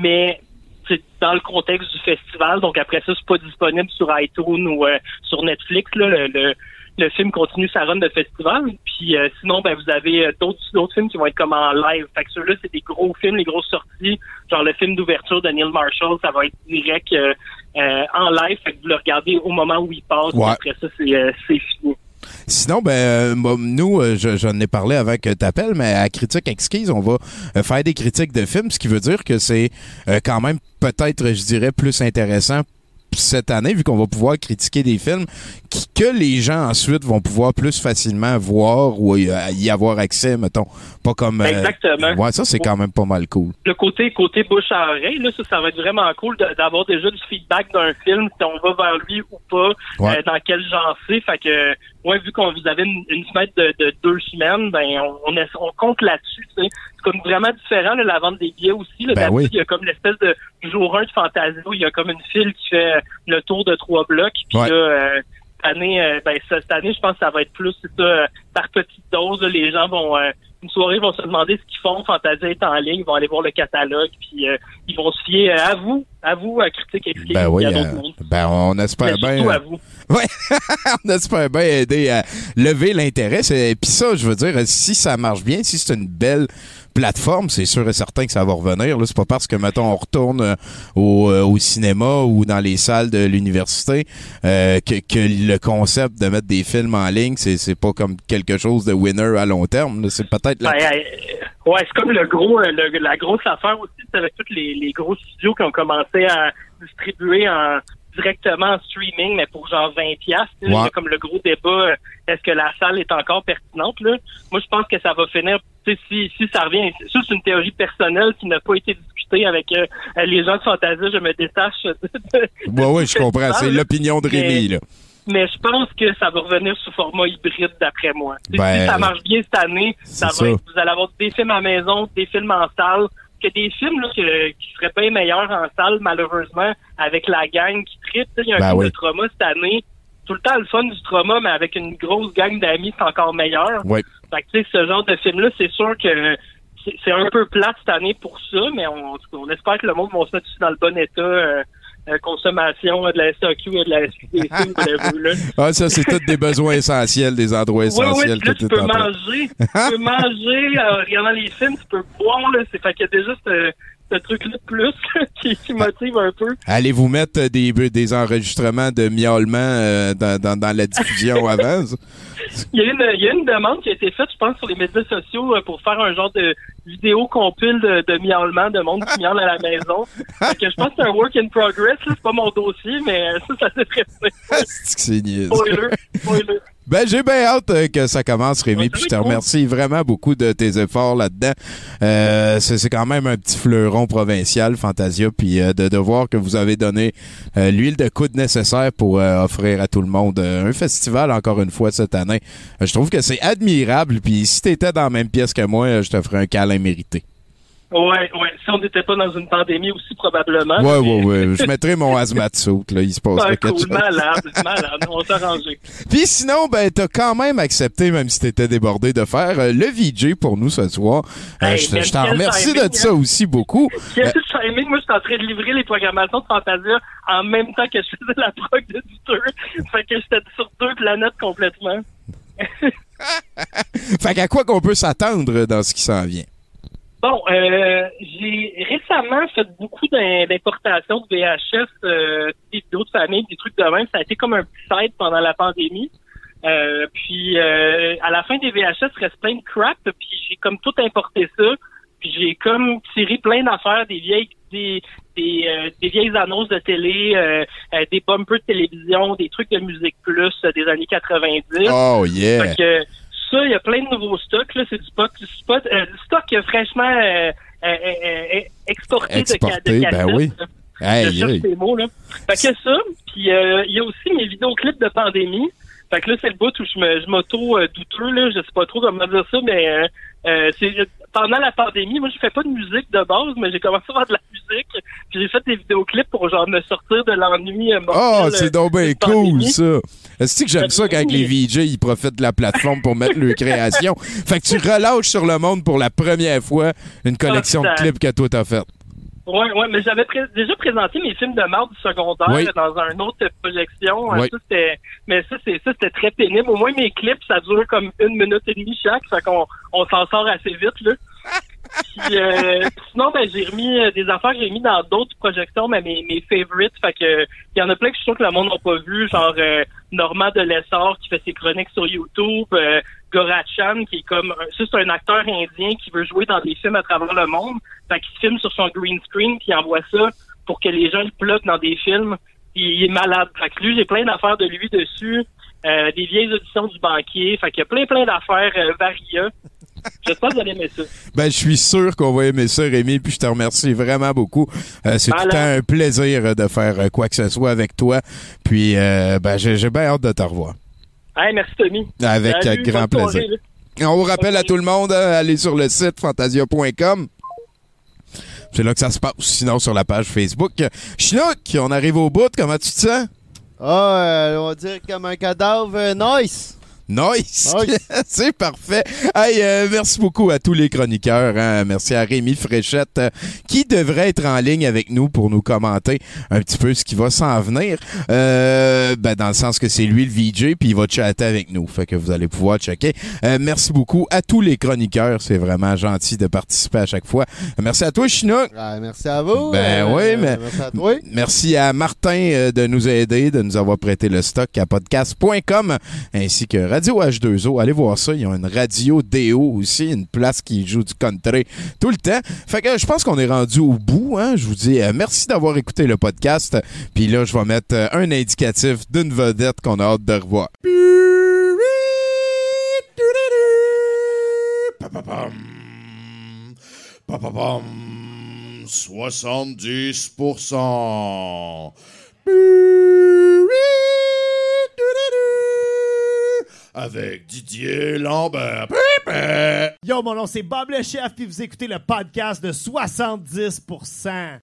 mais c'est dans le contexte du festival. Donc après ça, c'est pas disponible sur iTunes ou euh, sur Netflix. Là, le, le, le film continue sa run de festival. Puis euh, sinon, ben vous avez euh, d'autres d'autres films qui vont être comme en live. Fait que ceux-là, c'est des gros films, les grosses sorties. Genre le film d'ouverture de Neil Marshall, ça va être direct euh, euh, en live. Fait que vous le regardez au moment où il passe. Ouais. Après ça, c'est euh, c'est fini. Sinon, ben, euh, nous, je- j'en ai parlé avec euh, T'appelles, mais à Critique Exquise, on va faire des critiques de films, ce qui veut dire que c'est euh, quand même peut-être, je dirais, plus intéressant cette année, vu qu'on va pouvoir critiquer des films qui- que les gens ensuite vont pouvoir plus facilement voir ou y, y avoir accès, mettons. Pas comme... euh, Exactement. Ouais, ça, c'est quand même pas mal cool. le côté côté bouche à oreille, là, ça, ça va être vraiment cool d'avoir déjà du feedback d'un film, si on va vers lui ou pas, Ouais. euh, dans quel genre c'est. Fait que, ouais, vu qu'on vous avez une, une fenêtre de, de deux semaines, ben on, on, est- on compte là-dessus. C'est comme vraiment différent là, la vente des billets aussi. Là, Ben oui. Il y a comme l'espèce de jour 1 de Fantasio, il y a comme une file qui fait le tour de trois blocs. Puis Ouais. là, euh, cette année, euh, ben, ça- cette année, je pense que ça va être plus ça, euh, par petite dose. là, les gens vont euh, une soirée vont se demander ce qu'ils font. Fantasia est en ligne, ils vont aller voir le catalogue, puis euh, ils vont se fier euh, à vous, à vous, à Critique Exquise, Ben oui, et à euh, d'autres mondes. ben on espère Mais bien... surtout à vous. Ouais, on espère bien aider à lever l'intérêt. Puis ça, je veux dire, si ça marche bien, si c'est une belle plateforme, c'est sûr et certain que ça va revenir. C'est pas parce que, mettons, on retourne euh, au, euh, au cinéma ou dans les salles de l'université euh, que, le concept de mettre des films en ligne, c'est pas comme quelque chose de winner à long terme. C'est peut-être la... Ben, ouais, c'est comme le gros, la grosse affaire aussi, c'est avec tous les gros studios qui ont commencé à distribuer en directement en streaming, mais pour genre 20 piastres. là. Il y Ouais. a comme le gros débat, euh, est-ce que la salle est encore pertinente? Là? Moi, je pense que ça va finir, si, si ça revient, ça c'est une théorie personnelle qui n'a pas été discutée avec euh, les gens de Fantasia, je me détache de, de- Ouais, ouais, je comprends. C'est l'opinion de Rémi, Mais- là. mais je pense que ça va revenir sous format hybride d'après moi. Sais, Ben, si ça marche bien cette année, ça va vous allez avoir des films à maison, des films en salle, que des films là, que- qui seraient bien meilleurs en salle, malheureusement, avec la gang qui tripe. Il y a un Ben film oui. de trauma cette année. Tout le temps le fun du trauma, mais avec une grosse gang d'amis, c'est encore meilleur. Ouais. Fait que, tu sais, ce genre de film-là, c'est sûr que c'est un peu plate cette année pour ça, mais on, on espère que le monde va se mettre dans le bon état. euh, euh, consommation euh, de la SAQ et de la SQDC whatever, là. Ah, ça, c'est tous des besoins essentiels, des endroits Oui, oui, essentiels puis là, que tu peux manger. Tu peux manger en regardant les films, tu peux boire, là. C'est fait a déjà ce, ce truc-là de plus qui, qui motive un peu. Allez-vous mettre des, des enregistrements de miaulement euh, dans, dans, dans la diffusion avant? Il y, a une, il y a une demande qui a été faite, je pense, sur les médias sociaux euh, pour faire un genre de vidéo compile de, de miaulement, de monde qui miaule à la maison. Que je pense que c'est un work in progress, là. C'est pas mon dossier, mais euh, ça, ça devrait C'est que c'est. Spoiler, spoiler. Ben, j'ai bien hâte euh, que ça commence, Rémi, puis je te remercie vraiment beaucoup de tes efforts là-dedans. Euh, c'est quand même un petit fleuron provincial, Fantasia, puis euh, de, de voir que vous avez donné euh, l'huile de coude nécessaire pour euh, offrir à tout le monde euh, un festival, encore une fois, cette année. Je trouve que c'est admirable, puis si t'étais dans la même pièce que moi, je te ferais un câlin mérité. Ouais, ouais. Si on n'était pas dans une pandémie aussi, probablement. Ouais, mais- ouais, ouais. Je mettrais mon hazmat suit, là, il se Ah, quelque cool, chose. malade, malade. On s'est arrangé. Puis sinon, ben, t'as quand même accepté, même si t'étais débordé, de faire euh, le VJ pour nous ce soir. Euh, Hey, je t'en remercie timing, de ça hein? aussi beaucoup. Quel Euh, timing, moi, je suis en train de livrer les programmations de Fantasia en même temps que je faisais la prog de Duteur. Fait que j'étais sur deux planètes complètement. fait qu'à quoi qu'on peut s'attendre dans ce qui s'en vient? Bon, euh, j'ai récemment fait beaucoup d'im- d'importations de VHS, euh, des vidéos de famille, des trucs de même. Ça a été comme un petit site pendant la pandémie. Euh, puis euh, à la fin des VHS, il reste plein de crap. Puis j'ai comme tout importé ça. Puis j'ai comme tiré plein d'affaires, des vieilles des des, euh, des vieilles annonces de télé, des bumpers de télévision, des trucs de musique plus des années 90. Oh, yeah. Fait que ça, il y a plein de nouveaux stocks. Là, c'est du spot, du spot, euh, du stock euh, fraîchement euh, euh, euh, exporté, Exporté, de, de ben oui. Hey, je hey. ces mots, là. Fait que ça, puis euh, il y a aussi mes vidéoclips de pandémie. Fait que là, c'est le bout où je me je m'auto euh, douteux, là, je sais pas trop comment dire ça, mais euh, euh, c'est pendant la pandémie, moi je fais pas de musique de base, mais j'ai commencé à faire de la musique, puis j'ai fait des vidéoclips pour genre me sortir de l'ennui Oh, c'est donc bien cool, ça. Est-ce que j'aime ça quand les VJ, ils profitent de la plateforme pour mettre leur création? Fait que tu relâches sur le monde pour la première fois une collection de clips que toi t'as fait. Ouais, ouais, mais j'avais pré- déjà présenté mes films de marde du secondaire Oui. dans une autre projection. Oui. Ça, c'était, mais ça, c'est, ça, c'était très pénible. Au moins, mes clips, ça dure comme une minute et demie chaque, fait qu'on, on s'en sort assez vite, là. Euh, sinon, ben, j'ai remis euh, des affaires que j'ai mis dans d'autres projections, mais mes, mes favorites. Fait que, il y en a plein que je suis sûr que le monde n'a pas vu, genre, euh, Normand de Lessard qui fait ses chroniques sur YouTube, euh, Gorachan qui est comme, c'est un acteur indien qui veut jouer dans des films à travers le monde. Fait qu'il filme sur son green screen puis il envoie ça pour que les gens le pluguent dans des films. Il est malade. Fait que lui, j'ai plein d'affaires de lui dessus. Euh, des vieilles auditions du banquier. Fait qu'il y a plein, plein d'affaires variées. J'espère que vous allez aimer ça. Ben, je suis sûr qu'on va aimer ça, Rémi, puis je te remercie vraiment beaucoup. Euh, c'est tout le temps Voilà. un plaisir euh, de faire euh, quoi que ce soit avec toi. Puis, euh, ben, j'ai j'ai bien hâte de te revoir. Hey, merci Tommy. Avec Salut, grand plaisir. On vous rappelle à tout le monde, allez sur le site fantasia.com. C'est là que ça se passe. Sinon, sur la page Facebook. Chinook, on arrive au bout. Comment tu te sens? Ah, euh, on va dire comme un cadavre euh, nice. Nice! Nice. c'est parfait. Hey, euh, merci beaucoup à tous les chroniqueurs. hein. Merci à Rémi Fréchette euh, qui devrait être en ligne avec nous pour nous commenter un petit peu ce qui va s'en venir. Euh, ben, dans le sens que c'est lui le VJ puis il va chatter avec nous. Fait que vous allez pouvoir checker. Euh, merci beaucoup à tous les chroniqueurs. C'est vraiment gentil de participer à chaque fois. Merci à toi, Chinook. Merci à vous. Ben Euh, oui, mais Merci à toi. merci à Martin de nous aider, de nous avoir prêté le stock à podcast.com ainsi que Radio H2O. Allez voir ça, ils ont une radio DO aussi, une place qui joue du country tout le temps. Fait que je pense qu'on est rendu au bout. Hein? Je vous dis euh, merci d'avoir écouté le podcast. Puis là, je vais mettre euh, un indicatif d'une vedette qu'on a hâte de revoir. Papapam. Papapam. 70%. Avec Didier Lambert. Yo, mon nom c'est Bob le chef, puis vous écoutez le podcast de 70%.